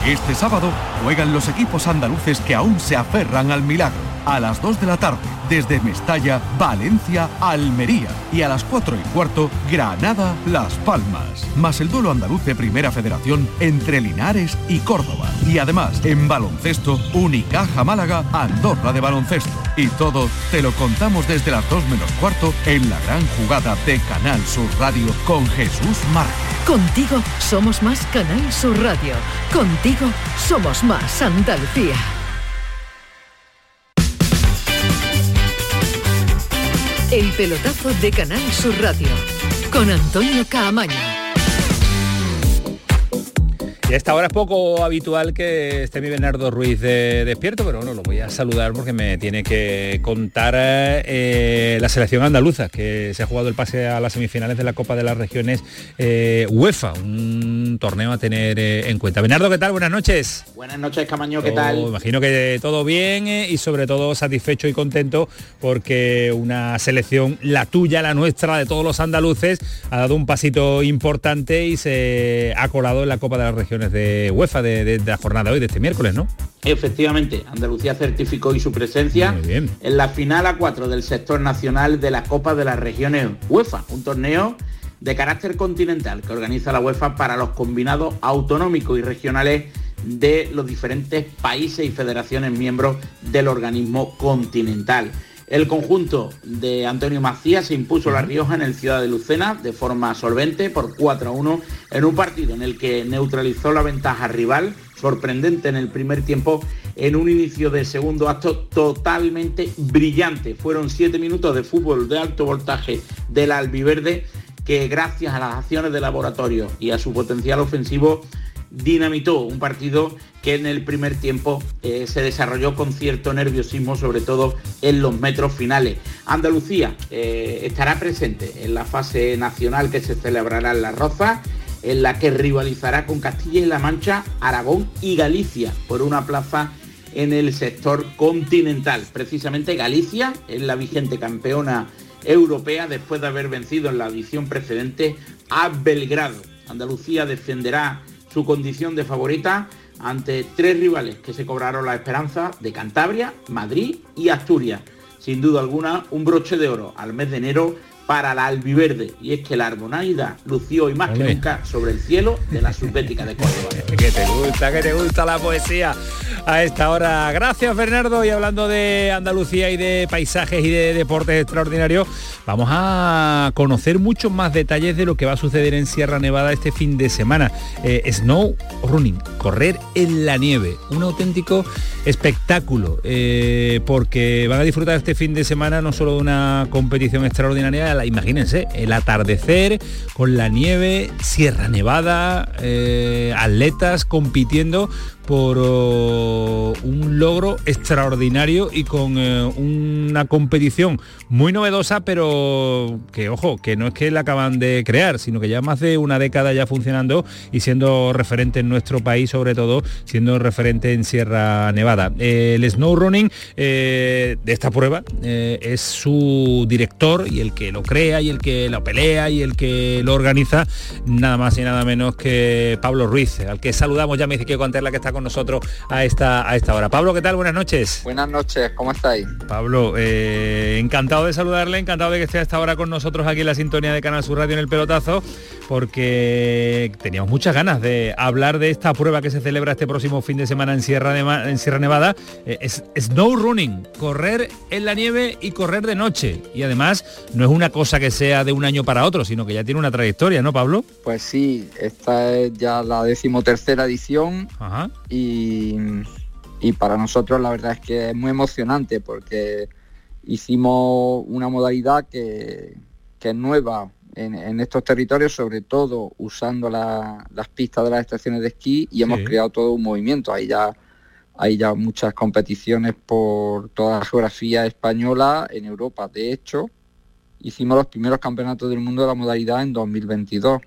Este sábado juegan los equipos andaluces que aún se aferran al milagro. A las 2 de la tarde, desde Mestalla, Valencia, Almería. Y a las 4 y cuarto, Granada, Las Palmas. Más el duelo andaluz de Primera Federación entre Linares y Córdoba. Y además, en baloncesto, Unicaja Málaga, Andorra de baloncesto. Y todo te lo contamos desde las 2 menos cuarto en la gran jugada de Canal Sur Radio con Jesús Márquez. Contigo somos más Canal Sur Radio. Contigo somos más Andalucía. El pelotazo de Canal Sur Radio con Antonio Caamaño. Y a esta hora es poco habitual que esté mi Bernardo Ruiz de, despierto, pero bueno, lo voy a saludar porque me tiene que contar eh, la selección andaluza, que se ha jugado el pase a las semifinales de la Copa de las Regiones eh, UEFA, un torneo a tener eh, en cuenta. Bernardo, ¿qué tal? Buenas noches. Buenas noches, Camaño, ¿qué tal? Imagino que todo bien y sobre todo satisfecho y contento porque una selección, la tuya, la nuestra, de todos los andaluces, ha dado un pasito importante y se ha colado en la Copa de las Regiones de UEFA de, la jornada hoy, de este miércoles, ¿no? Efectivamente, Andalucía certificó hoy su presencia en la final a 4 del sector nacional de la Copa de las Regiones UEFA, un torneo de carácter continental que organiza la UEFA para los combinados autonómicos y regionales de los diferentes países y federaciones miembros del organismo continental. El conjunto de Antonio Macías se impuso La Rioja en el Ciudad de Lucena de forma solvente por 4 a 1 en un partido en el que neutralizó la ventaja rival, sorprendente en el primer tiempo, en un inicio de segundo acto totalmente brillante. Fueron siete minutos de fútbol de alto voltaje del albiverde que gracias a las acciones de laboratorio y a su potencial ofensivo dinamitó un partido que en el primer tiempo eh, se desarrolló con cierto nerviosismo, sobre todo en los metros finales. Andalucía eh, estará presente en la fase nacional que se celebrará en La Roza, en la que rivalizará con Castilla y La Mancha, Aragón y Galicia por una plaza en el sector continental. Precisamente Galicia es la vigente campeona europea después de haber vencido en la edición precedente a Belgrado. Andalucía defenderá su condición de favorita ante tres rivales que se cobraron la esperanza de Cantabria, Madrid y Asturias. Sin duda alguna, un broche de oro al mes de enero para la albiverde y es que la Arbonaida lució hoy más que nunca sobre el cielo de la subbética de Córdoba. que te gusta, que te gusta la poesía a esta hora. Gracias Bernardo y hablando de Andalucía y de paisajes y de deportes extraordinarios, vamos a conocer muchos más detalles de lo que va a suceder en Sierra Nevada este fin de semana. Eh, snow running, correr en la nieve, un auténtico espectáculo eh, porque van a disfrutar este fin de semana no solo de una competición extraordinaria, imagínense, el atardecer con la nieve, Sierra Nevada, eh, atletas compitiendo por oh, un logro extraordinario y con eh, una competición muy novedosa, pero que, ojo, que no es que la acaban de crear, sino que ya más de una década ya funcionando y siendo referente en nuestro país, sobre todo siendo referente en Sierra Nevada. el snow running eh, de esta prueba eh, es su director y el que lo crea y el que lo pelea y el que lo organiza, nada más y nada menos que Pablo Ruiz, al que saludamos, ya me dice que la que está con nosotros a esta, a esta hora. Pablo, ¿qué tal? Buenas noches. Buenas noches, ¿cómo estáis? Pablo, eh, encantado de saludarle, encantado de que esté a esta hora con nosotros aquí en la sintonía de Canal Sur Radio en el pelotazo, porque teníamos muchas ganas de hablar de esta prueba que se celebra este próximo fin de semana en Sierra, en Sierra Nevada. Eh, es snow running, correr en la nieve y correr de noche. Y además no es una cosa que sea de un año para otro, sino que ya tiene una trayectoria, ¿no, Pablo? Pues sí, esta es ya la decimotercera edición y, y para nosotros la verdad es que es muy emocionante porque hicimos una modalidad que, es nueva en, estos territorios, sobre todo usando las pistas de las estaciones de esquí y hemos creado todo un movimiento. Ahí ya hay ya muchas competiciones por toda la geografía española en Europa. De hecho, hicimos los primeros campeonatos del mundo de la modalidad en 2022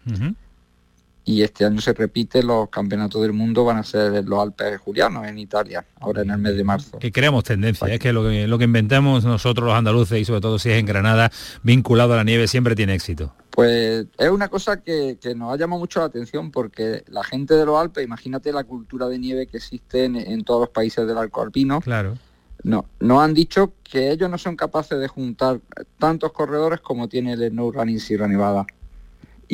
y este año se repite, los campeonatos del mundo van a ser en los Alpes Julianos, en Italia, ahora en el mes de marzo. Que creamos tendencia, es que lo, que lo que inventemos nosotros los andaluces y sobre todo si es en Granada, vinculado a la nieve, siempre tiene éxito. Pues es una cosa que, nos ha llamado mucho la atención porque la gente de los Alpes, imagínate la cultura de nieve que existe en, todos los países del arco alpino. Claro. No, nos han dicho que ellos no son capaces de juntar tantos corredores como tiene el Snow Running Sierra Nevada.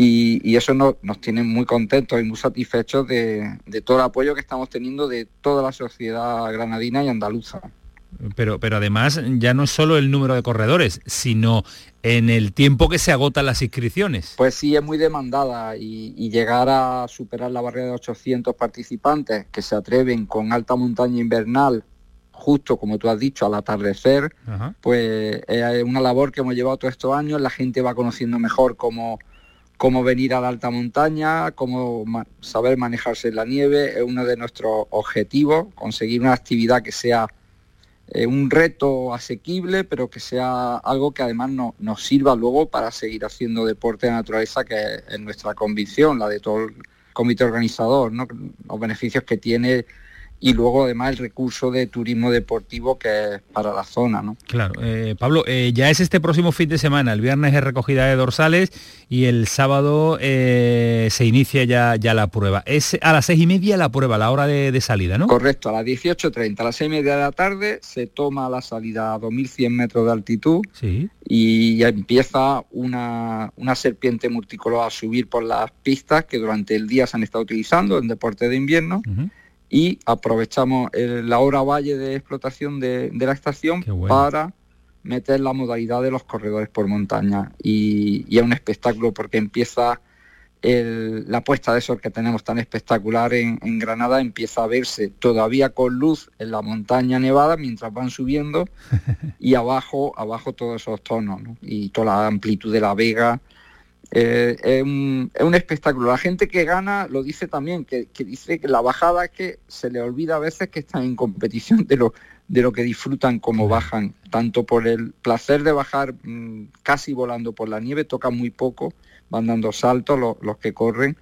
Y, eso nos tiene muy contentos y muy satisfechos de, todo el apoyo que estamos teniendo de toda la sociedad granadina y andaluza. Pero, pero además ya no es solo el número de corredores, sino en el tiempo que se agotan las inscripciones. Pues sí, es muy demandada y, llegar a superar la barrera de 800 participantes que se atreven con alta montaña invernal, justo como tú has dicho, al atardecer, pues es una labor que hemos llevado todos estos años, la gente va conociendo mejor cómo cómo venir a la alta montaña, cómo saber manejarse en la nieve, es uno de nuestros objetivos, conseguir una actividad que sea eh, un reto asequible, pero que sea algo que además nos sirva luego para seguir haciendo deporte de naturaleza, que es nuestra convicción, la de todo el comité organizador, los beneficios que tiene y luego además el recurso de turismo deportivo que es para la zona. ¿no? Claro, eh, Pablo, eh, ya es este próximo fin de semana, el viernes es recogida de dorsales y el sábado eh, se inicia ya, ya la prueba. Es a las seis y media la prueba, la hora de, salida, ¿no? Correcto, a las 18.30, a las seis y media de la tarde se toma la salida a 2.100 metros de altitud sí. y ya empieza una, una serpiente multicolor a subir por las pistas que durante el día se han estado utilizando en deporte de invierno y aprovechamos la hora valle de explotación de, la estación para meter la modalidad de los corredores por montaña. Y, es un espectáculo porque empieza la puesta de sol que tenemos tan espectacular en, Granada empieza a verse todavía con luz en la montaña nevada mientras van subiendo y abajo abajo todos esos tonos y toda la amplitud de la vega eh, es, un, espectáculo. La gente que gana lo dice también, que, dice que la bajada es que se le olvida a veces que están en competición de lo, de lo que disfrutan como bajan, tanto por el placer de bajar mm, casi volando por la nieve, toca muy poco, van dando saltos los que corren,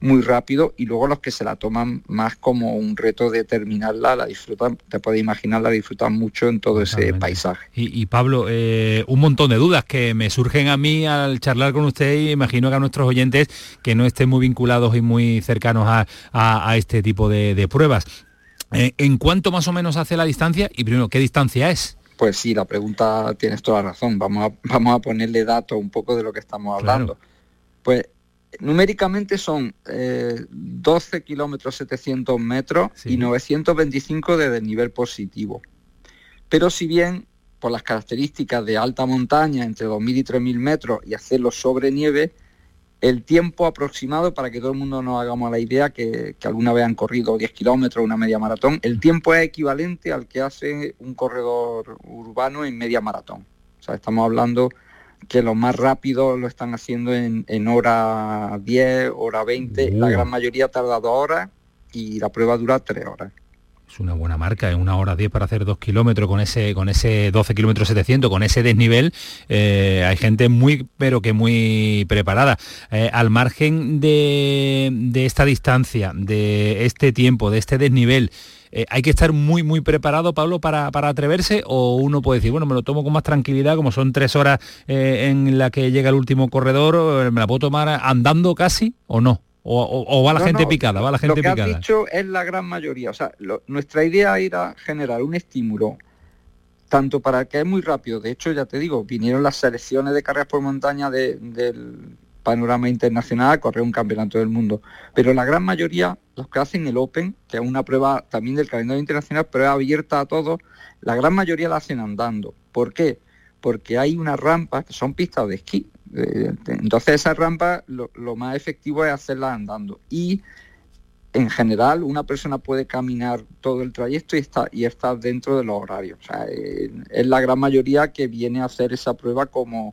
muy rápido y luego los que se la toman más como un reto de terminarla, la disfrutan, te puedes imaginar, la disfrutan mucho en todo ese paisaje. Y, Pablo, eh, un montón de dudas que me surgen a mí al charlar con usted y imagino que a nuestros oyentes que no estén muy vinculados y muy cercanos a, este tipo de, pruebas. Eh, ¿En cuánto más o menos hace la distancia? Y primero, ¿qué distancia es? Pues sí, la pregunta tienes toda la razón. Vamos a, vamos a ponerle datos un poco de lo que estamos hablando. Pues numéricamente son 12 eh, kilómetros 700 metros y 925 de desnivel positivo. Pero si bien por las características de alta montaña, entre 2.000 y 3.000 metros, y hacerlo sobre nieve, el tiempo aproximado, para que todo el mundo nos hagamos la idea, que, que alguna vez han corrido 10 kilómetros, una media maratón, el tiempo es equivalente al que hace un corredor urbano en media maratón. O sea, estamos hablando que los más rápidos lo están haciendo en, hora 10, hora 20, la gran mayoría tarda dos horas y la prueba dura tres horas. Es una buena marca, en una hora 10 para hacer dos kilómetros con ese, con ese 12 kilómetros 700, con ese desnivel. Eh, hay gente muy, pero que muy preparada. Eh, al margen de, de esta distancia, de este tiempo, de este desnivel, eh, ¿Hay que estar muy, muy preparado, Pablo, para, atreverse? ¿O uno puede decir, bueno, me lo tomo con más tranquilidad, como son tres horas eh, en la que llega el último corredor, eh, me la puedo tomar andando casi o no? O, va la gente picada, va la gente lo que Has dicho es la gran mayoría. O sea, nuestra idea era generar un estímulo tanto para que es muy rápido. De hecho, ya te digo, vinieron las selecciones de carreras por montaña del panorama internacional a correr un campeonato del mundo. Pero la gran mayoría, los que hacen el Open, que es una prueba también del calendario internacional, pero es abierta a todos, la gran mayoría la hacen andando. ¿Por qué? Porque hay unas rampas que son pistas de esquí. Eh, entonces esas rampas lo, más efectivo es hacerlas andando. Y en general una persona puede caminar todo el trayecto y está y está dentro de los horarios. es la gran mayoría que viene a hacer esa prueba como,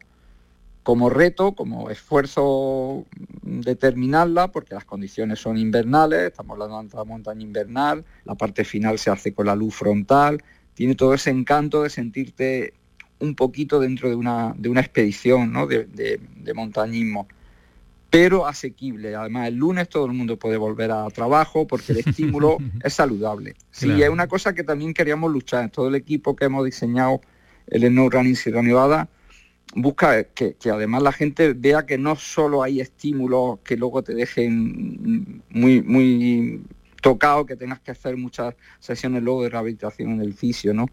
como reto, como esfuerzo de terminarla, porque las condiciones son invernales, estamos hablando de la montaña invernal, la parte final se hace con la luz frontal, tiene todo ese encanto de sentirte un poquito dentro de una, de una expedición de montañismo pero asequible. Además, el lunes todo el mundo puede volver a trabajo porque el estímulo es saludable. Sí, es una cosa que también queríamos luchar. Todo el equipo que hemos diseñado el No Running Sierra Nevada busca que, además la gente vea que no solo hay estímulos que luego te dejen muy, muy tocado, que tengas que hacer muchas sesiones luego de rehabilitación en el fisio, ¿no?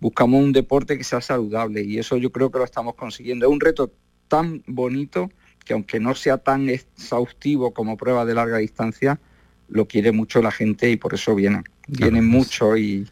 Buscamos un deporte que sea saludable y eso yo creo que lo estamos consiguiendo. Es un reto tan bonito que aunque no sea tan exhaustivo como prueba de larga distancia, lo quiere mucho la gente y por eso vienen. vienen mucho y,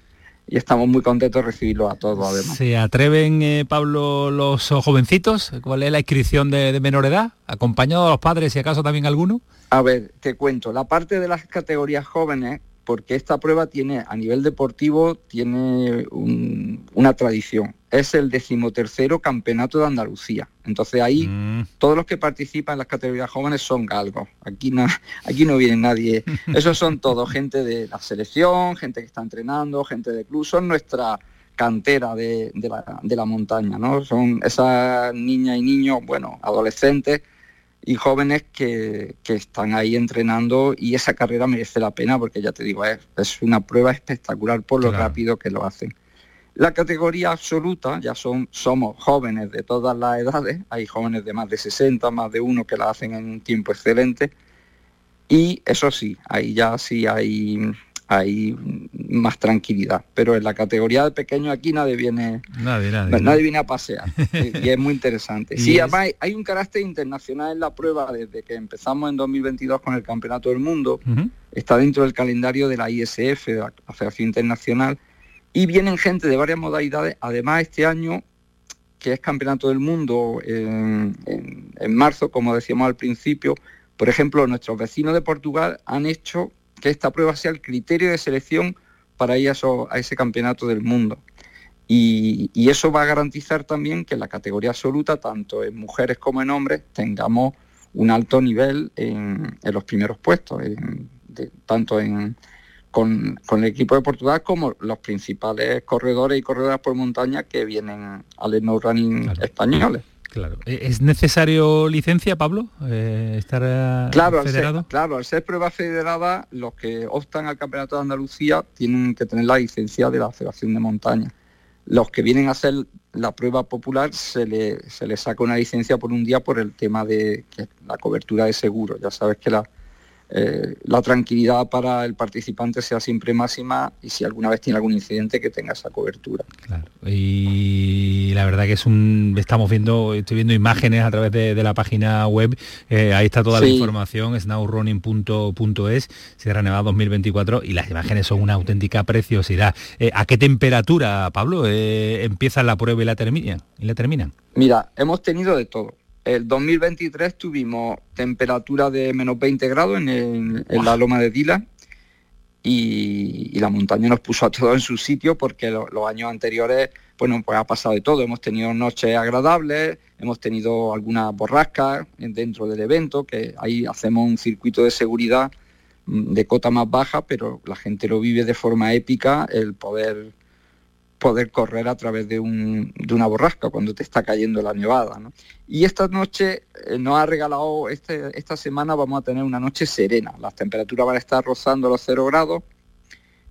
estamos muy contentos de recibirlos a todos además. ¿Se atreven, eh, Pablo, los jovencitos? ¿Cuál es la inscripción de, de, menor edad? ¿Acompañado a los padres, si acaso también alguno? A ver, te cuento. La parte de las categorías jóvenes porque esta prueba tiene, a nivel deportivo, tiene una tradición. Es el decimotercero campeonato de Andalucía. Entonces ahí mm. todos los que participan en las categorías jóvenes son galgos. Aquí no, aquí no viene nadie. Esos son todos gente de la selección, gente que está entrenando, gente de club. Son nuestra cantera de, la, de la montaña, ¿no? Son esas niñas y niños, bueno, adolescentes y jóvenes que, están ahí entrenando y esa carrera merece la pena porque ya te digo, es, es una prueba espectacular por lo rápido que lo hacen. La categoría absoluta, ya son, somos jóvenes de todas las edades, hay jóvenes de más de 60, más de uno que la hacen en un tiempo excelente, y eso sí, ahí ya sí hay hay más tranquilidad. Pero en la categoría de pequeño aquí nadie viene, nadie, viene a pasear y es muy interesante. sí, además hay un carácter internacional en la prueba desde que empezamos en 2022 con el Campeonato del Mundo. Está dentro del calendario de la ISF, de la Federación Internacional, y vienen gente de varias modalidades. Además, este año, que es Campeonato del Mundo en, en marzo, como decíamos al principio, por ejemplo, nuestros vecinos de Portugal han hecho que esta prueba sea el criterio de selección para ir a, ese campeonato del mundo. Y, eso va a garantizar también que en la categoría absoluta, tanto en mujeres como en hombres, tengamos un alto nivel en, los primeros puestos, tanto con, el equipo de Portugal como los principales corredores y corredoras por montaña que vienen al no running españoles. Claro. ¿E-, ¿Es necesario licencia, Pablo? Eh, ¿Estar eh, claro, federado? Al ser, claro, al ser prueba federada, los que optan al Campeonato de Andalucía tienen que tener la licencia de la Federación de Montaña. Los que vienen a hacer la prueba popular se les se saca una licencia por un día por el tema de la cobertura de seguro. Ya sabes que la, eh, la tranquilidad para el participante sea siempre máxima y si alguna vez tiene algún incidente que tenga esa cobertura. Y la verdad que es un estamos viendo, estoy viendo imágenes a través de, la página web, eh, ahí está toda la información, snowrunning.es, Sierra Nevada 2024 y las imágenes son una auténtica preciosidad. Eh, ¿A qué temperatura, Pablo, empieza la prueba y la terminan? Y la terminan? Mira, hemos tenido de todo el 2023 tuvimos temperatura de menos 20 grados en, la loma de Dila y, la montaña nos puso a todos en su sitio porque los años anteriores, bueno, pues ha pasado de todo. Hemos tenido noches agradables, hemos tenido algunas borrascas dentro del evento, que ahí hacemos un circuito de seguridad mm, de cota más baja, pero la gente lo vive de forma épica, el poder poder correr a través de, una borrasca cuando te está cayendo la nevada. Y esta noche eh, nos ha regalado, este, esta semana vamos a tener una noche serena, las temperaturas van a estar rozando los 0 grados,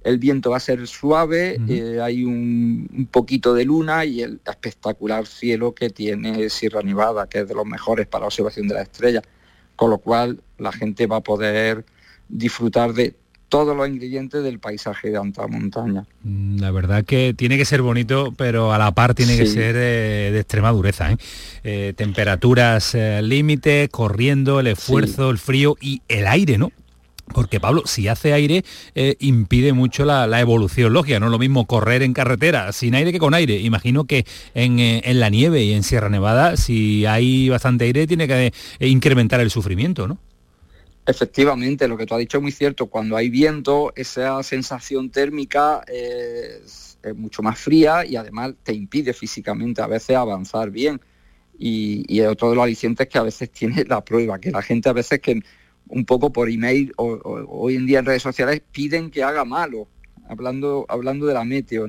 el viento va a ser suave, eh, hay un, poquito de luna y el espectacular cielo que tiene Sierra Nevada, que es de los mejores para la observación de la estrella, con lo cual la gente va a poder disfrutar de todos los ingredientes del paisaje de alta montaña. Mm, la verdad que tiene que ser bonito, pero a la par tiene que ser eh, de extrema dureza. ¿eh? Eh, temperaturas límite, corriendo, el esfuerzo, el frío y el aire, ¿no? Porque Pablo, si hace aire, impide mucho la, evolución lógica. No es lo mismo correr en carretera sin aire que con aire. Imagino que en, en la nieve y en Sierra Nevada, si hay bastante aire, tiene que incrementar el sufrimiento, ¿no? Efectivamente, lo que tú has dicho es muy cierto. Cuando hay viento, esa sensación térmica es, mucho más fría y además te impide físicamente a veces avanzar bien. Y, otro de los alicientes que a veces tiene la prueba, que la gente a veces que un poco por email o, hoy en día en redes sociales piden que haga malo, hablando, hablando de la meteo.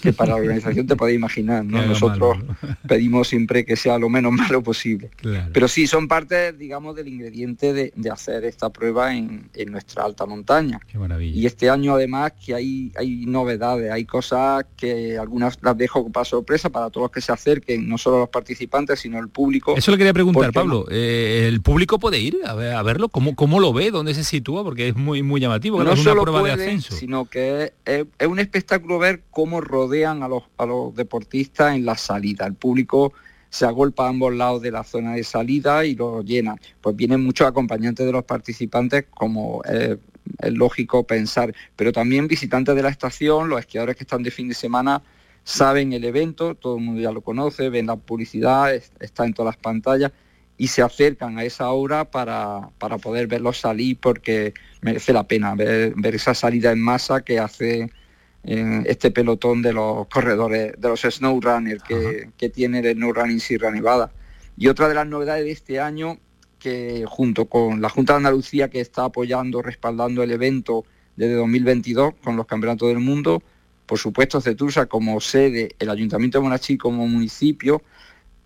Que para la organización te puedes imaginar. ¿no? Nosotros pedimos siempre que sea lo menos malo posible. Pero sí, son parte, digamos, del ingrediente de, hacer esta prueba en, nuestra alta montaña. Y este año además que hay, hay novedades, hay cosas que algunas las dejo para sorpresa para todos los que se acerquen, no solo los participantes, sino el público. Eso le quería preguntar, Pablo. Eh, ¿El público puede ir a, verlo? ¿Cómo, ¿Cómo lo ve? ¿Dónde se sitúa? Porque es muy, muy llamativo. No es una prueba de ascenso. Sino que es, es un espectáculo ver cómo rodean a los, a los deportistas en la salida. El público se agolpa a ambos lados de la zona de salida y lo llenan. Pues vienen muchos acompañantes de los participantes, como es lógico pensar, pero también visitantes de la estación, los esquiadores que están de fin de semana saben el evento, todo el mundo ya lo conoce, ven la publicidad, está en todas las pantallas y se acercan a esa hora para, para poder verlos salir porque merece la pena ver esa salida en masa que hace en este pelotón de los corredores, de los snow runners que, que, tiene el Snow Running Sierra Nevada. Y otra de las novedades de este año, que junto con la Junta de Andalucía que está apoyando, respaldando el evento desde 2022 con los Campeonatos del Mundo, por supuesto Cetursa como sede, el Ayuntamiento de Monachí como municipio,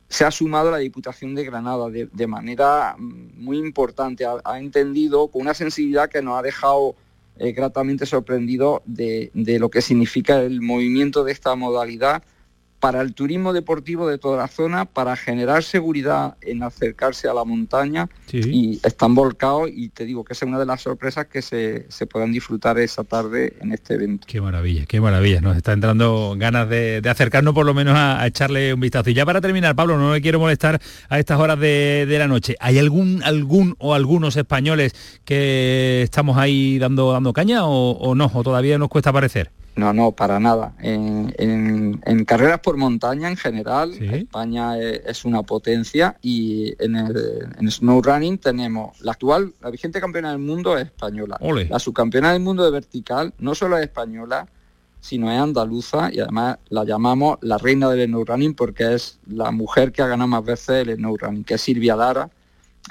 se ha sumado la Diputación de Granada de, manera mm, muy importante. ha, entendido con una sensibilidad que nos ha dejado gratamente sorprendido de, de, lo que significa el movimiento de esta modalidad para el turismo deportivo de toda la zona, para generar seguridad en acercarse a la montaña y están volcados y te digo que es una de las sorpresas que se, se puedan disfrutar esa tarde en este evento. Qué maravilla, qué maravilla, nos está entrando ganas de, acercarnos por lo menos a, echarle un vistazo. Y ya para terminar, Pablo, no me quiero molestar a estas horas de, la noche. ¿Hay algún, algún o algunos españoles que estamos ahí dando, dando caña o, o no? ¿O todavía nos cuesta aparecer? No, no, para nada. En, carreras por montaña en general, España es, una potencia y en el snow running tenemos la actual, la vigente campeona del mundo es española. La subcampeona del mundo de vertical no solo es española, sino es andaluza y además la llamamos la reina del snow running porque es la mujer que ha ganado más veces el snow running, que es Silvia Dara,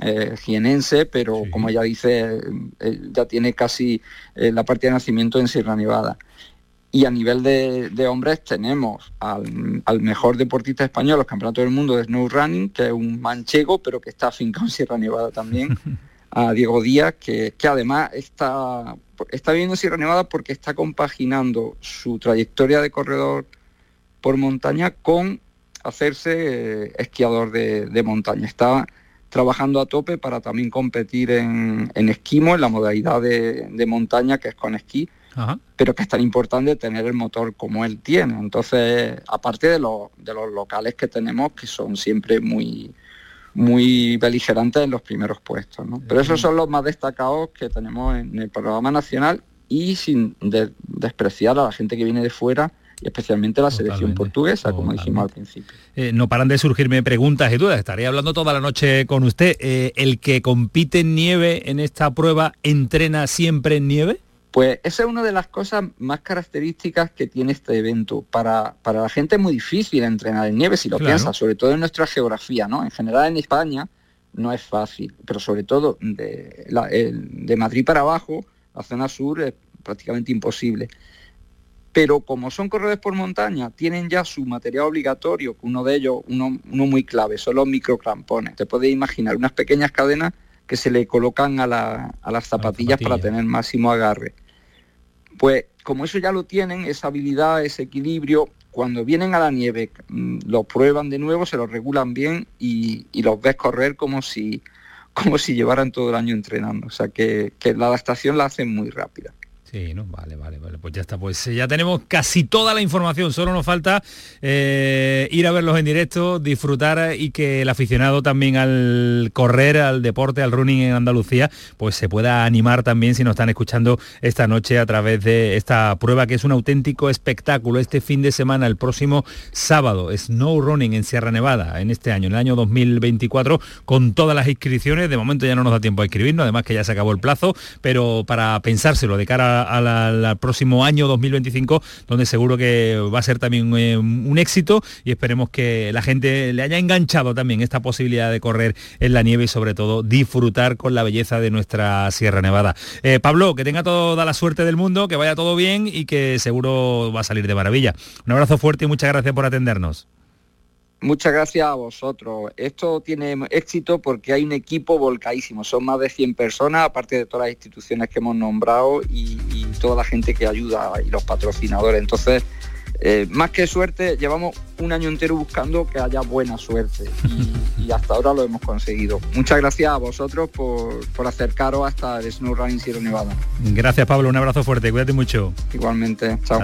eh, jienense, pero como ella dice, eh, ya tiene casi eh, la partida de nacimiento en Sierra Nevada. Y a nivel de, hombres tenemos al, mejor deportista español, los campeonatos del mundo de snow running, que es un manchego, pero que está afincado en Sierra Nevada también, a Diego Díaz, que, además está, está viviendo en Sierra Nevada porque está compaginando su trayectoria de corredor por montaña con hacerse eh, esquiador de, montaña. Está trabajando a tope para también competir en, esquimo, en la modalidad de, de montaña que es con esquí pero que es tan importante tener el motor como él tiene. Entonces, aparte de, los, de los locales que tenemos, que son siempre muy, muy beligerantes en los primeros puestos. Pero esos son los más destacados que tenemos en el programa nacional y sin despreciar a la gente que viene de fuera y especialmente la selección portuguesa, como dijimos al principio. Eh, no paran de surgirme preguntas y dudas. Estaré hablando toda la noche con usted. Eh, ¿El que compite en nieve en esta prueba entrena siempre en nieve? Pues esa es una de las cosas más características que tiene este evento. Para, para la gente es muy difícil entrenar en nieve, si lo piensas, sobre todo en nuestra geografía, ¿no? En general en España no es fácil, pero sobre todo de, de Madrid para abajo, la zona sur es prácticamente imposible. Pero como son corredores por montaña, tienen ya su material obligatorio, uno de ellos, uno, uno muy clave, son los microcrampones. Te puedes imaginar unas pequeñas cadenas que se le colocan a, las zapatillas para tener máximo agarre. Pues como eso ya lo tienen, esa habilidad, ese equilibrio, cuando vienen a la nieve, mm, lo prueban de nuevo, se lo regulan bien y, los ves correr como si, como si llevaran todo el año entrenando. O sea que, la adaptación la hacen muy rápida. Sí, ¿no? Vale, vale, vale. Pues ya está. Pues eh, ya tenemos casi toda la información. Solo nos falta eh, ir a verlos en directo, disfrutar y que el aficionado también al correr, al deporte, al running en Andalucía, pues se pueda animar también si nos están escuchando esta noche a través de esta prueba que es un auténtico espectáculo. Este fin de semana, el próximo sábado, Snow Running en Sierra Nevada, en este año, en el año 2024, con todas las inscripciones. De momento ya no nos da tiempo a inscribirnos, además que ya se acabó el plazo, pero para pensárselo de cara al próximo año 2025, donde seguro que va a ser también eh, un éxito y esperemos que la gente le haya enganchado también esta posibilidad de correr en la nieve y sobre todo disfrutar con la belleza de nuestra Sierra Nevada. Eh, Pablo, que tenga toda la suerte del mundo, que vaya todo bien y que seguro va a salir de maravilla. Un abrazo fuerte y muchas gracias por atendernos. Muchas gracias a vosotros. Esto tiene éxito porque hay un equipo volcadísimo. Son más de 100 personas, aparte de todas las instituciones que hemos nombrado y, toda la gente que ayuda y los patrocinadores. Entonces, eh, más que suerte, llevamos un año entero buscando que haya buena suerte y, hasta ahora lo hemos conseguido. Muchas gracias a vosotros por, por acercaros hasta el Snow Running Sierra Nevada. Gracias Pablo, un abrazo fuerte, cuídate mucho. Igualmente, chao.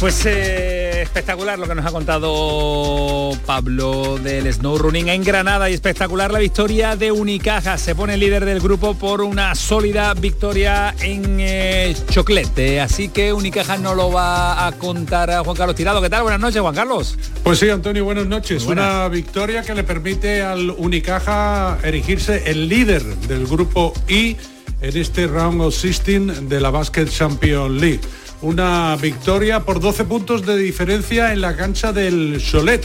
Pues eh, espectacular lo que nos ha contado Pablo del Snow Running en Granada y espectacular la victoria de Unicaja. Se pone líder del grupo por una sólida victoria en eh, Choclete. Así que Unicaja no lo va a contar a Juan Carlos Tirado. ¿Qué tal? Buenas noches, Juan Carlos. Pues sí, Antonio, buenas noches. Una victoria que le permite al Unicaja erigirse el líder del grupo I en este round of 16 de la Basket Champions League una victoria por 12 puntos de diferencia en la cancha del Cholet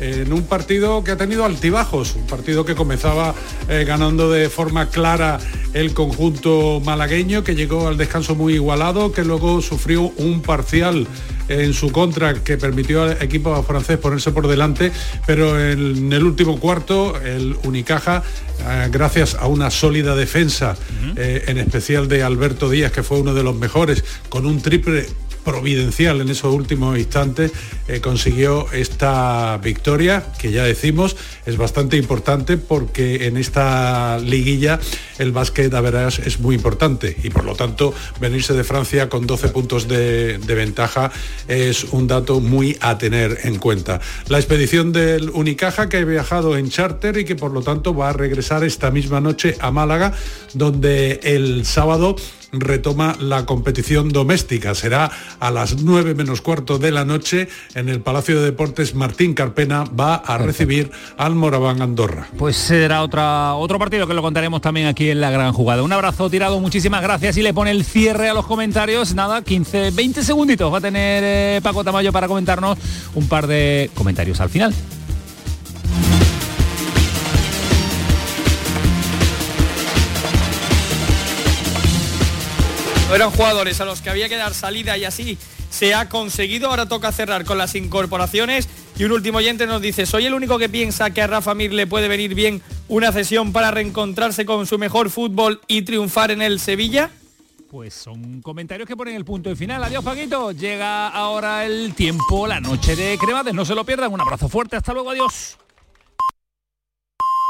en un partido que ha tenido altibajos, un partido que comenzaba eh, ganando de forma clara el conjunto malagueño, que llegó al descanso muy igualado, que luego sufrió un parcial en su contra que permitió al equipo francés ponerse por delante, pero en el último cuarto el Unicaja, eh, gracias a una sólida defensa, eh, en especial de Alberto Díaz, que fue uno de los mejores, con un triple providencial en esos últimos instantes eh, consiguió esta victoria que ya decimos es bastante importante porque en esta liguilla el básquet a verás es muy importante y por lo tanto venirse de Francia con 12 puntos de, de ventaja es un dato muy a tener en cuenta. La expedición del Unicaja que ha viajado en charter y que por lo tanto va a regresar esta misma noche a Málaga donde el sábado retoma la competición doméstica. Será a las 9 menos cuarto de la noche en el Palacio de Deportes Martín Carpena va a recibir al Moraván Andorra. Pues será otra, otro partido que lo contaremos también aquí en la gran jugada. Un abrazo tirado, muchísimas gracias y le pone el cierre a los comentarios. Nada, 15, 20 segunditos va a tener eh, Paco Tamayo para comentarnos un par de comentarios al final. Eran jugadores a los que había que dar salida y así se ha conseguido. Ahora toca cerrar con las incorporaciones. Y un último oyente nos dice, soy el único que piensa que a Rafa Mir le puede venir bien una cesión para reencontrarse con su mejor fútbol y triunfar en el Sevilla. Pues son comentarios que ponen el punto de final. Adiós, Paquito. Llega ahora el tiempo, la noche de Cremades. No se lo pierdan. Un abrazo fuerte. Hasta luego. Adiós.